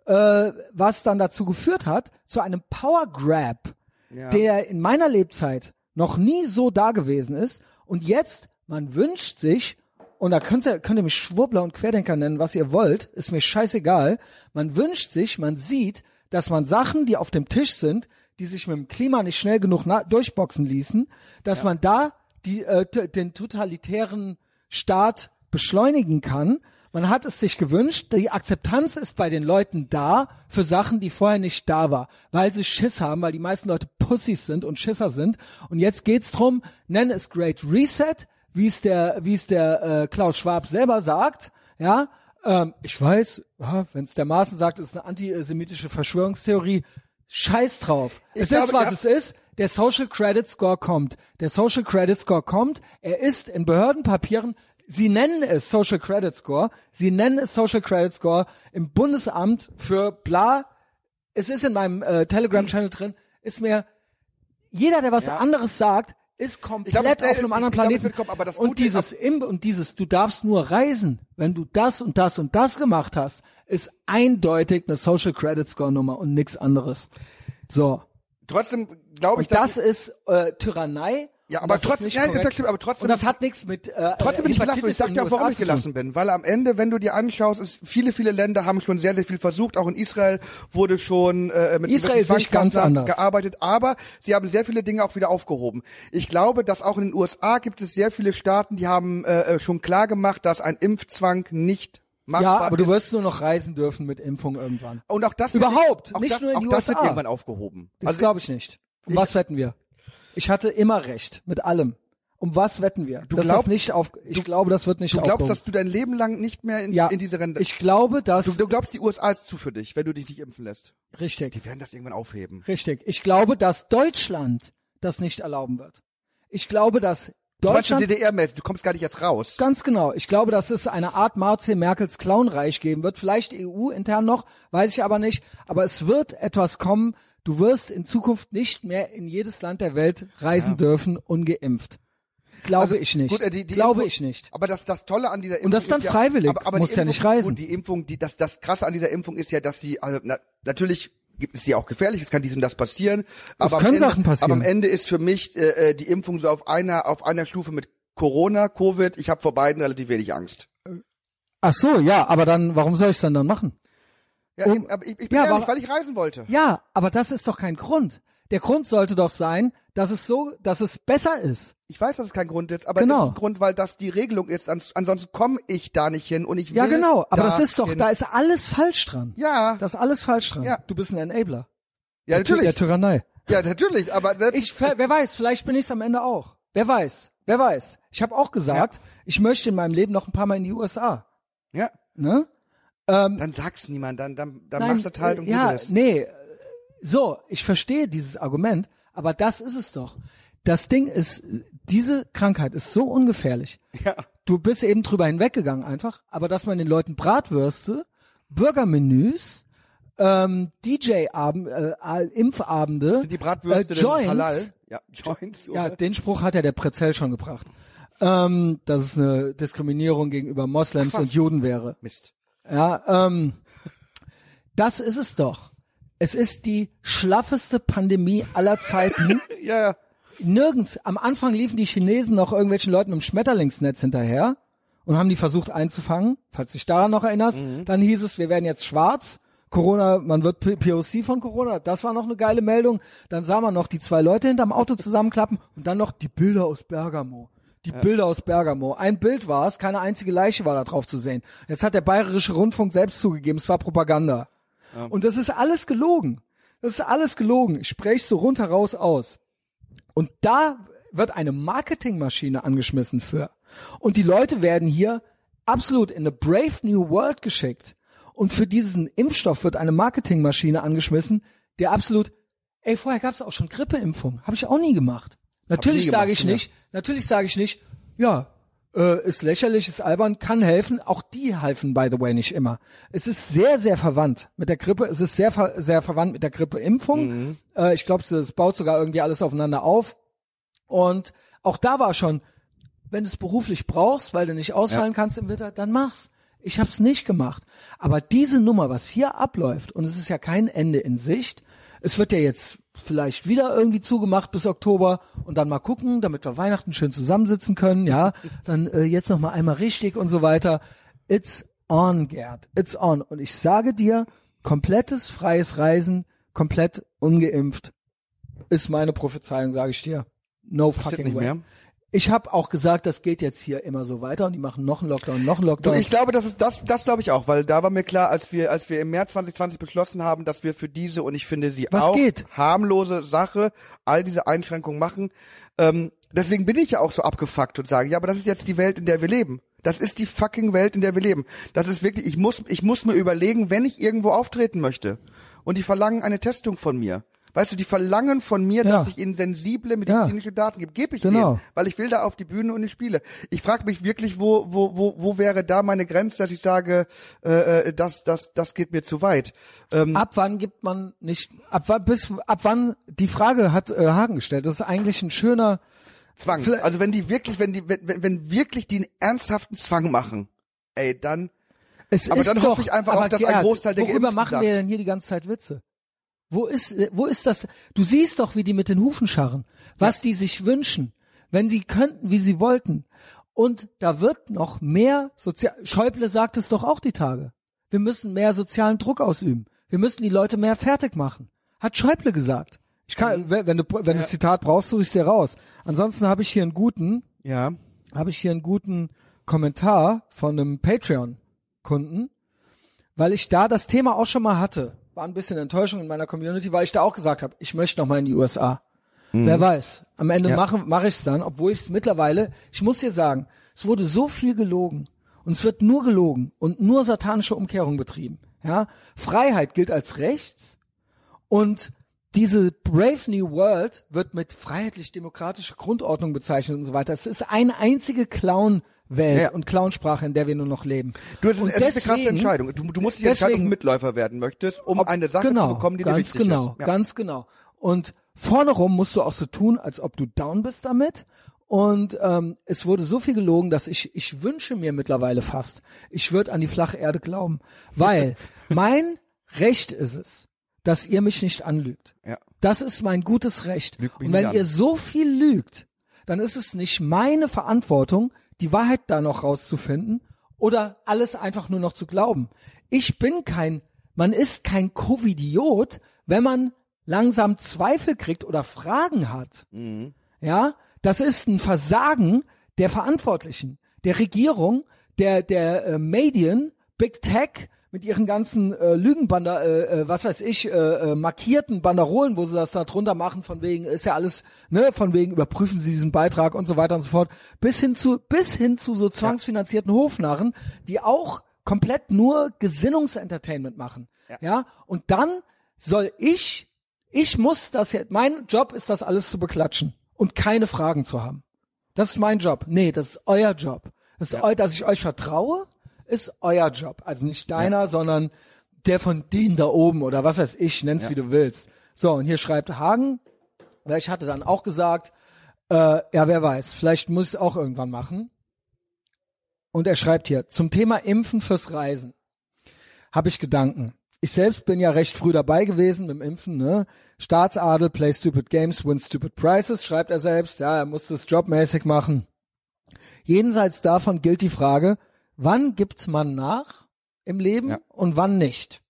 äh, was dann dazu geführt hat, zu einem Power Grab, Ja. der in meiner Lebzeit noch nie so da gewesen ist. Und jetzt, man wünscht sich, und da könnt ihr, könnt ihr mich Schwurbler und Querdenker nennen, was ihr wollt, ist mir scheißegal. Man wünscht sich, man sieht, dass man Sachen, die auf dem Tisch sind, die sich mit dem Klima nicht schnell genug durchboxen ließen, dass man da die, äh, den totalitären Staat beschleunigen kann. Man hat es sich gewünscht, die Akzeptanz ist bei den Leuten da für Sachen, die vorher nicht da war, weil sie Schiss haben, weil die meisten Leute Pussys sind und Schisser sind. Und jetzt geht's drum, nenn es Great Reset, wie es der, wie es der äh, Klaus Schwab selber sagt, ja. Ähm, ich weiß, ja, wenn es der Maßen sagt, ist eine antisemitische Verschwörungstheorie. Scheiß drauf. Ich es glaube, ist, was ja. es ist. Der Social Credit Score kommt. Der Social Credit Score kommt. Er ist in Behördenpapieren. Sie nennen es Social Credit Score. Sie nennen es Social Credit Score im Bundesamt für bla. Es ist in meinem äh, Telegram-Channel drin. Ist mir jeder, der was anderes sagt, ist komplett glaub, auf einem ich- anderen glaub, Planeten. wird kommen, aber das und dieses im, und dieses, du darfst nur reisen, wenn du das und das und das gemacht hast, ist eindeutig eine Social Credit Score Nummer und nichts anderes. So. Trotzdem glaube ich, Und das ist äh, Tyrannei. Ja, aber ist trotzdem- ja, korrekt. das stimmt, aber trotzdem- Und das hat nichts mit. Äh, Trotzdem bin ich gelassen ich sag dir auch, warum USA ich gelassen bin. Weil am Ende, wenn du dir anschaust, ist viele, viele Länder haben schon sehr, sehr viel versucht. Auch in Israel wurde schon äh, mit Israel ich ganz anders. gearbeitet, aber sie haben sehr viele Dinge auch wieder aufgehoben. Ich glaube, dass auch in den USA gibt es sehr viele Staaten, die haben äh, schon klar gemacht, dass ein Impfzwang nicht machbar Ja, aber du ist. wirst nur noch reisen dürfen mit Impfung irgendwann. und auch das Überhaupt, wird, auch nicht das, nur in auch die das wird USA. irgendwann aufgehoben. Das Also glaube ich nicht. Um ich- was wetten wir? Ich hatte immer recht mit allem. Um was wetten wir? Du dass glaub- das nicht auf, ich glaube, das wird nicht du glaubst, aufgehoben. dass du dein Leben lang nicht mehr in, ja, in diese Ränder. Ich glaube, dass du, du glaubst, die USA ist zu für dich, wenn du dich nicht impfen lässt. richtig, Die werden das irgendwann aufheben. richtig. Ich glaube, dass Deutschland das nicht erlauben wird. Ich glaube, dass Du Deutschland DDR-mäßig, du kommst gar nicht jetzt raus. Ganz genau. Ich glaube, dass es eine Art Marcel Merkels Clownreich geben wird. Vielleicht EU intern noch, weiß ich aber nicht. Aber es wird etwas kommen. Du wirst in Zukunft nicht mehr in jedes Land der Welt reisen dürfen ungeimpft. Glaube Also, ich nicht. gut, äh, die- die Glaube Impfung- ich nicht. Aber das, das Tolle an dieser Impfung Und das ist dann ja, freiwillig, aber, aber musst die ja nicht reisen. Gut, die Impfung, die, das, das Krasse an dieser Impfung ist ja, dass sie, also, na, natürlich gibt es sie auch gefährlich, es kann dies und das passieren. aber am können Ende, Sachen passieren. Aber am Ende ist für mich äh, äh, die Impfung so auf einer, auf einer Stufe mit Corona, Covid. Ich habe vor beiden relativ wenig Angst. Ach so, ja, aber dann, warum soll ich es dann dann machen? Ja, Um- aber ich, ich bin Ja, ehrlich, aber- weil ich reisen wollte. Ja, aber das ist doch kein Grund. Der Grund sollte doch sein, dass es so, dass es besser ist. Ich weiß, dass es kein Grund ist, aber Genau. das ist ein Grund, weil das die Regelung ist. Ans ansonsten komme ich da nicht hin und ich will Ja, genau. Aber das ist doch, dahin. da ist alles falsch dran. Ja, Das ist alles falsch dran. Ja. Du bist ein Enabler. ja, Der natürlich. Tyrannei. Ja, natürlich, aber Ich, wer weiß, vielleicht bin ich es am Ende auch. Wer weiß, wer weiß. Ich habe auch gesagt, ich möchte in meinem Leben noch ein paar Mal in die USA. ja, Ne? Ähm, dann sag's niemand, dann, dann, dann nein, machst du halt und äh, ja, gut ist. nee. äh, So, ich verstehe dieses Argument, aber das ist es doch. Das Ding ist, diese Krankheit ist so ungefährlich. Ja. Du bist eben drüber hinweggegangen einfach, aber dass man den Leuten Bratwürste, Burgermenüs, ähm, DJ-Abend, äh, Impfabende, Sind die Bratwürste äh, Joints? Ja, Joints. Ja, oder? den Spruch hat ja der Prezell schon gebracht. Ähm, dass es eine Diskriminierung gegenüber Moslems Ach, und Juden wäre. Mist. Ja, ähm, das ist es doch. Es ist die schlaffeste Pandemie aller Zeiten. Ja, ja. Nirgends, am Anfang liefen die Chinesen noch irgendwelchen Leuten im Schmetterlingsnetz hinterher und haben die versucht einzufangen, falls du dich daran noch erinnerst. Dann hieß es, wir werden jetzt schwarz. Corona, man wird POC von Corona. Das war noch eine geile Meldung. Dann sah man noch die zwei Leute hinterm Auto zusammenklappen und dann noch die Bilder aus Bergamo. Die Bilder aus Bergamo. Ein Bild war es, keine einzige Leiche war da drauf zu sehen. Jetzt hat der Bayerische Rundfunk selbst zugegeben, es war Propaganda. Und das ist alles gelogen. Das ist alles gelogen. Ich spreche so rundheraus aus. Und da wird eine Marketingmaschine angeschmissen für. Und die Leute werden hier absolut in eine Brave New World geschickt. Und für diesen Impfstoff wird eine Marketingmaschine angeschmissen, der absolut, ey, vorher gab es auch schon Grippeimpfung. Habe ich auch nie gemacht. Natürlich sage ich ja. nicht, natürlich sage ich nicht, ja, äh, ist lächerlich, ist albern, kann helfen. Auch die helfen, by the way, nicht immer. Es ist sehr, sehr verwandt mit der Grippe. Es ist sehr, sehr verwandt mit der Grippeimpfung. Mhm. Äh, ich glaube, es baut sogar irgendwie alles aufeinander auf. Und auch da war schon, wenn du es beruflich brauchst, weil du nicht ausfallen kannst im Winter, dann mach's. Ich habe es nicht gemacht. Aber diese Nummer, was hier abläuft, und es ist ja kein Ende in Sicht, es wird ja jetzt vielleicht wieder irgendwie zugemacht bis Oktober und dann mal gucken, damit wir Weihnachten schön zusammensitzen können, ja, dann äh, jetzt noch mal einmal richtig und so weiter. It's on, Gerd. It's on. Und ich sage dir, komplettes freies Reisen, komplett ungeimpft, ist meine Prophezeiung, sage ich dir. No fucking way. mehr. Ich habe auch gesagt, das geht jetzt hier immer so weiter und die machen noch einen Lockdown, noch einen Lockdown. ich glaube, das ist das, das glaube ich auch, weil da war mir klar, als wir, als wir im März 2020 beschlossen haben, dass wir für diese und ich finde sie Was auch geht? harmlose Sache all diese Einschränkungen machen. Ähm, deswegen bin ich ja auch so abgefuckt und sage, ja, aber das ist jetzt die Welt, in der wir leben. Das ist die fucking Welt, in der wir leben. Das ist wirklich, ich muss, ich muss mir überlegen, wenn ich irgendwo auftreten möchte und die verlangen eine Testung von mir. Weißt du, die verlangen von mir, Ja. dass ich ihnen sensible medizinische Daten gebe. Gebe ich Genau. denen, weil ich will da auf die Bühne und ich spiele. Ich frage mich wirklich, wo, wo, wo, wo wäre da meine Grenze, dass ich sage, äh, äh, das, das, das geht mir zu weit. Ähm, ab wann gibt man nicht, ab wann, bis, ab wann, die Frage hat äh, Hagen gestellt, das ist eigentlich ein schöner, Zwang. Vielleicht- Also wenn die wirklich, wenn die, wenn, wenn, wirklich die einen ernsthaften Zwang machen, ey, dann, Es Aber ist dann doch, hoffe ich einfach auch, dass ein Gerd, Großteil der Worüber machen wir denn hier die ganze Zeit Witze? Wo ist, wo ist das? Du siehst doch, wie die mit den Hufen scharren, was die sich wünschen, wenn sie könnten, wie sie wollten. Und da wird noch mehr sozial, Schäuble sagt es doch auch die Tage. Wir müssen mehr sozialen Druck ausüben. Wir müssen die Leute mehr fertig machen. Hat Schäuble gesagt. Ich kann, Mhm. wenn, du, wenn du das Zitat brauchst, suche ich dir raus. Ansonsten habe ich hier einen guten, ja, habe ich hier einen guten Kommentar von einem Patreon-Kunden, weil ich da das Thema auch schon mal hatte. War ein bisschen Enttäuschung in meiner Community, weil ich da auch gesagt habe, ich möchte noch mal in die USA. Wer weiß. Am Ende Ja. mache mache ich es dann, obwohl ich es mittlerweile, ich muss dir sagen, es wurde so viel gelogen und es wird nur gelogen und nur satanische Umkehrung betrieben. Ja, Freiheit gilt als rechts und diese Brave New World wird mit freiheitlich-demokratischer Grundordnung bezeichnet und so weiter. Es ist eine einzige Clown-Welt Ja. und Clownsprache, in der wir nur noch leben. du, es ist, und es ist eine krasse deswegen- Entscheidung. Du, du musst dich entscheiden, ob du deswegen- Mitläufer werden möchtest, um Ob- eine Sache genau, zu bekommen, die dir ganz wichtig genau, ist. Ja. Ganz genau. Und vorne rum musst du auch so tun, als ob du down bist damit. Und ähm, es wurde so viel gelogen, dass ich, ich wünsche mir mittlerweile fast, ich würde an die flache Erde glauben. Weil mein Recht ist es, dass ihr mich nicht anlügt. Ja. Das ist mein gutes Recht. Und wenn an. ihr so viel lügt, dann ist es nicht meine Verantwortung, die Wahrheit da noch rauszufinden oder alles einfach nur noch zu glauben. Ich bin kein, man ist kein Covidiot, wenn man langsam Zweifel kriegt oder Fragen hat. Mhm. Ja, das ist ein Versagen der Verantwortlichen, der Regierung, der der äh, Medien, Big Tech mit ihren ganzen äh, Lügenbander, äh, äh, was weiß ich, äh, äh, markierten Banderolen, wo sie das da drunter machen, von wegen ist ja alles, ne, von wegen überprüfen sie diesen Beitrag und so weiter und so fort, bis hin zu bis hin zu so zwangsfinanzierten Hofnarren, die auch komplett nur Gesinnungsentertainment machen. Ja. ja, und dann soll ich ich muss das jetzt, mein Job ist das alles zu beklatschen und keine Fragen zu haben. Das ist mein Job. Nee, das ist euer Job. Das ist eu, dass ich euch vertraue, ist euer Job. Also nicht deiner, sondern der von denen da oben oder was weiß ich, nenn's wie du willst. So, und hier schreibt Hagen, weil ich hatte dann auch gesagt, äh, ja, wer weiß, vielleicht muss ich es auch irgendwann machen. Und er schreibt hier, zum Thema Impfen fürs Reisen habe ich Gedanken. Ich selbst bin ja recht früh dabei gewesen mit dem Impfen, ne? Staatsadel, play stupid games, win stupid prizes, schreibt er selbst. Ja, er muss das jobmäßig machen. Jenseits davon gilt die Frage, wann gibt man nach im Leben Ja. und wann nicht?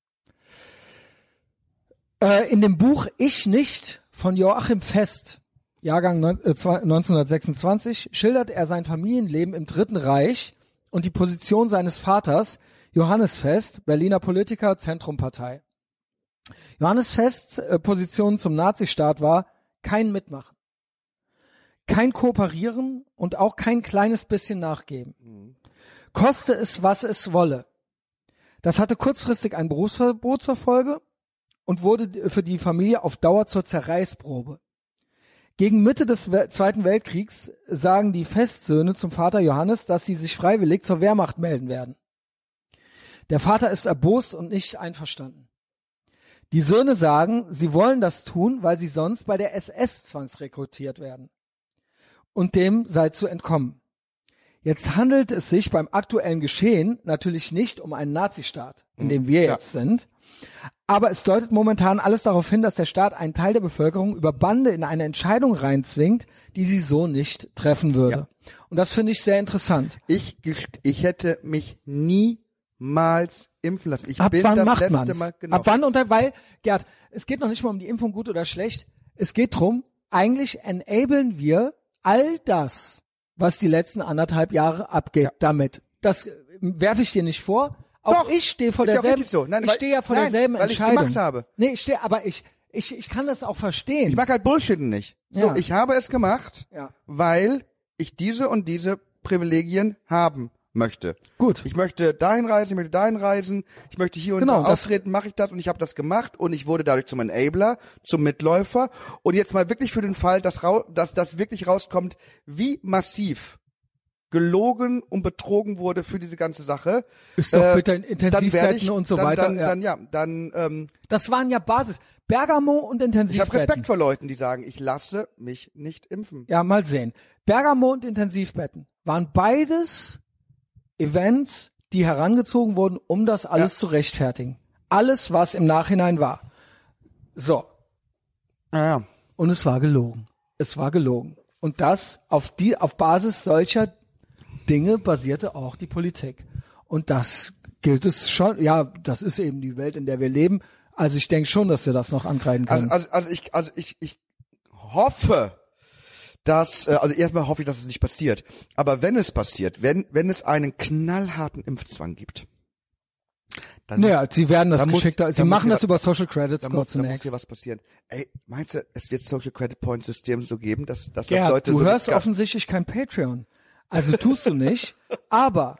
Äh, in dem Buch Ich nicht von Joachim Fest, Jahrgang neun- äh, zwei- 1926, schildert er sein Familienleben im Dritten Reich und die Position seines Vaters, Johannes Fest, Berliner Politiker, Zentrumpartei. Johannes Fests äh, Position zum Nazistaat war kein Mitmachen, kein Kooperieren und auch kein kleines bisschen nachgeben. Koste es, was es wolle. Das hatte kurzfristig ein Berufsverbot zur Folge und wurde für die Familie auf Dauer zur Zerreißprobe. Gegen Mitte des We Zweiten Weltkriegs sagen die Festsöhne zum Vater Johannes, dass sie sich freiwillig zur Wehrmacht melden werden. Der Vater ist erbost und nicht einverstanden. Die Söhne sagen, sie wollen das tun, weil sie sonst bei der SS zwangsrekrutiert werden. Und dem sei zu entkommen. Jetzt handelt es sich beim aktuellen Geschehen natürlich nicht um einen Nazistaat, in dem wir klar. jetzt sind. Aber es deutet momentan alles darauf hin, dass der Staat einen Teil der Bevölkerung über Bande in eine Entscheidung reinzwingt, die sie so nicht treffen würde. Und das finde ich sehr interessant. Ich, ich hätte mich niemals impfen lassen. Ich Ab bin wann das macht letzte man's? Mal, genau. Ab wann unter, weil, Gerd, es geht noch nicht mal um die Impfung gut oder schlecht. Es geht drum, eigentlich enablen wir all das, was die letzten anderthalb Jahre abgeht, damit. Das äh, werfe ich dir nicht vor. Auch Doch, ich stehe vor ja derselben, so. Nein, ich stehe ja vor nein, derselben weil Entscheidung. gemacht habe. Nee, ich stehe, aber ich, ich, ich kann das auch verstehen. Ich mag halt Bullshitten nicht. So, Ja. ich habe es gemacht, Ja. weil ich diese und diese Privilegien haben möchte. Gut. Ich möchte dahin reisen, ich möchte dahin reisen, ich möchte hier und Genau, da auftreten, mache ich das und ich habe das gemacht und ich wurde dadurch zum Enabler, zum Mitläufer und jetzt mal wirklich für den Fall, dass, dass das wirklich rauskommt, wie massiv gelogen und betrogen wurde für diese ganze Sache. Ist doch dann werde Intensivbetten und so dann, weiter, Dann, ja. dann ja, dann ähm, Das waren ja Basis. Bergamo und ich habe Intensivbetten. Respekt vor Leuten, die sagen, ich lasse mich nicht impfen. Ja, mal sehen. Bergamo und Intensivbetten waren beides Events, die herangezogen wurden, um das alles Ja. zu rechtfertigen. Alles, was im Nachhinein war. So. Naja. Und es war gelogen. Es war gelogen. Und das auf die, auf Basis solcher Dinge basierte auch die Politik. Und das gilt es schon, ja, das ist eben die Welt, in der wir leben. Also ich denke schon, dass wir das noch angreifen Also, können. also, also ich, also ich, ich hoffe, dass, äh, also erstmal hoffe ich, dass es nicht passiert. Aber wenn es passiert, wenn, wenn es einen knallharten Impfzwang gibt, dann naja, muss- sie werden das da muss- geschickter, da sie muss machen das über Social Credits da Score muss, muss zunächst. hier was passieren. Ey, meinst du, es wird Social Credit Point System so geben, dass, dass das Gerhard, Leute du so hörst offensichtlich kein Patreon. Also tust du nicht. aber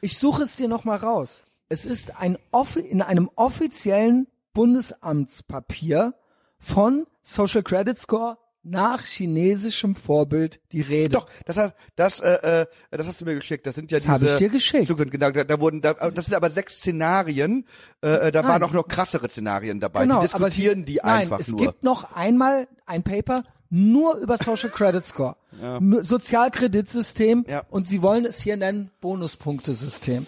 ich suche es dir noch mal raus. Es ist ein offi in einem offiziellen Bundesamtspapier von Social Credit Score nach chinesischem Vorbild die Rede. Doch, das hat, das, äh, äh, das hast du mir geschickt. Das sind ja Das diese. habe ich dir geschickt. Zug- Genau, da, da wurden, da, das sind aber sechs Szenarien. Äh, äh, da waren auch noch krassere Szenarien dabei. die aber diskutieren sie, die nein, einfach es nur. gibt noch einmal ein Paper nur über Social Credit Score, Nur Sozialkreditsystem Ja. und sie wollen es hier nennen Bonuspunktesystem.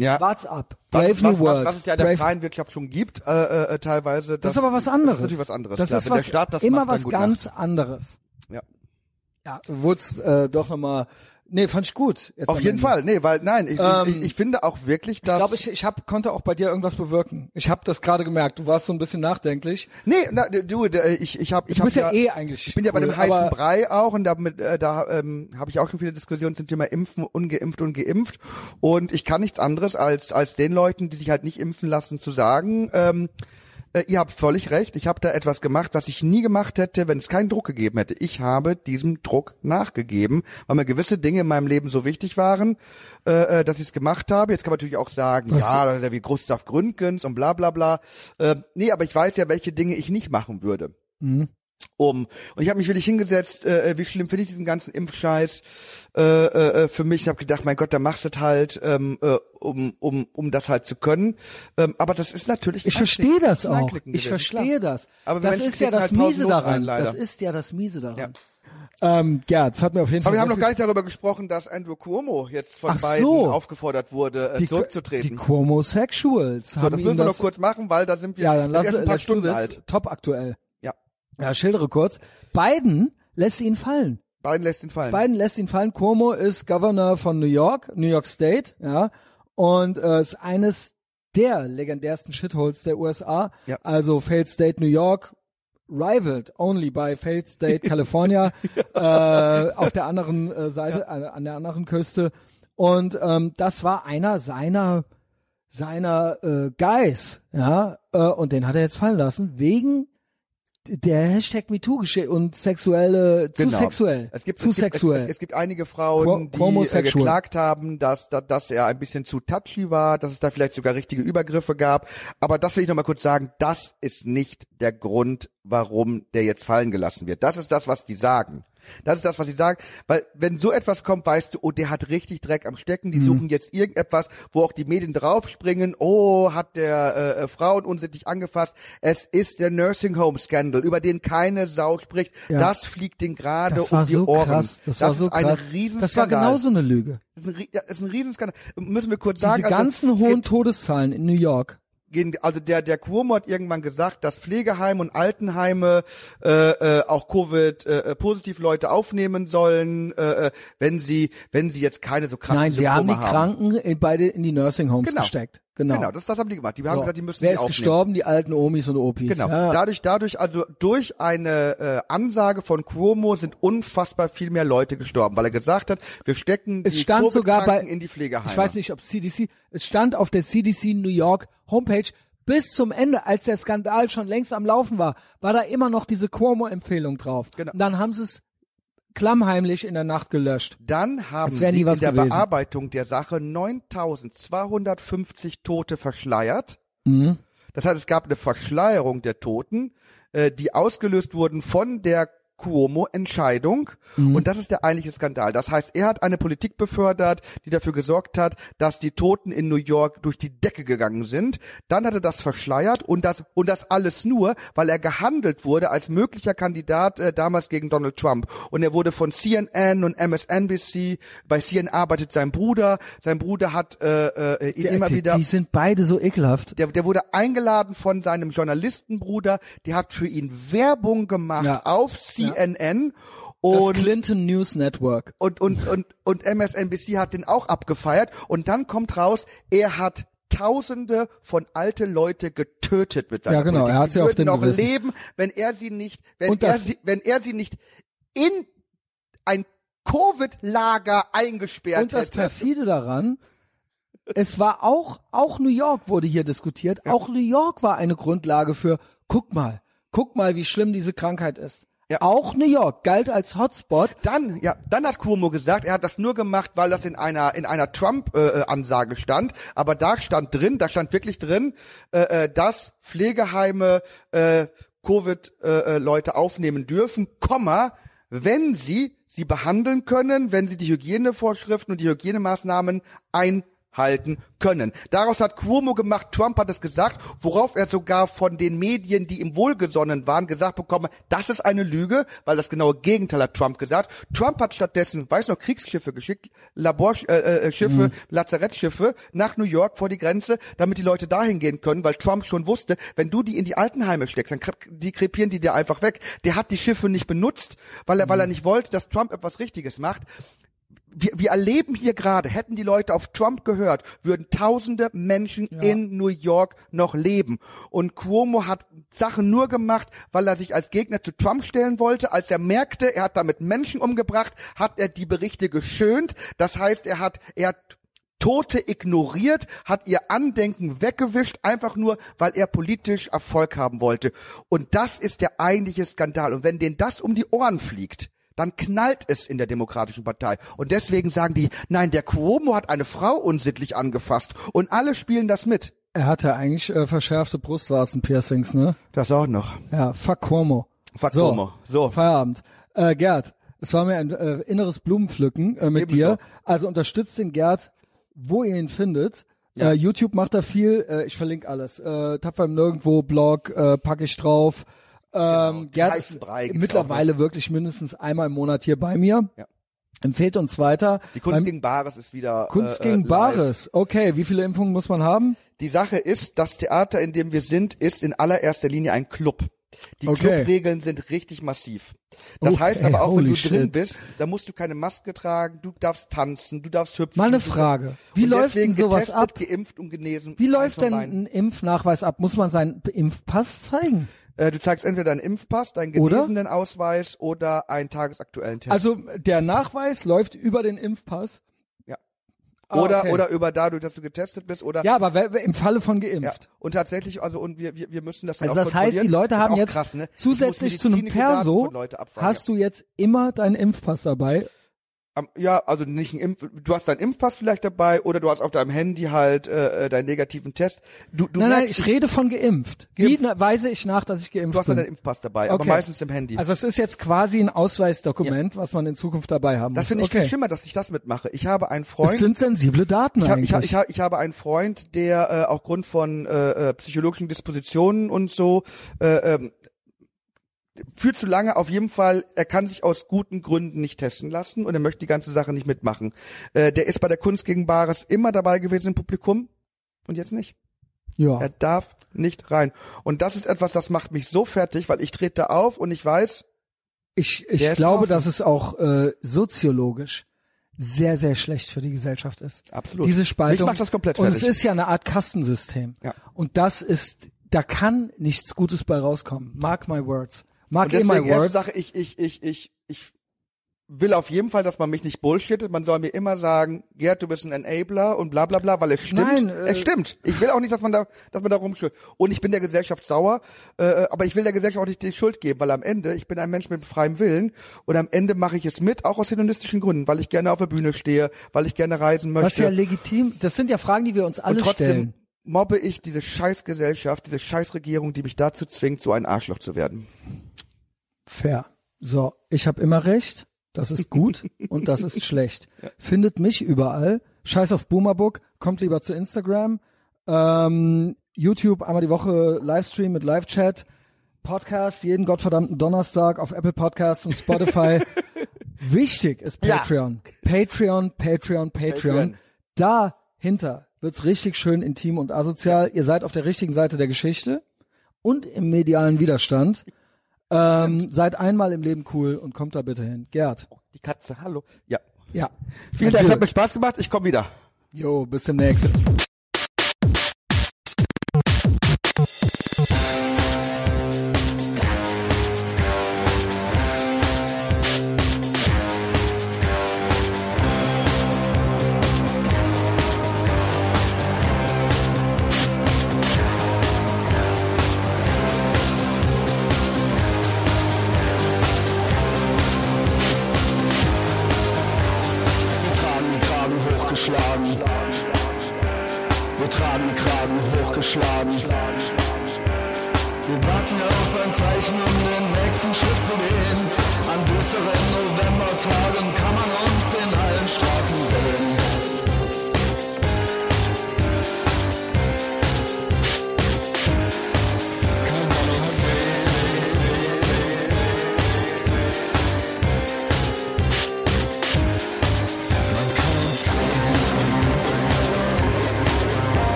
Ja. Up? was, Brave was, New was, World. was es ja in der Brave freien Wirtschaft schon gibt, äh, äh, teilweise. Das ist aber was anderes. Das ist natürlich was anderes. Das klar. ist Wenn was, der Staat das immer macht, was ganz Nacht. anderes. Ja. Ja, wurd's äh, doch nochmal. Nee, fand ich gut. Auf jeden Ende. Fall. Nee, weil, nein, ich, Ähm, ich, ich finde auch wirklich, Ich dass. glaube, ich, ich hab, konnte auch bei dir irgendwas bewirken. Ich habe das gerade gemerkt. Du warst so ein bisschen nachdenklich. nee, na, du, ich, ich habe, ich Du hab bist ja, eh eigentlich. Ich bin ja bei cool, dem heißen Brei auch und damit, äh, da ähm, habe ich auch schon viele Diskussionen zum Thema Impfen, ungeimpft und geimpft. Und ich kann nichts anderes als als den Leuten, die sich halt nicht impfen lassen, zu sagen, ähm, äh, ihr habt völlig recht, ich habe da etwas gemacht, was ich nie gemacht hätte, wenn es keinen Druck gegeben hätte. Ich habe diesem Druck nachgegeben, weil mir gewisse Dinge in meinem Leben so wichtig waren, äh, äh, dass ich es gemacht habe. Jetzt kann man natürlich auch sagen, ja, das ist ja wie Gustav Gründgens und bla bla bla. Äh, nee, aber ich weiß ja, welche Dinge ich nicht machen würde um. Und ich habe mich wirklich hingesetzt, äh, wie schlimm finde ich diesen ganzen Impfscheiß äh, äh, für mich. Ich habe gedacht, mein Gott, da machst du es halt, ähm, äh, um, um, um das halt zu können. Ähm, aber das ist natürlich ich verstehe das auch. Ich verstehe das. Aber das ist ja das halt Miese daran. rein, das ist ja das Miese daran. Ähm, ja, das hat mir auf jeden Aber Fall. wir haben noch gar nicht darüber gesprochen, dass Andrew Cuomo jetzt von Ach beiden so. aufgefordert wurde, äh, die, zurückzutreten. Die Cuomo-Sexuals so, haben das müssen wir das, noch kurz machen, weil da sind wir Ja, dann lass, erst ein paar Stunden alt. Top aktuell. Ja, Ja, schildere kurz. Biden lässt ihn fallen. Biden lässt ihn fallen. Biden lässt ihn fallen. Cuomo ist Governor von New York, New York State, ja, und äh, ist eines der legendärsten Shitholes der USA. Ja. Also Failed State New York, rivaled only by Failed State California äh, auf der anderen äh, Seite, äh, an der anderen Küste. Und ähm, das war einer seiner seiner äh, Guys, ja, äh, und den hat er jetzt fallen lassen wegen der Hashtag MeToo und sexuelle, zu Genau. sexuell, Es gibt, zu es gibt, sexuell. Es, es, es gibt einige Frauen, Quo- die äh, geklagt haben, dass, dass, dass er ein bisschen zu touchy war, dass es da vielleicht sogar richtige Übergriffe gab. Aber das will ich nochmal kurz sagen, das ist nicht der Grund, warum der jetzt fallen gelassen wird. Das ist das, was die sagen. Das ist das, was sie sagen. Weil wenn so etwas kommt, weißt du, oh, der hat richtig Dreck am Stecken. Die Mhm. suchen jetzt irgendetwas, wo auch die Medien draufspringen. Oh, hat der äh, äh, Frauen unsittlich angefasst. Es ist der Nursing Home Scandal, über den keine Sau spricht. Ja. Das fliegt den gerade das um war die so Ohren. krass. Das, war so ist ein krass. Riesenskandal. Das war genauso eine Lüge. Das ist ein, das ist ein Riesenskandal. Müssen wir kurz Diese sagen. also, ganzen es hohen Todeszahlen in New York. Gehen, also der der Cuomo hat irgendwann gesagt, dass Pflegeheime und Altenheime äh, äh, auch Covid äh, positiv Leute aufnehmen sollen, äh, äh, wenn sie wenn sie jetzt keine so krassen Nein, sie haben Symptome die Kranken in, beide in die Nursing Homes Genau. gesteckt. Genau. Genau, das, das haben die gemacht. Die haben So. gesagt, die müssen Wer ist aufnehmen. gestorben? Die alten Omis und Opis. Genau. Ja. Dadurch, dadurch, also durch eine äh, Ansage von Cuomo sind unfassbar viel mehr Leute gestorben, weil er gesagt hat, wir stecken Es die stand sogar bei, in die Pflegeheime. ich weiß nicht, ob CDC, es stand auf der CDC New York Homepage bis zum Ende, als der Skandal schon längst am Laufen war, war da immer noch diese Cuomo-Empfehlung drauf. Genau. Und dann haben sie es klammheimlich in der Nacht gelöscht. Dann haben sie in der gewesen. Bearbeitung der Sache 9250 Tote verschleiert. Mhm. Das heißt, es gab eine Verschleierung der Toten, äh, die ausgelöst wurden von der Cuomo Entscheidung und das ist der eigentliche Skandal. Das heißt, er hat eine Politik befördert, die dafür gesorgt hat, dass die Toten in New York durch die Decke gegangen sind. Dann hat er das verschleiert und das und das alles nur, weil er gehandelt wurde als möglicher Kandidat äh, damals gegen Donald Trump und er wurde von CNN und MSNBC bei CNN arbeitet sein Bruder, sein Bruder hat äh, äh, ihn Die, immer die, wieder die sind beide so ekelhaft. der, der wurde eingeladen von seinem Journalistenbruder, der hat für ihn Werbung gemacht Ja. auf CNN Das und, Clinton News Network. und, und, und, und MSNBC hat den auch abgefeiert und dann kommt raus, er hat Tausende von alte Leute getötet mit seiner Ja, genau, Politik. er hat Die sie auf den noch Gewissen. leben, wenn er sie nicht, wenn Und er das- sie, wenn er sie nicht in ein Covid-Lager eingesperrt Und das hätte. perfide daran, es war auch, auch New York wurde hier diskutiert. Auch New York war eine Grundlage für, guck mal, guck mal, wie schlimm diese Krankheit ist. Ja. Auch New York galt als Hotspot. Dann, ja, dann hat Cuomo gesagt, er hat das nur gemacht, weil das in einer in einer Trump-Ansage stand. Aber da stand drin, da stand wirklich drin, äh, äh, dass Pflegeheime äh, Covid-Leute aufnehmen dürfen, Komma, wenn sie sie behandeln können, wenn sie die Hygienevorschriften und die Hygienemaßnahmen einhalten können. Daraus hat Cuomo gemacht, Trump hat es gesagt, worauf er sogar von den Medien, die ihm wohlgesonnen waren, gesagt bekommen, das ist eine Lüge, weil das genaue Gegenteil hat Trump gesagt. Trump hat stattdessen, weiß noch, Kriegsschiffe geschickt, Laborschiffe, äh, äh, Schiffe, Lazarettschiffe nach New York vor die Grenze, damit die Leute dahin gehen können, weil Trump schon wusste, wenn du die in die Altenheime steckst, dann die krepieren die dir einfach weg. Der hat die Schiffe nicht benutzt, weil er, weil er nicht wollte, dass Trump etwas Richtiges macht wir, wir erleben hier gerade, hätten die Leute auf Trump gehört, würden tausende Menschen in New York noch leben. Und Cuomo hat Sachen nur gemacht, weil er sich als Gegner zu Trump stellen wollte. Als er merkte, er hat damit Menschen umgebracht, hat er die Berichte geschönt. Das heißt, er hat, er hat Tote ignoriert, hat ihr Andenken weggewischt, einfach nur, weil er politisch Erfolg haben wollte. Und das ist der eigentliche Skandal. Und wenn denen das um die Ohren fliegt, dann knallt es in der Demokratischen Partei. Und deswegen sagen die, nein, der Cuomo hat eine Frau unsittlich angefasst. Und alle spielen das mit. Er hatte eigentlich äh, verschärfte Brustwarzenpiercings, ne? Das auch noch. Ja, fuck Cuomo. Fuck so, Cuomo. So. Feierabend. Äh, Gerd, es war mir ein äh, inneres Blumenpflücken äh, mit Ebenso. dir. Also unterstützt den Gerd, wo ihr ihn findet. Äh, YouTube macht da viel. Äh, ich verlinke alles. Äh, Tapfer im Nirgendwo, Blog, äh, packe ich drauf. Ähm, Gerd ist mittlerweile wirklich mindestens einmal im Monat hier bei mir. Ja. Empfehlt uns weiter. Die Kunst Beim- gegen Bares ist wieder. Kunst äh, gegen äh, live. Bares. Okay, wie viele Impfungen muss man haben? Die Sache ist, das Theater, in dem wir sind, ist in allererster Linie ein Club. Die Okay. Clubregeln sind richtig massiv. Das Okay, heißt aber auch, wenn du drin shit. bist, da musst du keine Maske tragen, du darfst tanzen, du darfst hüpfen. Mal eine Frage. Wie läuft denn sowas getestet, ab? geimpft und genesen. Wie läuft denn ein Impfnachweis ab? Muss man seinen Impfpass zeigen? Äh, du zeigst entweder deinen Impfpass, deinen Oder? genesenen Ausweis oder einen tagesaktuellen Test. Also der Nachweis läuft über den Impfpass. ja. Ah, oder okay. oder über dadurch, dass du getestet bist oder Ja, aber im Falle von Ja, geimpft. und tatsächlich, also und wir, wir, wir müssen das dann Also das heißt, die. Leute haben jetzt krass, ne? Ich zusätzlich zu einem Perso hast du jetzt immer deinen Impfpass dabei. Ja, also nicht ein Impf, du hast deinen Impfpass vielleicht dabei oder du hast auf deinem Handy halt äh, äh, deinen negativen Test. Du, du nein, nein, ich rede von geimpft. Wie Geimpft. na, weise ich nach, dass ich geimpft du hast bin? deinen Impfpass dabei, aber Okay. meistens im Handy. Also es ist jetzt quasi ein Ausweisdokument, was man in Zukunft dabei haben das muss. finde ich okay. viel schlimmer, dass ich das mitmache. Ich habe einen Freund, sind sensible Daten ich, hab, eigentlich. ich, ich, hab, ich habe einen Freund, der äh, aufgrund von äh, äh, psychologischen Dispositionen und so äh, ähm, für zu lange auf jeden Fall, er kann sich aus guten Gründen nicht testen lassen und er möchte die ganze Sache nicht mitmachen. Äh, der ist bei der Kunst gegen Bares immer dabei gewesen im Publikum und jetzt nicht. ja. Er darf nicht rein. Und das ist etwas, das macht mich so fertig, weil ich trete auf und ich weiß, Ich, ich glaube, draußen. dass es auch äh, soziologisch sehr, sehr schlecht für die Gesellschaft ist. Absolut. Diese Spaltung. Mich macht das komplett Und es fertig. ist ja eine Art Kastensystem. Ja. Und das ist, da kann nichts Gutes bei rauskommen. Mark my words. Mark und my deswegen erste. Sache, ich, ich, ich, ich, ich will auf jeden Fall, dass man mich nicht bullshittet. Man soll mir immer sagen, Gerd, du bist ein Enabler und bla bla bla, weil es stimmt. Nein, äh, es stimmt. Ich will auch nicht, dass man da, dass man da rumschüttet. Und ich bin der Gesellschaft sauer, äh, aber ich will der Gesellschaft auch nicht die Schuld geben, weil am Ende, ich bin ein Mensch mit freiem Willen und am Ende mache ich es mit, auch aus hedonistischen Gründen, weil ich gerne auf der Bühne stehe, weil ich gerne reisen was möchte. ja legitim, das sind ja Fragen, die wir uns alle und trotzdem stellen. Mobbe ich diese Scheißgesellschaft, diese Scheißregierung, die mich dazu zwingt, so ein Arschloch zu werden. Fair. So, ich habe immer recht. Das ist gut und das ist schlecht. Findet mich überall. Scheiß auf Boomerbook. Kommt lieber zu Instagram. Ähm, YouTube einmal die Woche Livestream mit Live-Chat. Podcast jeden gottverdammten Donnerstag auf Apple Podcasts und Spotify. Wichtig ist Ja. Patreon. Patreon, Patreon, Patreon. Patreon. Dahinter wird's richtig schön intim und asozial. Ihr seid auf der richtigen Seite der Geschichte und im medialen Widerstand. Ähm, seid einmal im Leben cool und kommt da bitte hin. Gerd. Die Katze, hallo. Ja. Ja. Vielen Dank, hat mir Spaß gemacht. Ich komme wieder. Jo, bis demnächst.